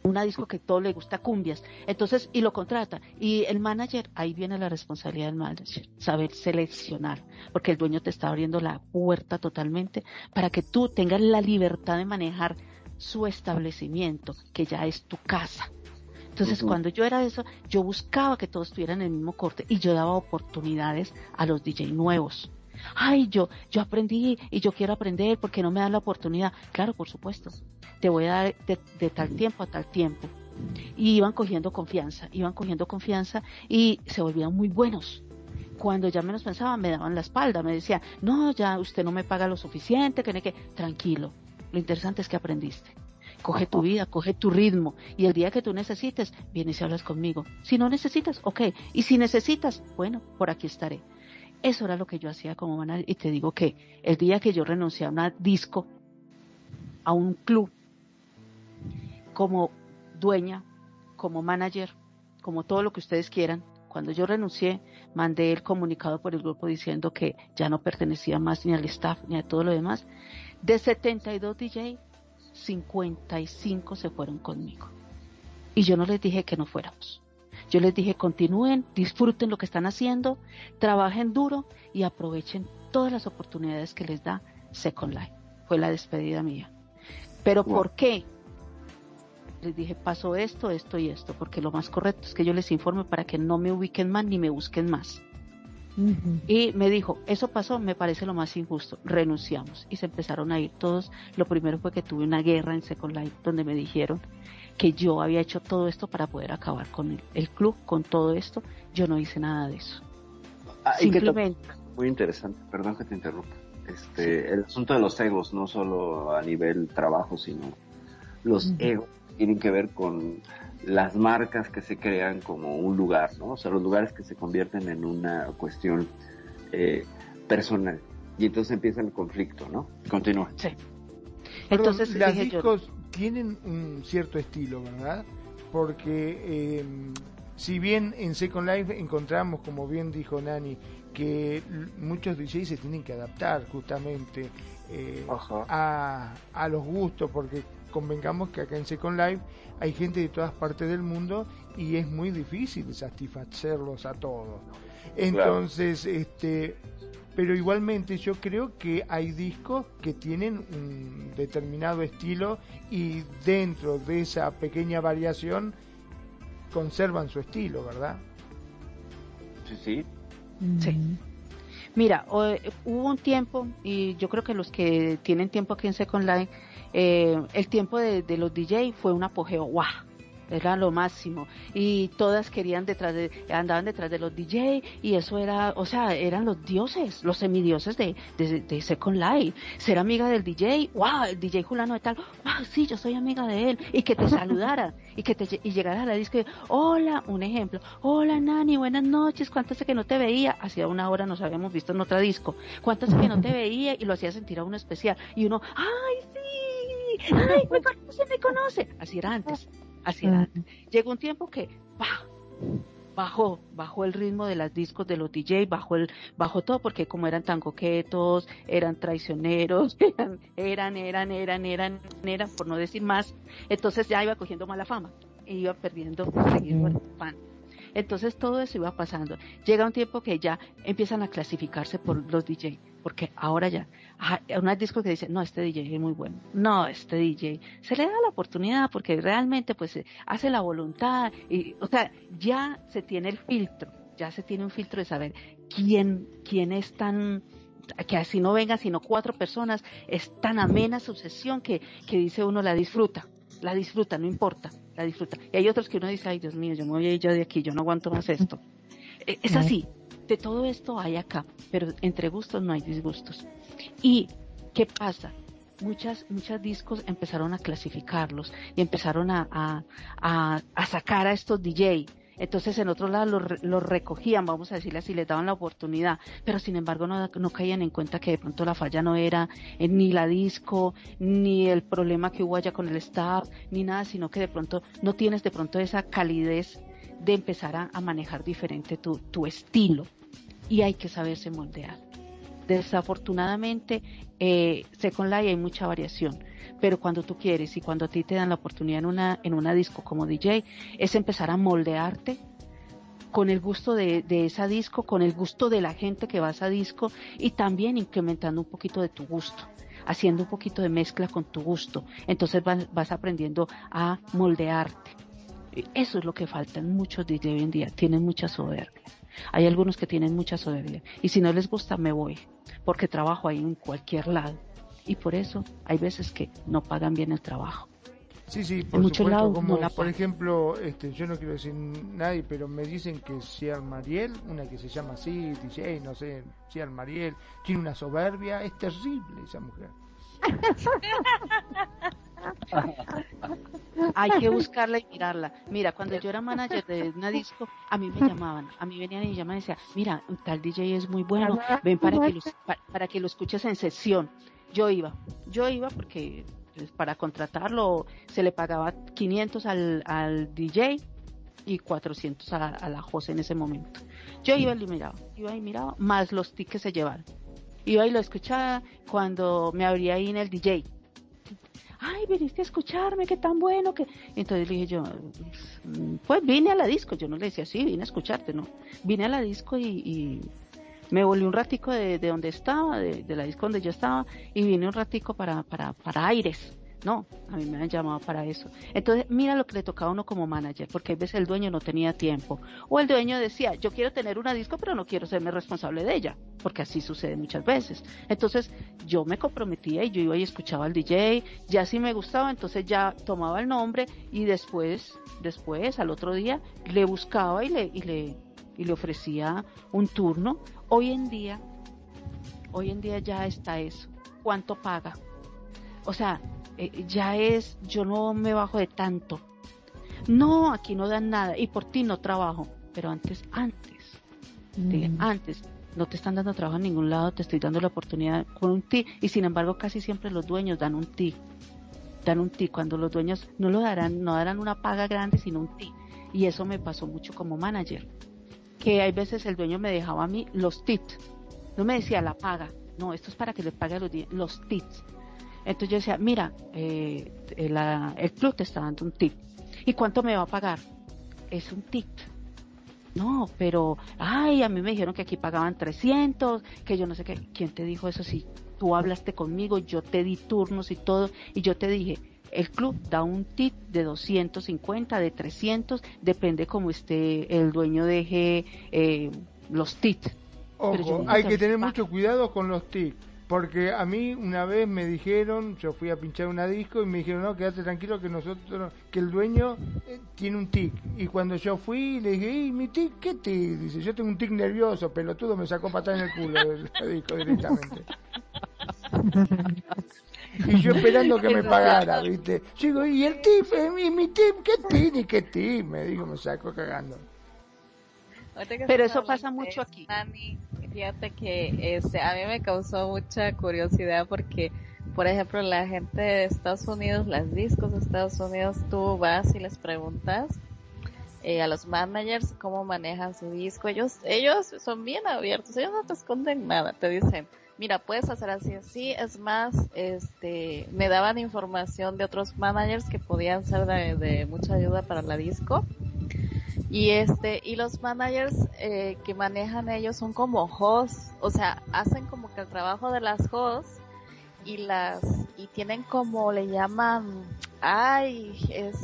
Una disco que todo le gusta cumbias. Entonces, y lo contrata. Y el manager, ahí viene la responsabilidad del manager, saber seleccionar, porque el dueño te está abriendo la puerta totalmente para que tú tengas la libertad de manejar su establecimiento, que ya es tu casa. Entonces, cuando yo era eso, yo buscaba que todos tuvieran el mismo corte y yo daba oportunidades a los DJ nuevos ay, yo, yo aprendí y yo quiero aprender porque no me dan la oportunidad. Claro, por supuesto, te voy a dar de, tal tiempo a tal tiempo. Y iban cogiendo confianza, iban cogiendo confianza y se volvían muy buenos. Cuando ya menos pensaban, me daban la espalda, me decían, no, ya usted no me paga lo suficiente, que, que, tranquilo. Lo interesante es que aprendiste coge tu vida, coge tu ritmo y el día que tú necesites, vienes y hablas conmigo. Si no necesitas, ok. Y si necesitas, bueno, por aquí estaré. Eso era lo que yo hacía como manager y te digo que el día que yo renuncié a una disco, a un club, como dueña, como manager, como todo lo que ustedes quieran, cuando yo renuncié, mandé el comunicado por el grupo diciendo que ya no pertenecía más ni al staff ni a todo lo demás. De 72 DJ, 55 se fueron conmigo. Y yo no les dije que no fuéramos. Yo les dije, continúen, disfruten lo que están haciendo, trabajen duro y aprovechen todas las oportunidades que les da Second Life. Fue la despedida mía. Pero ¿por qué? Les dije, pasó esto, esto y esto, porque lo más correcto es que yo les informe para que no me ubiquen más ni me busquen más. Y me dijo, eso pasó, me parece lo más injusto, renunciamos. Y se empezaron a ir todos. Lo primero fue que tuve una guerra en Second Life donde me dijeron que yo había hecho todo esto para poder acabar con el, club, con todo esto. Yo no hice nada de eso. Ah, Simplemente. Muy interesante, perdón que te interrumpa. Este, El asunto de los egos, no solo a nivel trabajo, sino los egos tienen que ver con las marcas que se crean como un lugar, ¿no? O sea, los lugares que se convierten en una cuestión eh, personal. Y entonces empieza el conflicto, ¿no? Continúa. Sí. Entonces, las discos, tienen un cierto estilo, ¿verdad? Porque eh, si bien en Second Life encontramos, como bien dijo Nani, que muchos DJs se tienen que adaptar justamente eh, a, a los gustos, porque convengamos que acá en Second Life hay gente de todas partes del mundo y es muy difícil satisfacerlos a todos. Entonces, este, pero igualmente yo creo que hay discos que tienen un determinado estilo y dentro de esa pequeña variación conservan su estilo, ¿verdad? Sí, sí. Sí. Mira, hubo un tiempo, y yo creo que los que tienen tiempo aquí en Second Life, eh, el tiempo de, de los DJ fue un apogeo. ¡Wow! Era lo máximo. Y todas querían detrás de andaban detrás de los DJ y eso era o sea eran los dioses los semidioses de, de, de Second Life. Ser amiga del DJ wow el DJ Julano de tal wow sí yo soy amiga de él. Y que te <laughs> saludara y que te y llegara a la disco hola un ejemplo hola Nani buenas noches cuánto hace que no te veía hacía una hora nos habíamos visto en otra disco. Cuánto hace que no te veía y lo hacía sentir a uno especial. Y uno ay sí ay me conoce me conoce así era antes Así Llegó un tiempo que bajó, bajó el ritmo de las discos de los DJ, bajó el, bajó todo porque como eran tan coquetos, eran traicioneros, <laughs> eran, eran, eran, eran, eran, por no decir más, entonces ya iba cogiendo mala fama, e iba perdiendo seguidores, fan. Entonces todo eso iba pasando. Llega un tiempo que ya empiezan a clasificarse por los DJ, porque ahora ya, una disco que dice, no, este DJ es muy bueno, no, este DJ, se le da la oportunidad porque realmente pues hace la voluntad, y, o sea, ya se tiene el filtro, ya se tiene un filtro de saber quién, quién es tan, que así no venga sino cuatro personas, es tan amena su sesión que, que dice uno la disfruta, la disfruta, no importa, la disfruta. Y hay otros que uno dice, ay Dios mío, yo me voy a ir yo de aquí, yo no aguanto más esto. E, es así, de todo esto hay acá, pero entre gustos no hay disgustos. ¿Y qué pasa? Muchas, muchas discos empezaron a clasificarlos y empezaron a, a, a, sacar a estos DJ. Entonces en otro lado los, los, recogían, vamos a decirle así, les daban la oportunidad, pero sin embargo no, no caían en cuenta que de pronto la falla no era eh, ni la disco, ni el problema que hubo allá con el staff, ni nada, sino que de pronto no tienes de pronto esa calidez de empezar a, manejar diferente tu, tu estilo y hay que saberse moldear. Desafortunadamente, eh, Second Life hay mucha variación, pero cuando tú quieres y cuando a ti te dan la oportunidad en una, en una disco como DJ, es empezar a moldearte con el gusto de, de esa disco, con el gusto de la gente que va a disco y también incrementando un poquito de tu gusto haciendo un poquito de mezcla con tu gusto. Entonces vas, vas aprendiendo a moldearte. Eso es lo que falta en muchos DJ hoy en día. Tienen mucha soberbia. Hay algunos que tienen mucha soberbia. Y si no les gusta, me voy. Porque trabajo ahí en cualquier lado. Y por eso hay veces que no pagan bien el trabajo. Sí, sí, por muchos lados como por ejemplo, este, yo no quiero decir nadie, pero me dicen que Ciar Mariel, una que se llama así, DJ, no sé, Ciar Mariel, tiene una soberbia, es terrible esa mujer. <laughs> Hay que buscarla y mirarla. Mira, cuando yo era manager de una disco, a mí me llamaban, a mí venían y llamaban y decían, mira, tal DJ es muy bueno, ven para que lo, para, que lo escuches en sesión. Yo iba, yo iba porque pues, para contratarlo se le pagaba 500 al, al DJ y 400 a, a, la José en ese momento. Yo iba y miraba, iba y miraba, más los tickets se llevaron. Iba y lo escuchaba cuando me abría ahí en el DJ ay, viniste a escucharme, qué tan bueno que... Entonces dije yo, pues vine a la disco, yo no le decía, sí, vine a escucharte, no. Vine a la disco y, me volví un ratico de, donde estaba, de, de, la disco donde yo estaba, y vine un ratico para, para, para Aires. No, a mí me han llamado para eso. Entonces, mira lo que le tocaba a uno como manager, porque a veces el dueño no tenía tiempo. O el dueño decía, yo quiero tener una disco, pero no quiero serme responsable de ella, porque así sucede muchas veces. Entonces, yo me comprometía y yo iba y escuchaba al DJ, ya si me gustaba, entonces ya tomaba el nombre y después, después, al otro día, le buscaba y le, y le, y le ofrecía un turno. Hoy en día, hoy en día ya está eso. ¿Cuánto paga? O sea, eh, ya es, yo no me bajo de tanto. No, aquí no dan nada y por ti no trabajo, pero antes, antes, mm. antes, no te están dando trabajo en ningún lado, te estoy dando la oportunidad con un ti y sin embargo casi siempre los dueños dan un ti. dan un tip, cuando los dueños no lo darán, no darán una paga grande, sino un tip. Y eso me pasó mucho como manager, que hay veces el dueño me dejaba a mí los tips, no me decía la paga, no, esto es para que le pague los, los tips. Entonces yo decía, mira, eh, el club te está dando un tip. ¿Y cuánto me va a pagar? Es un tip. No, pero, ay, a mí me dijeron que aquí pagaban 300, que yo no sé qué. ¿Quién te dijo eso? Si tú hablaste conmigo, yo te di turnos y todo, y yo te dije, el club da un tip de 250, de 300, depende cómo esté el dueño deje eh, los tips. Ojo, hay que tener mucho cuidado con los tips porque a mí una vez me dijeron, yo fui a pinchar una disco y me dijeron, no, quédate tranquilo que nosotros, que el dueño eh, tiene un tic. Y cuando yo fui, le dije, ¿y mi tic qué tic? Dice, yo tengo un tic nervioso, pelotudo, me sacó patada en el culo el <laughs> disco directamente. y yo esperando que me pagara, ¿viste? Yo digo, ¿y el tip? Eh, mi, mi tip? ¿Qué tip? ¿Y qué tip? Me dijo, me sacó cagando. Pero eso pasa mucho aquí fíjate que este, a mí me causó mucha curiosidad porque, por ejemplo, la gente de Estados Unidos, las discos de Estados Unidos, tú vas y les preguntas eh, a los managers cómo manejan su disco. Ellos, ellos son bien abiertos, ellos no te esconden nada, te dicen, mira, puedes hacer así, así. Es más, este, me daban información de otros managers que podían ser de, de mucha ayuda para la disco y este, y los managers eh, que manejan ellos son como hosts, o sea, hacen como que el trabajo de las hosts y las, y tienen como le llaman, ay, es,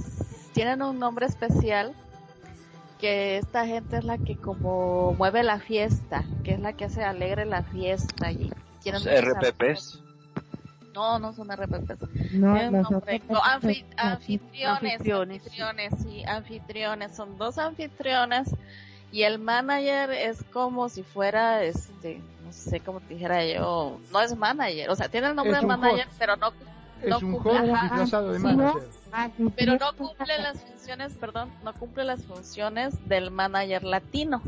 tienen un nombre especial que esta gente es la que como mueve la fiesta, que es la que hace alegre la fiesta y tienen RPPs. No, no son RPPs. No, no, anfitriones, anfitriones, sí, anfitriones. Son dos anfitriones y el manager es como si fuera, este, no sé cómo te dijera yo, no es manager, o sea, tiene el nombre de manager, pero no, no cumple, de manager. Pero no cumple las funciones, perdón, no cumple las funciones del manager latino,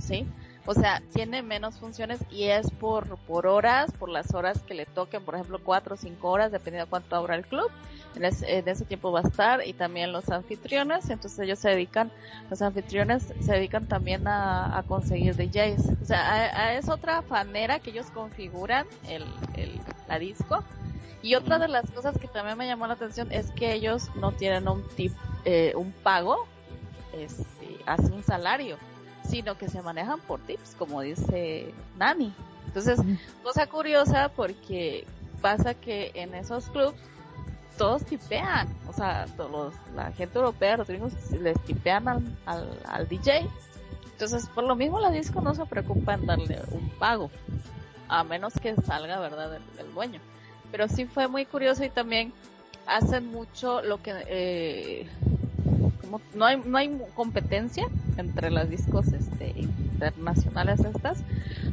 ¿sí? O sea, tiene menos funciones y es por, por horas, por las horas que le toquen, por ejemplo, cuatro o cinco horas, dependiendo de cuánto abra el club. En ese, tiempo va a estar y también los anfitriones, entonces ellos se dedican, los anfitriones se dedican también a, conseguir DJs. O sea, es otra manera que ellos configuran el, el, la disco. Y otra de las cosas que también me llamó la atención es que ellos no tienen un tip, eh, un pago, este, hace un salario sino que se manejan por tips, como dice Nani. Entonces, cosa curiosa porque pasa que en esos clubs todos tipean, o sea, todos la gente europea, los gringos, les tipean al, al, DJ. Entonces, por lo mismo la disco no se preocupa en darle un pago, a menos que salga, ¿verdad?, del, dueño. Pero sí fue muy curioso y también hacen mucho lo que eh, no hay, no hay competencia entre las discos este, internacionales estas.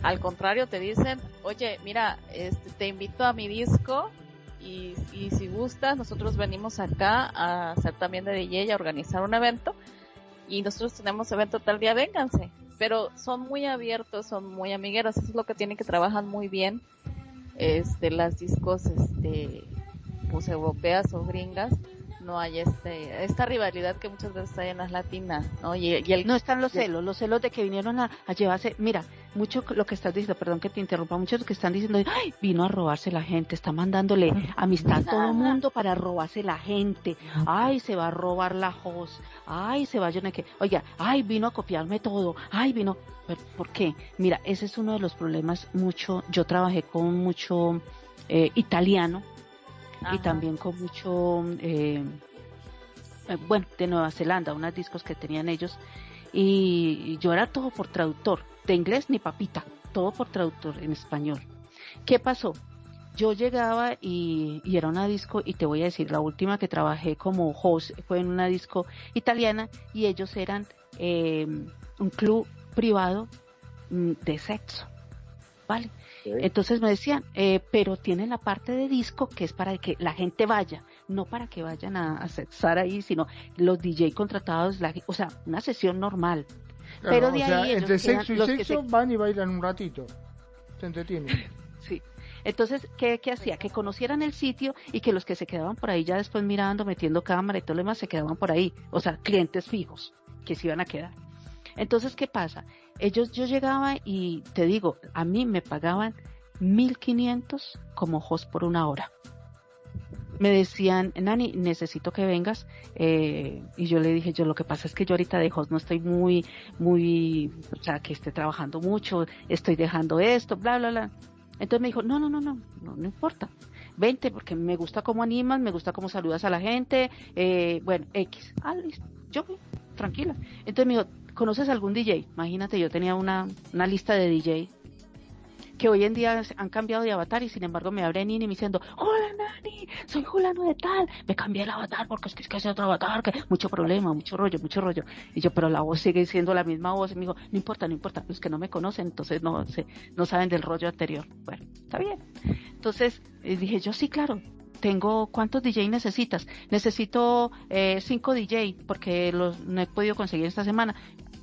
Al contrario, te dicen, oye, mira, este, te invito a mi disco y, y si gustas, nosotros venimos acá a hacer también de DJ y a organizar un evento y nosotros tenemos evento tal día, vénganse. Pero son muy abiertos, son muy amigueros, eso es lo que tienen que trabajar muy bien este, las discos este, pues europeas o gringas no hay este esta rivalidad que muchas veces hay en las latinas, ¿no? Y, el, no están los celos, los celos de que vinieron a, llevarse, mira, mucho lo que estás diciendo, perdón que te interrumpa, muchos que están diciendo, ay, vino a robarse la gente, está mandándole <laughs> amistad a todo el mundo para robarse la gente, ay, se va a robar la host, ay, se va a que, oiga, ay, vino a copiarme todo, ay, vino, ¿por qué? Mira, ese es uno de los problemas mucho, yo trabajé con mucho eh, italiano, y también con mucho, eh, bueno, de Nueva Zelanda, unos discos que tenían ellos. Y yo era todo por traductor, de inglés ni papita, todo por traductor en español. ¿Qué pasó? Yo llegaba y, era una disco, y te voy a decir, la última que trabajé como host fue en una disco italiana y ellos eran eh, un club privado mm, de sexo. ¿Vale? Entonces me decían, eh, pero tienen la parte de disco que es para que la gente vaya, no para que vayan a, a sexar ahí, sino los DJ contratados, o sea, una sesión normal. pero de ahí entre sexo y sexo van y bailan un ratito, se entretienen. <laughs> sí. Entonces, ¿qué, ¿qué, hacía? Que conocieran el sitio y que los que se quedaban por ahí ya después mirando, metiendo cámara y todo lo demás, se quedaban por ahí. O sea, clientes fijos que se iban a quedar. Entonces, ¿qué pasa? Ellos, yo llegaba y te digo, a mí me pagaban 1500 como host por una hora. Me decían, Nani, necesito que vengas. Eh, y yo le dije, yo lo que pasa es que yo ahorita de host no estoy muy, muy, o sea, que esté trabajando mucho, estoy dejando esto, bla, bla, bla. Entonces me dijo, no, no, no, no, no, no importa. Vente porque me gusta cómo animas, me gusta cómo saludas a la gente, eh, bueno, X. Ah, listo. Yo, tranquila. Entonces me dijo, ¿conoces algún DJ? Imagínate, yo tenía una, una lista de DJ que hoy en día han cambiado de avatar y sin embargo me abren me diciendo, hola Nani, soy Julano de tal, me cambié el avatar porque es que es que es otro avatar, que mucho problema, mucho rollo, mucho rollo. Y yo, pero la voz sigue siendo la misma voz. Y me dijo, no importa, no importa, los que no me conocen, entonces no, se, no saben del rollo anterior. Bueno, está bien. Entonces eh, dije, yo sí, claro, tengo cuántos DJ necesitas necesito eh, cinco DJ porque los no he podido conseguir esta semana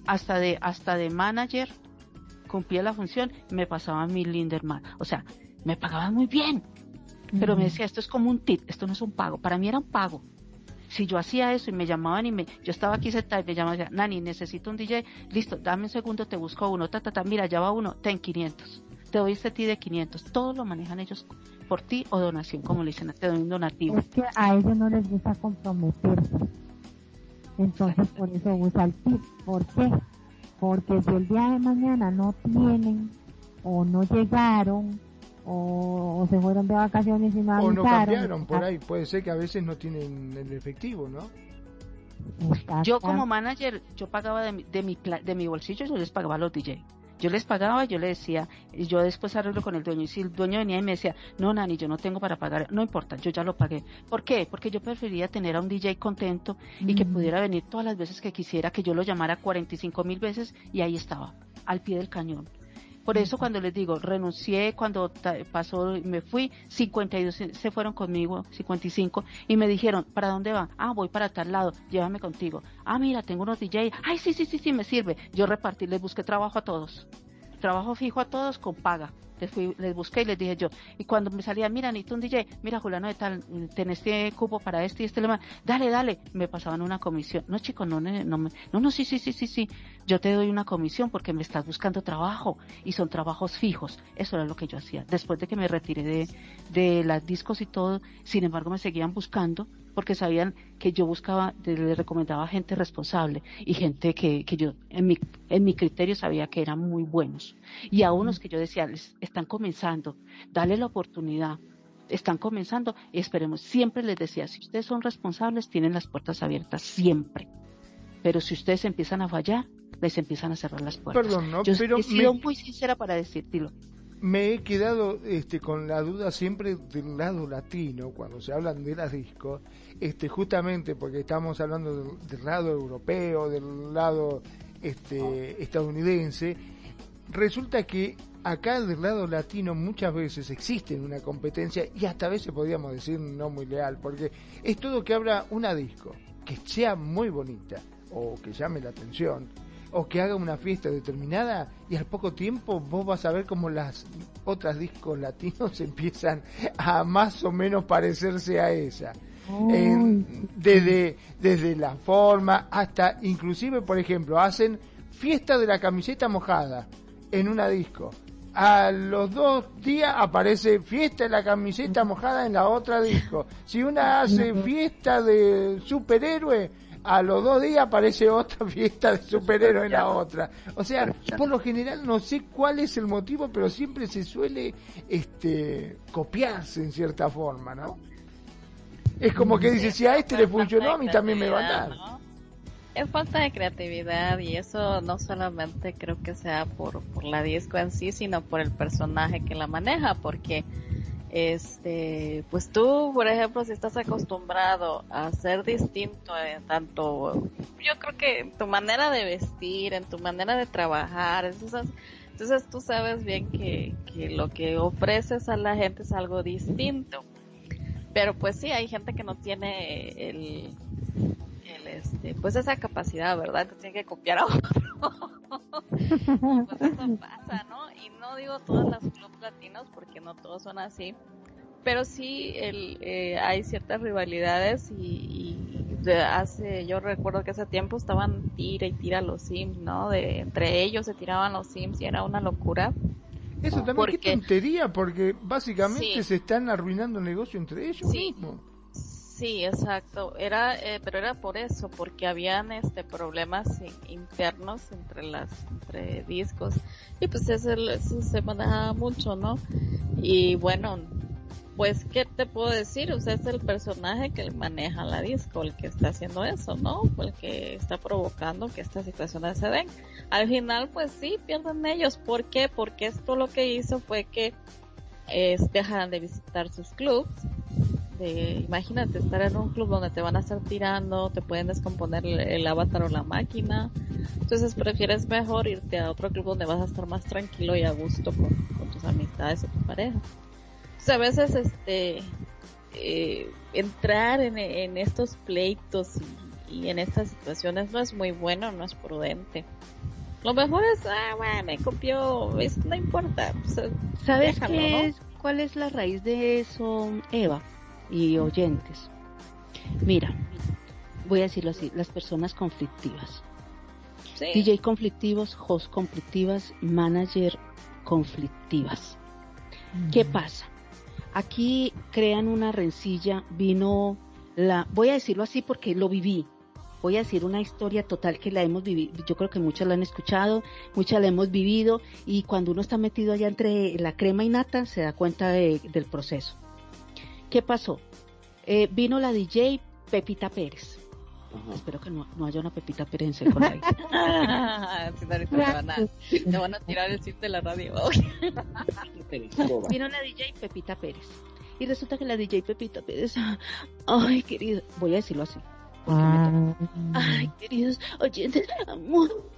hasta de hasta de manager cumplía la función y me pasaba mi Linderman. O sea, me pagaban muy bien. Pero me decía, esto es como un tip, esto no es un pago. Para mí era un pago. Si yo hacía eso y me llamaban y me, yo estaba aquí sentada y me llamaban, Nani, necesito un DJ, listo, dame un segundo, te busco uno, ta, ta, ta, mira, ya va uno, ten 500. Te doy este ti de 500. Todo lo manejan ellos por ti o donación, como le dicen, te doy un donativo. Es que a ellos no les gusta comprometerse. Entonces, por eso usa el tip. ¿Por qué? porque si el día de mañana no tienen o no llegaron o, se fueron de vacaciones y no avisaron, o no cambiaron por ahí puede ser que a veces no tienen el efectivo no yo como manager yo pagaba de mi, de mi de mi bolsillo yo les pagaba a los DJ yo les pagaba, yo le decía, y yo después arreglo con el dueño. Y si el dueño venía y me decía, no, Nani, yo no tengo para pagar, no importa, yo ya lo pagué. ¿Por qué? Porque yo prefería tener a un DJ contento y que pudiera venir todas las veces que quisiera, que yo lo llamara 45 mil veces y ahí estaba, al pie del cañón. Por eso cuando les digo, renuncié cuando pasó, me fui, 52 se fueron conmigo, 55, y me dijeron, ¿para dónde va? Ah, voy para tal lado, llévame contigo. Ah, mira, tengo unos DJ. Ay, sí, sí, sí, sí, me sirve. Yo repartí, les busqué trabajo a todos. Trabajo fijo a todos con paga les, fui, les busqué y les dije yo. Y cuando me salía, mira, tú un DJ, mira, Juliano de tal, tenés este cupo para este y este, dale, dale, me pasaban una comisión. No, chico, no, no, no, no, no, sí, sí, sí, sí, sí, yo te doy una comisión porque me estás buscando trabajo y son trabajos fijos. Eso era lo que yo hacía. Después de que me retiré de, de las discos y todo, sin embargo, me seguían buscando porque sabían que yo buscaba, le recomendaba gente responsable y gente que, que yo en mi, en mi criterio sabía que eran muy buenos. Y a unos que yo decía, les están comenzando, dale la oportunidad, están comenzando y esperemos, siempre les decía, si ustedes son responsables, tienen las puertas abiertas, siempre. Pero si ustedes empiezan a fallar, les empiezan a cerrar las puertas. Perdón, ¿no? Yo pero he sido muy sincera para decírtelo me he quedado este, con la duda siempre del lado latino, cuando se hablan de las discos, este, justamente porque estamos hablando del, lado europeo, del lado este, estadounidense, resulta que acá del lado latino muchas veces existe una competencia y hasta a veces podríamos decir no muy leal, porque es todo que abra una disco, que sea muy bonita o que llame la atención o que haga una fiesta determinada y al poco tiempo vos vas a ver como las otras discos latinos <laughs> empiezan a más o menos parecerse a esa. desde, desde la forma hasta inclusive, por ejemplo, hacen fiesta de la camiseta mojada en una disco. A los dos días aparece fiesta de la camiseta mojada en la otra disco. Si una hace fiesta de superhéroe, a los dos días aparece otra <laughs> fiesta de superhéroe en la otra. O sea, por lo general no sé cuál es el motivo, pero siempre se suele este copiarse en cierta forma, ¿no? Es como que dice, si a este le funcionó, a mí también me va a dar. Es falta de creatividad y eso no solamente creo que sea por, por la disco en sí, sino por el personaje que la maneja, porque este, pues tú, por ejemplo, si estás acostumbrado a ser distinto en tanto, yo creo que en tu manera de vestir, en tu manera de trabajar, entonces tú sabes bien que, que lo que ofreces a la gente es algo distinto. Pero pues sí, hay gente que no tiene el, el este, pues esa capacidad, ¿verdad? Que tiene que copiar a otro. <laughs> pues eso pasa, ¿no? Y no digo todas las clubs latinos porque no todos son así, pero sí el, eh, hay ciertas rivalidades y, hace, yo recuerdo que hace tiempo estaban tira y tira los Sims, ¿no? De, entre ellos se tiraban los Sims y era una locura. Eso también porque, qué tontería, porque básicamente se están arruinando el negocio entre ellos sí. Sí, exacto. Era, eh, pero era por eso, porque habían este problemas internos entre las entre discos y pues eso, eso se manejaba mucho, ¿no? Y bueno, pues, ¿qué te puedo decir? O sea, es el personaje que maneja la disco, el que está haciendo eso, ¿no? El que está provocando que estas situaciones se den. Al final, pues sí, pierden ellos. ¿Por qué? Porque esto lo que hizo fue que es, dejaran de visitar sus clubs. De, imagínate estar en un club donde te van a estar tirando, te pueden descomponer el, avatar o la máquina. Entonces prefieres mejor irte a otro club donde vas a estar más tranquilo y a gusto con, con tus amistades o tu pareja a veces este eh, entrar en, estos pleitos y, en estas situaciones no es muy bueno, no es prudente. Lo mejor es, ah, bueno, me copió, no importa. ¿Sabes qué es, cuál es la raíz de eso, Eva y oyentes? Mira, voy a decirlo así, las personas conflictivas. DJ conflictivos, host conflictivas, manager conflictivas. ¿Qué pasa? Aquí crean una rencilla, vino la, voy a decirlo así porque lo viví, voy a decir una historia total que la hemos vivido, yo creo que muchas la han escuchado, muchas la hemos vivido y cuando uno está metido allá entre la crema y nata se da cuenta del proceso. ¿Qué pasó? Eh, vino la DJ Pepita Pérez. Espero que no, haya una Pepita Pérez en con ahí. <laughs> te, van a, tirar el sitio de la radio. <laughs> Vino la DJ Pepita Pérez. Y resulta que la DJ Pepita Pérez, <laughs> ay querido, voy a decirlo así. Ah. Ay, queridos oyentes, amor,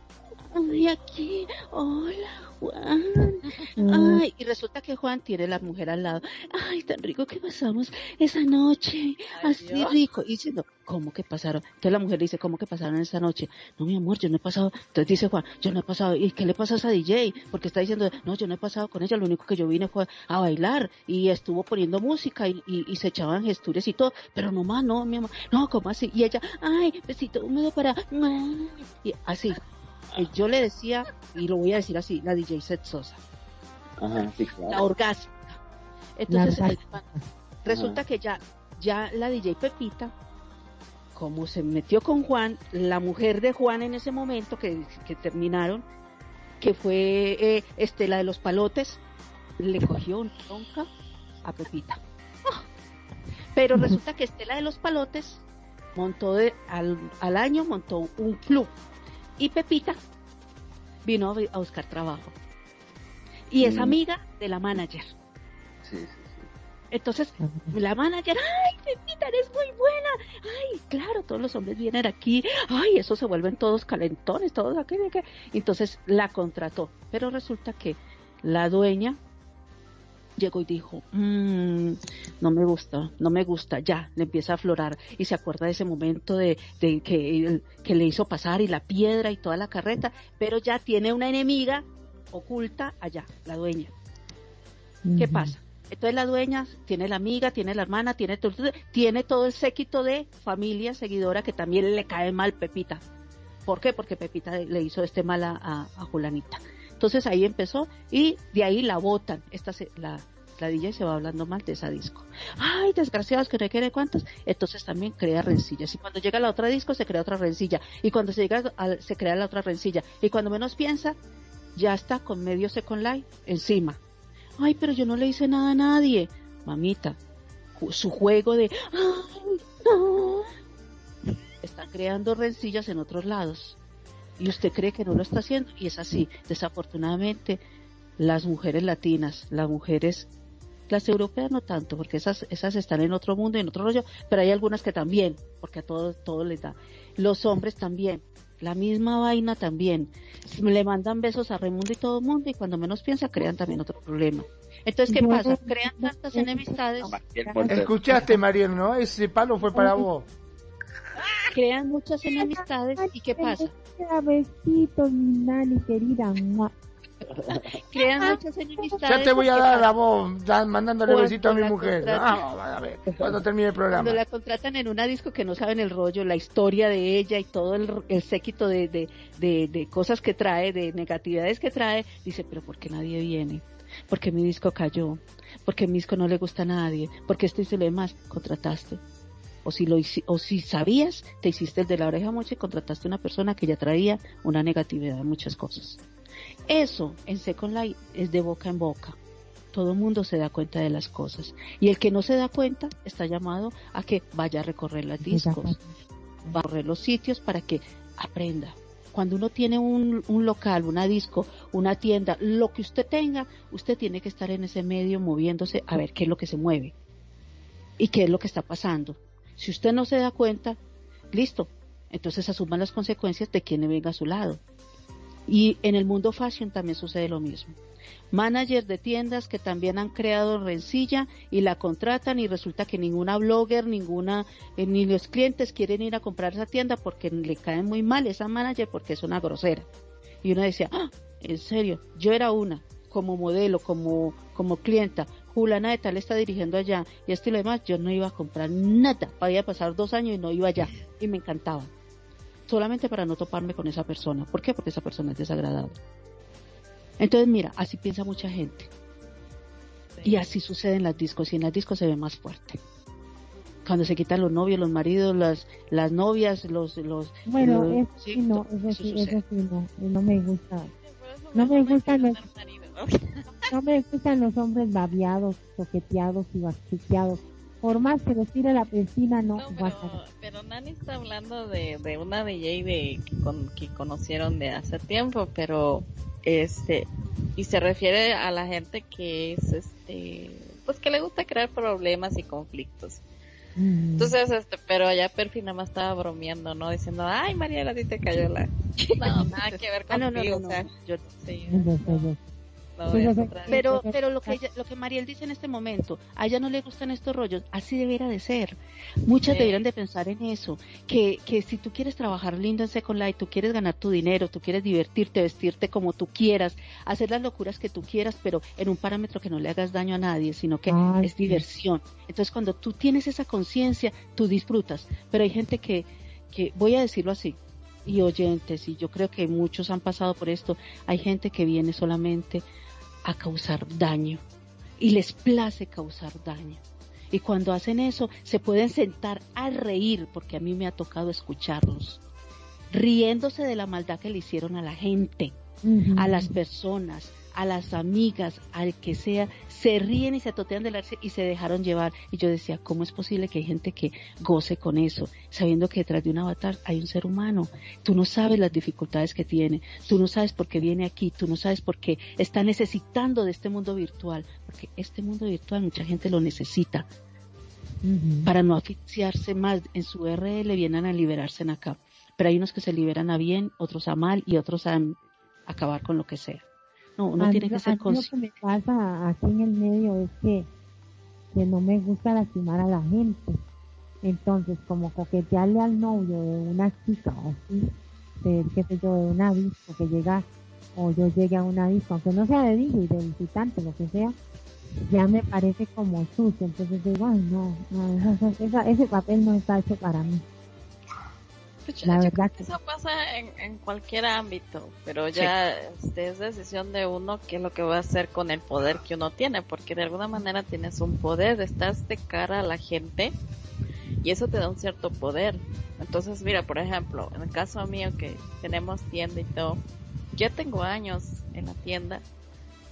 ay, aquí, hola, Juan. Ay, y resulta que Juan tiene la mujer al lado. Ay, tan rico que pasamos esa noche. así rico. Y diciendo, ¿cómo que pasaron? Entonces la mujer dice, ¿cómo que pasaron esa noche? No, mi amor, yo no he pasado. Entonces dice Juan, yo no he pasado. ¿Y qué le pasa a esa DJ? Porque está diciendo, no, yo no he pasado con ella. Lo único que yo vine fue a bailar y estuvo poniendo música y, y, se echaban gestures y todo. Pero no más, no, mi amor. No, ¿cómo así? Y ella, ay, besito húmedo para... Y así. Eh, yo le decía, y lo voy a decir así, la DJ Set Sosa. La orgásmica. Entonces, resulta que ya, ya la DJ Pepita, como se metió con Juan, la mujer de Juan en ese momento que, terminaron, que fue eh, este, la de los palotes, le cogió un tronca a Pepita. Pero resulta que Estela de los palotes montó de, al, al año montó un club y Pepita vino a buscar trabajo. Y es mm. amiga de la manager. Sí, sí, sí. Entonces, la manager, ay, Pepita, eres muy buena. Ay, claro, todos los hombres vienen aquí. Ay, eso se vuelven todos calentones, todos aquí. Entonces la contrató. Pero resulta que la dueña llegó y dijo, mmm, no me gusta, no me gusta, ya, le empieza a aflorar y se acuerda de ese momento de, que, que le hizo pasar y la piedra y toda la carreta, pero ya tiene una enemiga oculta allá, la dueña. ¿Qué pasa? Entonces la dueña tiene la amiga, tiene la hermana, tiene todo, tiene todo el séquito de familia seguidora que también le cae mal Pepita. ¿Por qué? Porque Pepita le hizo este mal a, a Julanita. Entonces ahí empezó y de ahí la botan. Esta la, la DJ se va hablando mal de esa disco. Ay, desgraciados que no quiere cuántos. Entonces también crea rencillas. Y cuando llega la otra disco se crea otra rencilla. Y cuando se llega se crea la otra rencilla. Y cuando menos piensa, ya está con medio Second Life encima. Ay, pero yo no le hice nada a nadie. Mamita, su juego de... Ay, no. Está creando rencillas en otros lados y usted cree que no lo está haciendo y es así. Desafortunadamente, las mujeres latinas, las mujeres, las europeas no tanto, porque esas, esas están en otro mundo, en otro rollo, pero hay algunas que también, porque a todos todo les da. Los hombres también, la misma vaina también. Le mandan besos a Raimundo y todo el mundo y cuando menos piensa crean también otro problema. Entonces, ¿qué pasa? Crean tantas enemistades. Escuchaste, Mariel, ¿no? Ese palo fue para vos. Crean muchas enemistades y ¿qué pasa? Besitos, mi nani querida. crean muchas enemistades. Ya te voy a dar la voz, mandándole besito a mi mujer. Ah, a ver, cuando termine el programa. Cuando la contratan en una disco que no saben el rollo, la historia de ella y todo el, séquito de, de, de, de cosas que trae, de negatividades que trae, dice, pero ¿por qué nadie viene? Porque mi disco cayó, porque mi disco no le gusta a nadie, porque esto y lo demás, contrataste o si, lo, o si sabías, te hiciste el de la oreja mocha y contrataste una persona que ya traía una negatividad en muchas cosas. Eso en Second Life es de boca en boca. Todo el mundo se da cuenta de las cosas. Y el que no se da cuenta está llamado a que vaya a recorrer los discos, va a recorrer los sitios para que aprenda. Cuando uno tiene un, un local, una disco, una tienda, lo que usted tenga, usted tiene que estar en ese medio moviéndose a ver qué es lo que se mueve y qué es lo que está pasando si usted no se da cuenta, listo, entonces asuman las consecuencias de quien venga a su lado. Y en el mundo fashion también sucede lo mismo. Managers de tiendas que también han creado rencilla y la contratan y resulta que ninguna blogger, ninguna, eh, ni los clientes quieren ir a comprar esa tienda porque le cae muy mal esa manager porque es una grosera. Y uno decía, ah, en serio, yo era una, como modelo, como, como clienta, Julana de tal está dirigiendo allá y esto y lo demás, yo no iba a comprar nada. Podía pasar dos años y no iba allá. Y me encantaba. Solamente para no toparme con esa persona. ¿Por qué? Porque esa persona es desagradable. Entonces, mira, así piensa mucha gente. Y así sucede en las discos. Y en las discos se ve más fuerte. Cuando se quitan los novios, los maridos, las, las novias, los... los bueno, es, sí, no, eso, sí, eso sí, no, no me gusta. No me gustan los... <laughs> No me gustan los hombres babiados, toqueteados y bastiqueados. Por más que les tire la piscina, no, pero, pero, Nani está hablando de, de una DJ de, que, conocieron de hace tiempo, pero este, y se refiere a la gente que es este, pues que le gusta crear problemas y conflictos. Mm. Entonces, este, pero allá Perfi nada más estaba bromeando, ¿no? Diciendo, ay Mariela, a ti te cayó la... No, <laughs> nada que ver ah, contigo, o sea, yo, sí, pero, pero lo que lo que Mariel dice en este momento, a ella no le gustan estos rollos, así debería de ser. Muchas deberían de pensar en eso, que, que si tú quieres trabajar lindo en Second Life, tú quieres ganar tu dinero, tú quieres divertirte, vestirte como tú quieras, hacer las locuras que tú quieras, pero en un parámetro que no le hagas daño a nadie, sino que es diversión. Entonces cuando tú tienes esa conciencia, tú disfrutas. Pero hay gente que, que, voy a decirlo así, y oyentes, y yo creo que muchos han pasado por esto, hay gente que viene solamente a causar daño y les place causar daño. Y cuando hacen eso, se pueden sentar a reír, porque a mí me ha tocado escucharlos, riéndose de la maldad que le hicieron a la gente, a las personas, a las amigas, al que sea, se ríen y se totean del arce y se dejaron llevar. Y yo decía, ¿cómo es posible que hay gente que goce con eso, sabiendo que detrás de un avatar hay un ser humano? Tú no sabes las dificultades que tiene, tú no sabes por qué viene aquí, tú no sabes por qué está necesitando de este mundo virtual, porque este mundo virtual mucha gente lo necesita. Para no asfixiarse más en su RL vienen a liberarse en acá. Pero hay unos que se liberan a bien, otros a mal y otros a acabar con lo que sea. No, uno tiene que ser consciente. Lo que me pasa aquí en el medio es que, que no me gusta lastimar a la gente. Entonces, como coquetearle al novio de una chica o así, de, qué sé yo, de una disco que llega, o yo llegue a una disco, aunque no sea de DJ, de visitante, lo que sea, ya me parece como sucio. Entonces digo, ay, no, <laughs> ese papel no está hecho para mí. Pues la verdad que eso pasa en, cualquier ámbito, pero ya este, es decisión de uno qué es lo que va a hacer con el poder que uno tiene, porque de alguna manera tienes un poder, estás de cara a la gente y eso te da un cierto poder. Entonces, mira, por ejemplo, en el caso mío que tenemos tienda y todo, yo tengo años en la tienda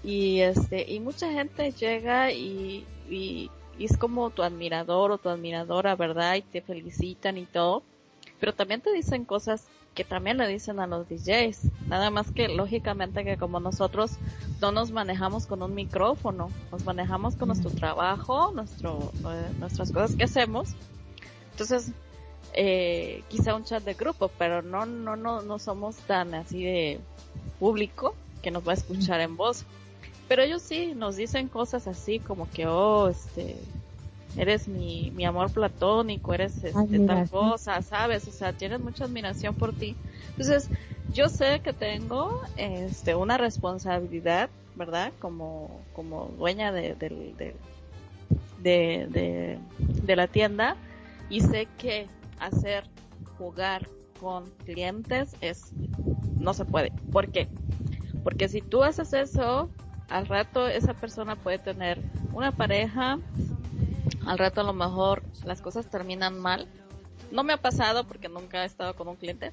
y este y mucha gente llega y, y es como tu admirador o tu admiradora, ¿verdad? Y te felicitan y todo pero también te dicen cosas que también le dicen a los DJs. Nada más que lógicamente que como nosotros no nos manejamos con un micrófono, nos manejamos con nuestro trabajo, nuestro, eh, nuestras cosas que hacemos. Entonces, eh, quizá un chat de grupo, pero no, no, no, no somos tan así de público que nos va a escuchar en voz. Pero ellos sí nos dicen cosas así como que, oh, este, eres mi, mi amor platónico, eres este, tal cosa, ¿sabes? O sea, tienes mucha admiración por ti. Entonces, yo sé que tengo este una responsabilidad, ¿verdad? Como como dueña de, de, de, de la tienda y sé que hacer jugar con clientes es no se puede. ¿Por qué? Porque si tú haces eso, al rato esa persona puede tener una pareja, al rato a lo mejor las cosas terminan mal. No me ha pasado porque nunca he estado con un cliente,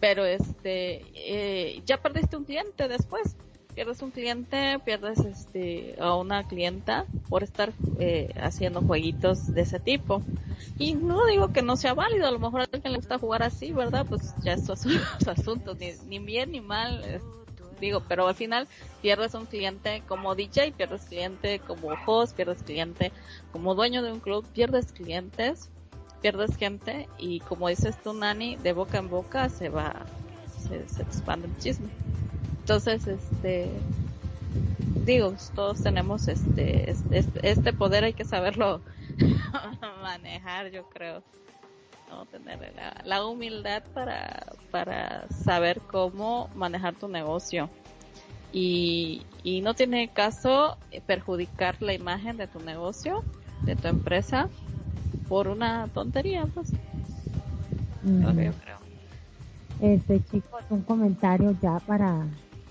pero este, eh, ya perdiste un cliente después. Pierdes un cliente, pierdes este, a una clienta por estar eh, haciendo jueguitos de ese tipo. Y no digo que no sea válido, a lo mejor a alguien le gusta jugar así, ¿verdad? Pues ya estos son los <laughs> asuntos, ni, ni bien ni mal, digo, pero al final pierdes un cliente como DJ, pierdes cliente como host, pierdes cliente como dueño de un club, pierdes clientes, pierdes gente y como dices tú, Nani, de boca en boca se va, se, se expande el chisme. Entonces, este, digo, todos tenemos este, este, este poder, hay que saberlo <laughs> manejar, yo creo. ¿No? Tener la, humildad para, para saber cómo manejar tu negocio. Y, y no tiene caso perjudicar la imagen de tu negocio, de tu empresa, por una tontería, pues. yo creo. Este, chicos, un comentario ya para,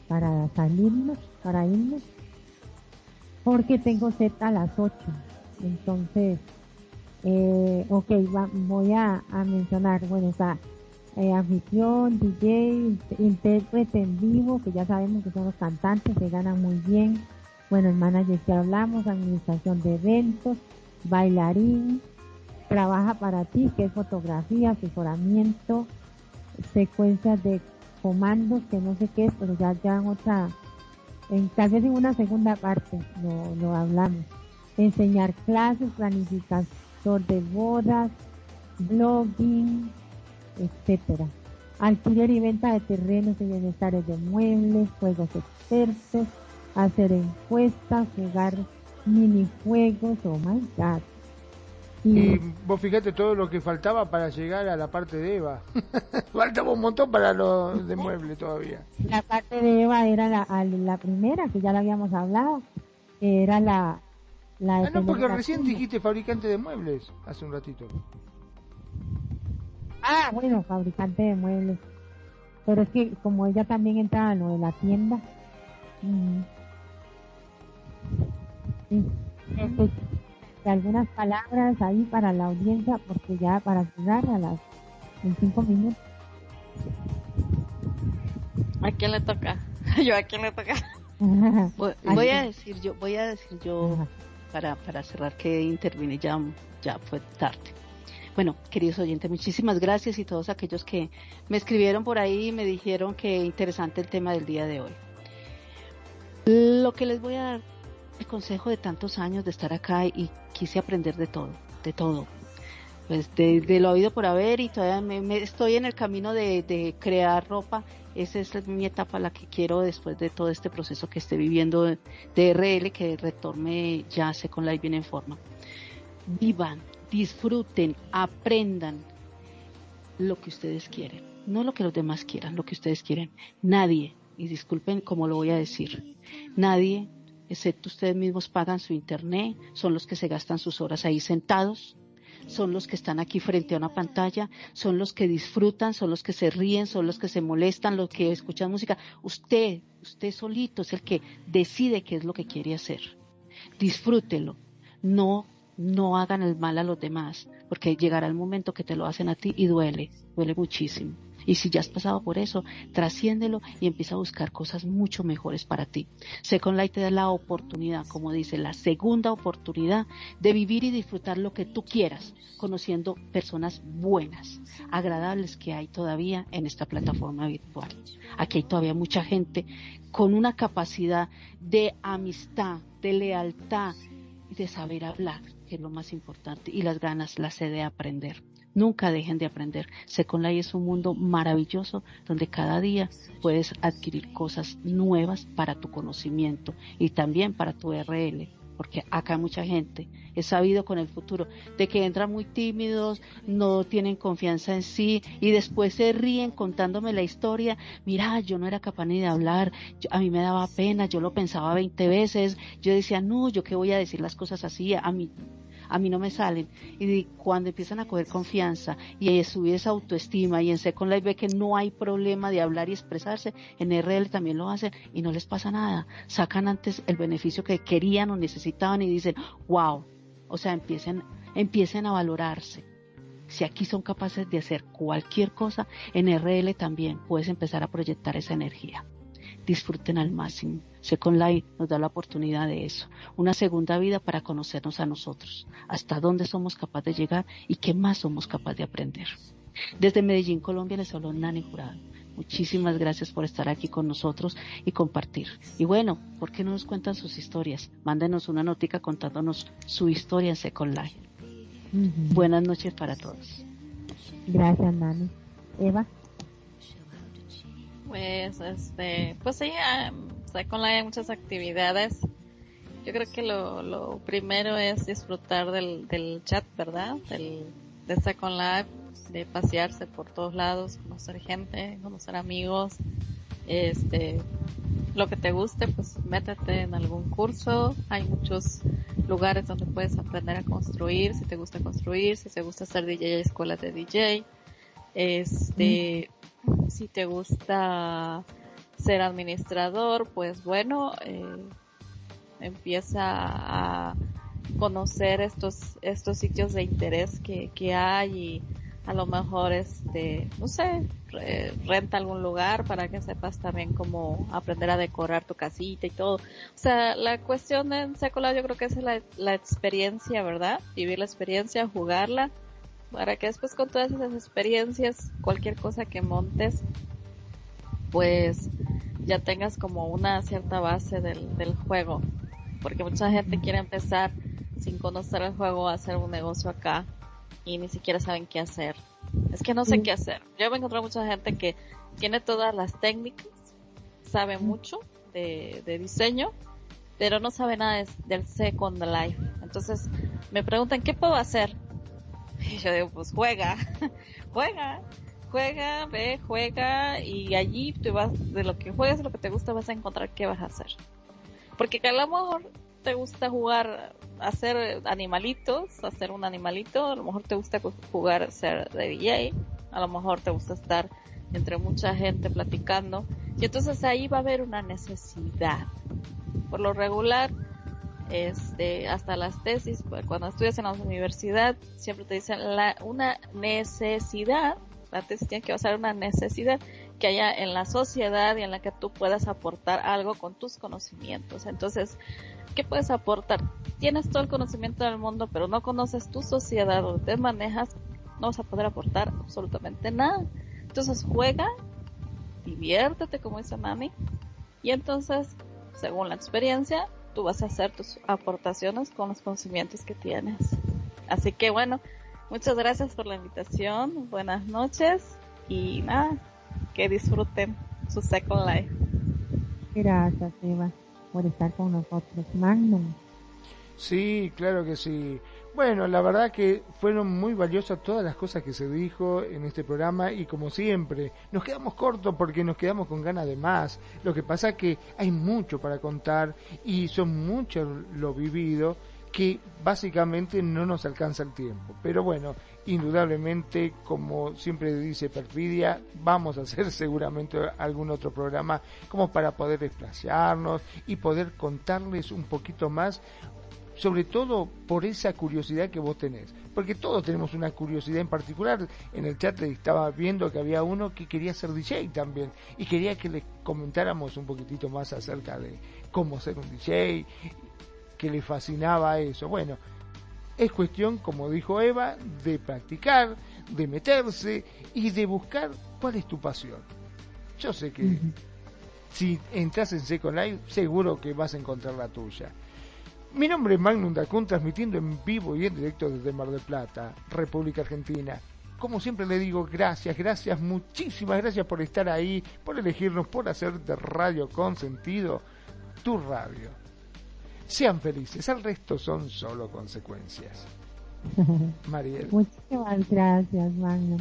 para salirnos, para irnos. Porque tengo set a las 8. Entonces, eh, ok, voy a, mencionar, bueno, está eh, anfitrión, DJ, intérprete en vivo, que ya sabemos que son los cantantes, se ganan muy bien. Bueno, el manager que hablamos, administración de eventos, bailarín, trabaja para ti, que es fotografía, asesoramiento, secuencias de comandos, que no sé qué es, pero ya, ya en otra, en, tal vez en una segunda parte lo, lo hablamos. Enseñar clases, planificación de bodas, blogging, etcétera. Alquiler y venta de terrenos y bienestares de muebles, juegos expertos, hacer encuestas, jugar minijuegos, oh my god. Y, vos fíjate todo lo que faltaba para llegar a la parte de Eva. <laughs> Faltaba un montón para lo de muebles todavía. La parte de Eva era la, la primera, que ya la habíamos hablado, era la, ah, no, porque recién dijiste fabricante de muebles hace un ratito. Ah, bueno, fabricante de muebles. Pero es que como ella también entraba en lo de la tienda. Este, algunas palabras ahí para la audiencia, porque ya para cerrar a las en cinco minutos. ¿A quién le toca? <laughs> yo a quién le toca. <laughs> voy, a decir yo, voy a decir yo para, para cerrar que intervine ya, ya fue tarde. Bueno, queridos oyentes, muchísimas gracias y todos aquellos que me escribieron por ahí y me dijeron que interesante el tema del día de hoy. Lo que les voy a dar el consejo de tantos años de estar acá y quise aprender de todo, de todo. Pues de, lo oído por haber y todavía me, estoy en el camino de crear ropa esa es mi etapa la que quiero después de todo este proceso que esté viviendo de RL, que retorne ya con Live bien en forma. Vivan, disfruten, aprendan lo que ustedes quieren, no lo que los demás quieran, lo que ustedes quieren. Nadie, y disculpen cómo lo voy a decir, nadie, excepto ustedes mismos, pagan su internet, son los que se gastan sus horas ahí sentados, son los que están aquí frente a una pantalla, son los que disfrutan, son los que se ríen, son los que se molestan, los que escuchan música. Usted, usted solito es el que decide qué es lo que quiere hacer. Disfrútelo. No, no hagan el mal a los demás, porque llegará el momento que te lo hacen a ti y duele, duele muchísimo. Y si ya has pasado por eso, trasciéndelo y empieza a buscar cosas mucho mejores para ti. Second Light te da la oportunidad, como dice, la segunda oportunidad de vivir y disfrutar lo que tú quieras, conociendo personas buenas, agradables que hay todavía en esta plataforma virtual. Aquí hay todavía mucha gente con una capacidad de amistad, de lealtad y de saber hablar, que es lo más importante, y las ganas, la sed de aprender. Nunca dejen de aprender. Second Life es un mundo maravilloso donde cada día puedes adquirir cosas nuevas para tu conocimiento y también para tu RL. porque acá mucha gente, he sabido con el futuro, de que entran muy tímidos, no tienen confianza en sí y después se ríen contándome la historia, mira, yo no era capaz ni de hablar, a mí me daba pena, yo lo pensaba 20 veces, yo decía, no, yo qué voy a decir las cosas así, a mí a mí no me salen. Y cuando empiezan a coger confianza y subir esa autoestima y en Second Life ve que no hay problema de hablar y expresarse, en RL también lo hacen y no les pasa nada. Sacan antes el beneficio que querían o necesitaban y dicen, wow. O sea, empiecen, empiecen a valorarse. Si aquí son capaces de hacer cualquier cosa, en RL también puedes empezar a proyectar esa energía disfruten al máximo. Second Life nos da la oportunidad de eso, una segunda vida para conocernos a nosotros, hasta dónde somos capaces de llegar y qué más somos capaces de aprender. Desde Medellín, Colombia, les habló Nani Jurado. Muchísimas gracias por estar aquí con nosotros y compartir. Y bueno, ¿por qué no nos cuentan sus historias? Mándenos una notica contándonos su historia en Second Life. Buenas noches para todos. Gracias, Nani. Eva. Pues, este, pues sí, con la hay muchas actividades. Yo creo que lo, lo primero es disfrutar del, del chat, ¿verdad? Del, de Second Life, de pasearse por todos lados, conocer gente, conocer amigos, este, lo que te guste, pues métete en algún curso. Hay muchos lugares donde puedes aprender a construir, si te gusta construir, si te gusta hacer DJ, escuelas de DJ. Este, si te gusta ser administrador, pues bueno, eh, empieza a conocer estos, estos sitios de interés que, que hay y a lo mejor este, no sé, renta algún lugar para que sepas también cómo aprender a decorar tu casita y todo. O sea, la cuestión en secular yo creo que es la, la experiencia, ¿verdad? Vivir la experiencia, jugarla para que después con todas esas experiencias, cualquier cosa que montes, pues ya tengas como una cierta base del, del juego. Porque mucha gente quiere empezar sin conocer el juego a hacer un negocio acá y ni siquiera saben qué hacer. Es que no sé qué hacer. Yo me encontrado mucha gente que tiene todas las técnicas, sabe mucho de, de diseño, pero no sabe nada del Second Life. Entonces me preguntan, ¿qué puedo hacer? <laughs> Y yo digo, pues juega, <laughs> juega, juega, ve, juega y allí te vas, de lo que juegas, de lo que te gusta, vas a encontrar qué vas a hacer. Porque que a lo mejor te gusta jugar, hacer animalitos, hacer un animalito, a lo mejor te gusta jugar, ser de DJ, a lo mejor te gusta estar entre mucha gente platicando, y entonces ahí va a haber una necesidad. Por lo regular, este, hasta las tesis, pues, cuando estudias en la universidad, siempre te dicen una necesidad, la tesis tiene que basar una necesidad que haya en la sociedad y en la que tú puedas aportar algo con tus conocimientos. Entonces, ¿qué puedes aportar? Tienes todo el conocimiento del mundo, pero no conoces tu sociedad o te manejas, no vas a poder aportar absolutamente nada. Entonces, juega, diviértete, como dice Mami, y entonces, según la experiencia, tú vas a hacer tus aportaciones con los conocimientos que tienes. Así que bueno, muchas gracias por la invitación, buenas noches y nada, que disfruten su Second Life. Gracias, Eva, por estar con nosotros. Magnum. Sí, claro que sí. Bueno, la verdad que fueron muy valiosas todas las cosas que se dijo en este programa y como siempre, nos quedamos cortos porque nos quedamos con ganas de más. Lo que pasa que hay mucho para contar y son muchos lo vivido que básicamente no nos alcanza el tiempo. Pero bueno, indudablemente, como siempre dice Perfidia, vamos a hacer <laughs> seguramente algún otro programa como para poder desplazarnos y poder contarles un poquito más sobre todo por esa curiosidad que vos tenés. Porque todos tenemos una curiosidad en particular. En el chat estaba viendo que había uno que quería ser DJ también y quería que le comentáramos un poquitito más acerca de cómo ser un DJ, que le fascinaba eso. Bueno, es cuestión, como dijo Eva, de practicar, de meterse y de buscar cuál es tu pasión. Yo sé que si entras en Second Life, seguro que vas a encontrar la tuya. Mi nombre es Magnum Dacun, transmitiendo en vivo y en directo desde Mar del Plata, República Argentina. Como siempre le digo, gracias, gracias, muchísimas gracias por estar ahí, por elegirnos, por hacer de Radio con sentido tu radio. Sean felices, el resto son solo consecuencias. <laughs> Mariel. Muchísimas gracias, Magno.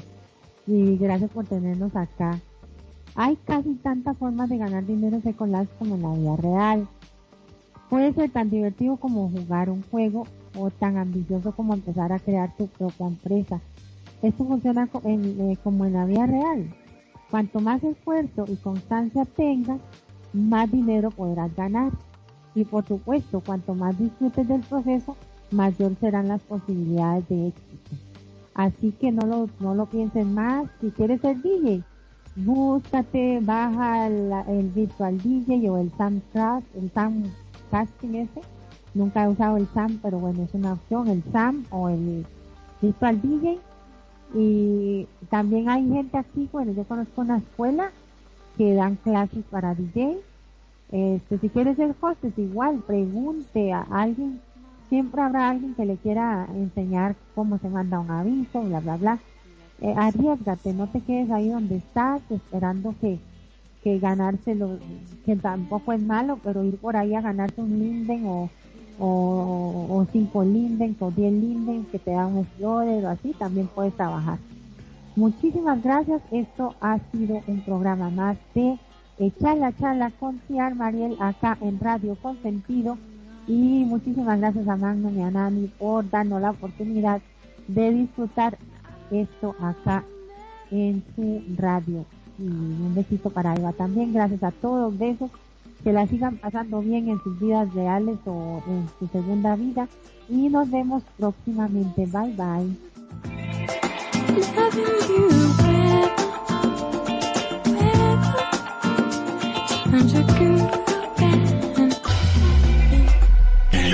Y gracias por tenernos acá. Hay casi tantas formas de ganar dinero en como en la vida real. Puede ser tan divertido como jugar un juego o tan ambicioso como empezar a crear tu propia empresa. Esto funciona eh, como en la vida real. Cuanto más esfuerzo y constancia tengas, más dinero podrás ganar. Y por supuesto, cuanto más disfrutes del proceso, mayor serán las posibilidades de éxito. Así que no lo, no lo pienses más. Si quieres ser DJ, búscate, baja el, Virtual DJ o el Sam el Sam Casting ese. Nunca he usado el Sam, pero bueno, es una opción, el Sam o el Virtual DJ. Y también hay gente aquí, bueno, yo conozco una escuela que dan clases para DJ. Este, si quieres ser host, es igual, pregunte a alguien siempre habrá alguien que le quiera enseñar cómo se manda un aviso, bla, bla, bla. Eh, arriesgate, no te quedes ahí donde estás esperando que, que ganárselo, que tampoco es malo, pero ir por ahí a ganarte un linden o, o, o cinco linden o diez linden que te dan un explorer o así, también puedes trabajar. Muchísimas gracias, esto ha sido un programa más de Echala Chala con Ciar Mariel acá en Radio Consentido y muchísimas gracias a Magno y a Nani por darnos la oportunidad de disfrutar esto acá en su radio. Y un besito para Eva también. Gracias a todos. Besos. Que la sigan pasando bien en sus vidas reales o en su segunda vida. Y nos vemos próximamente. Bye bye.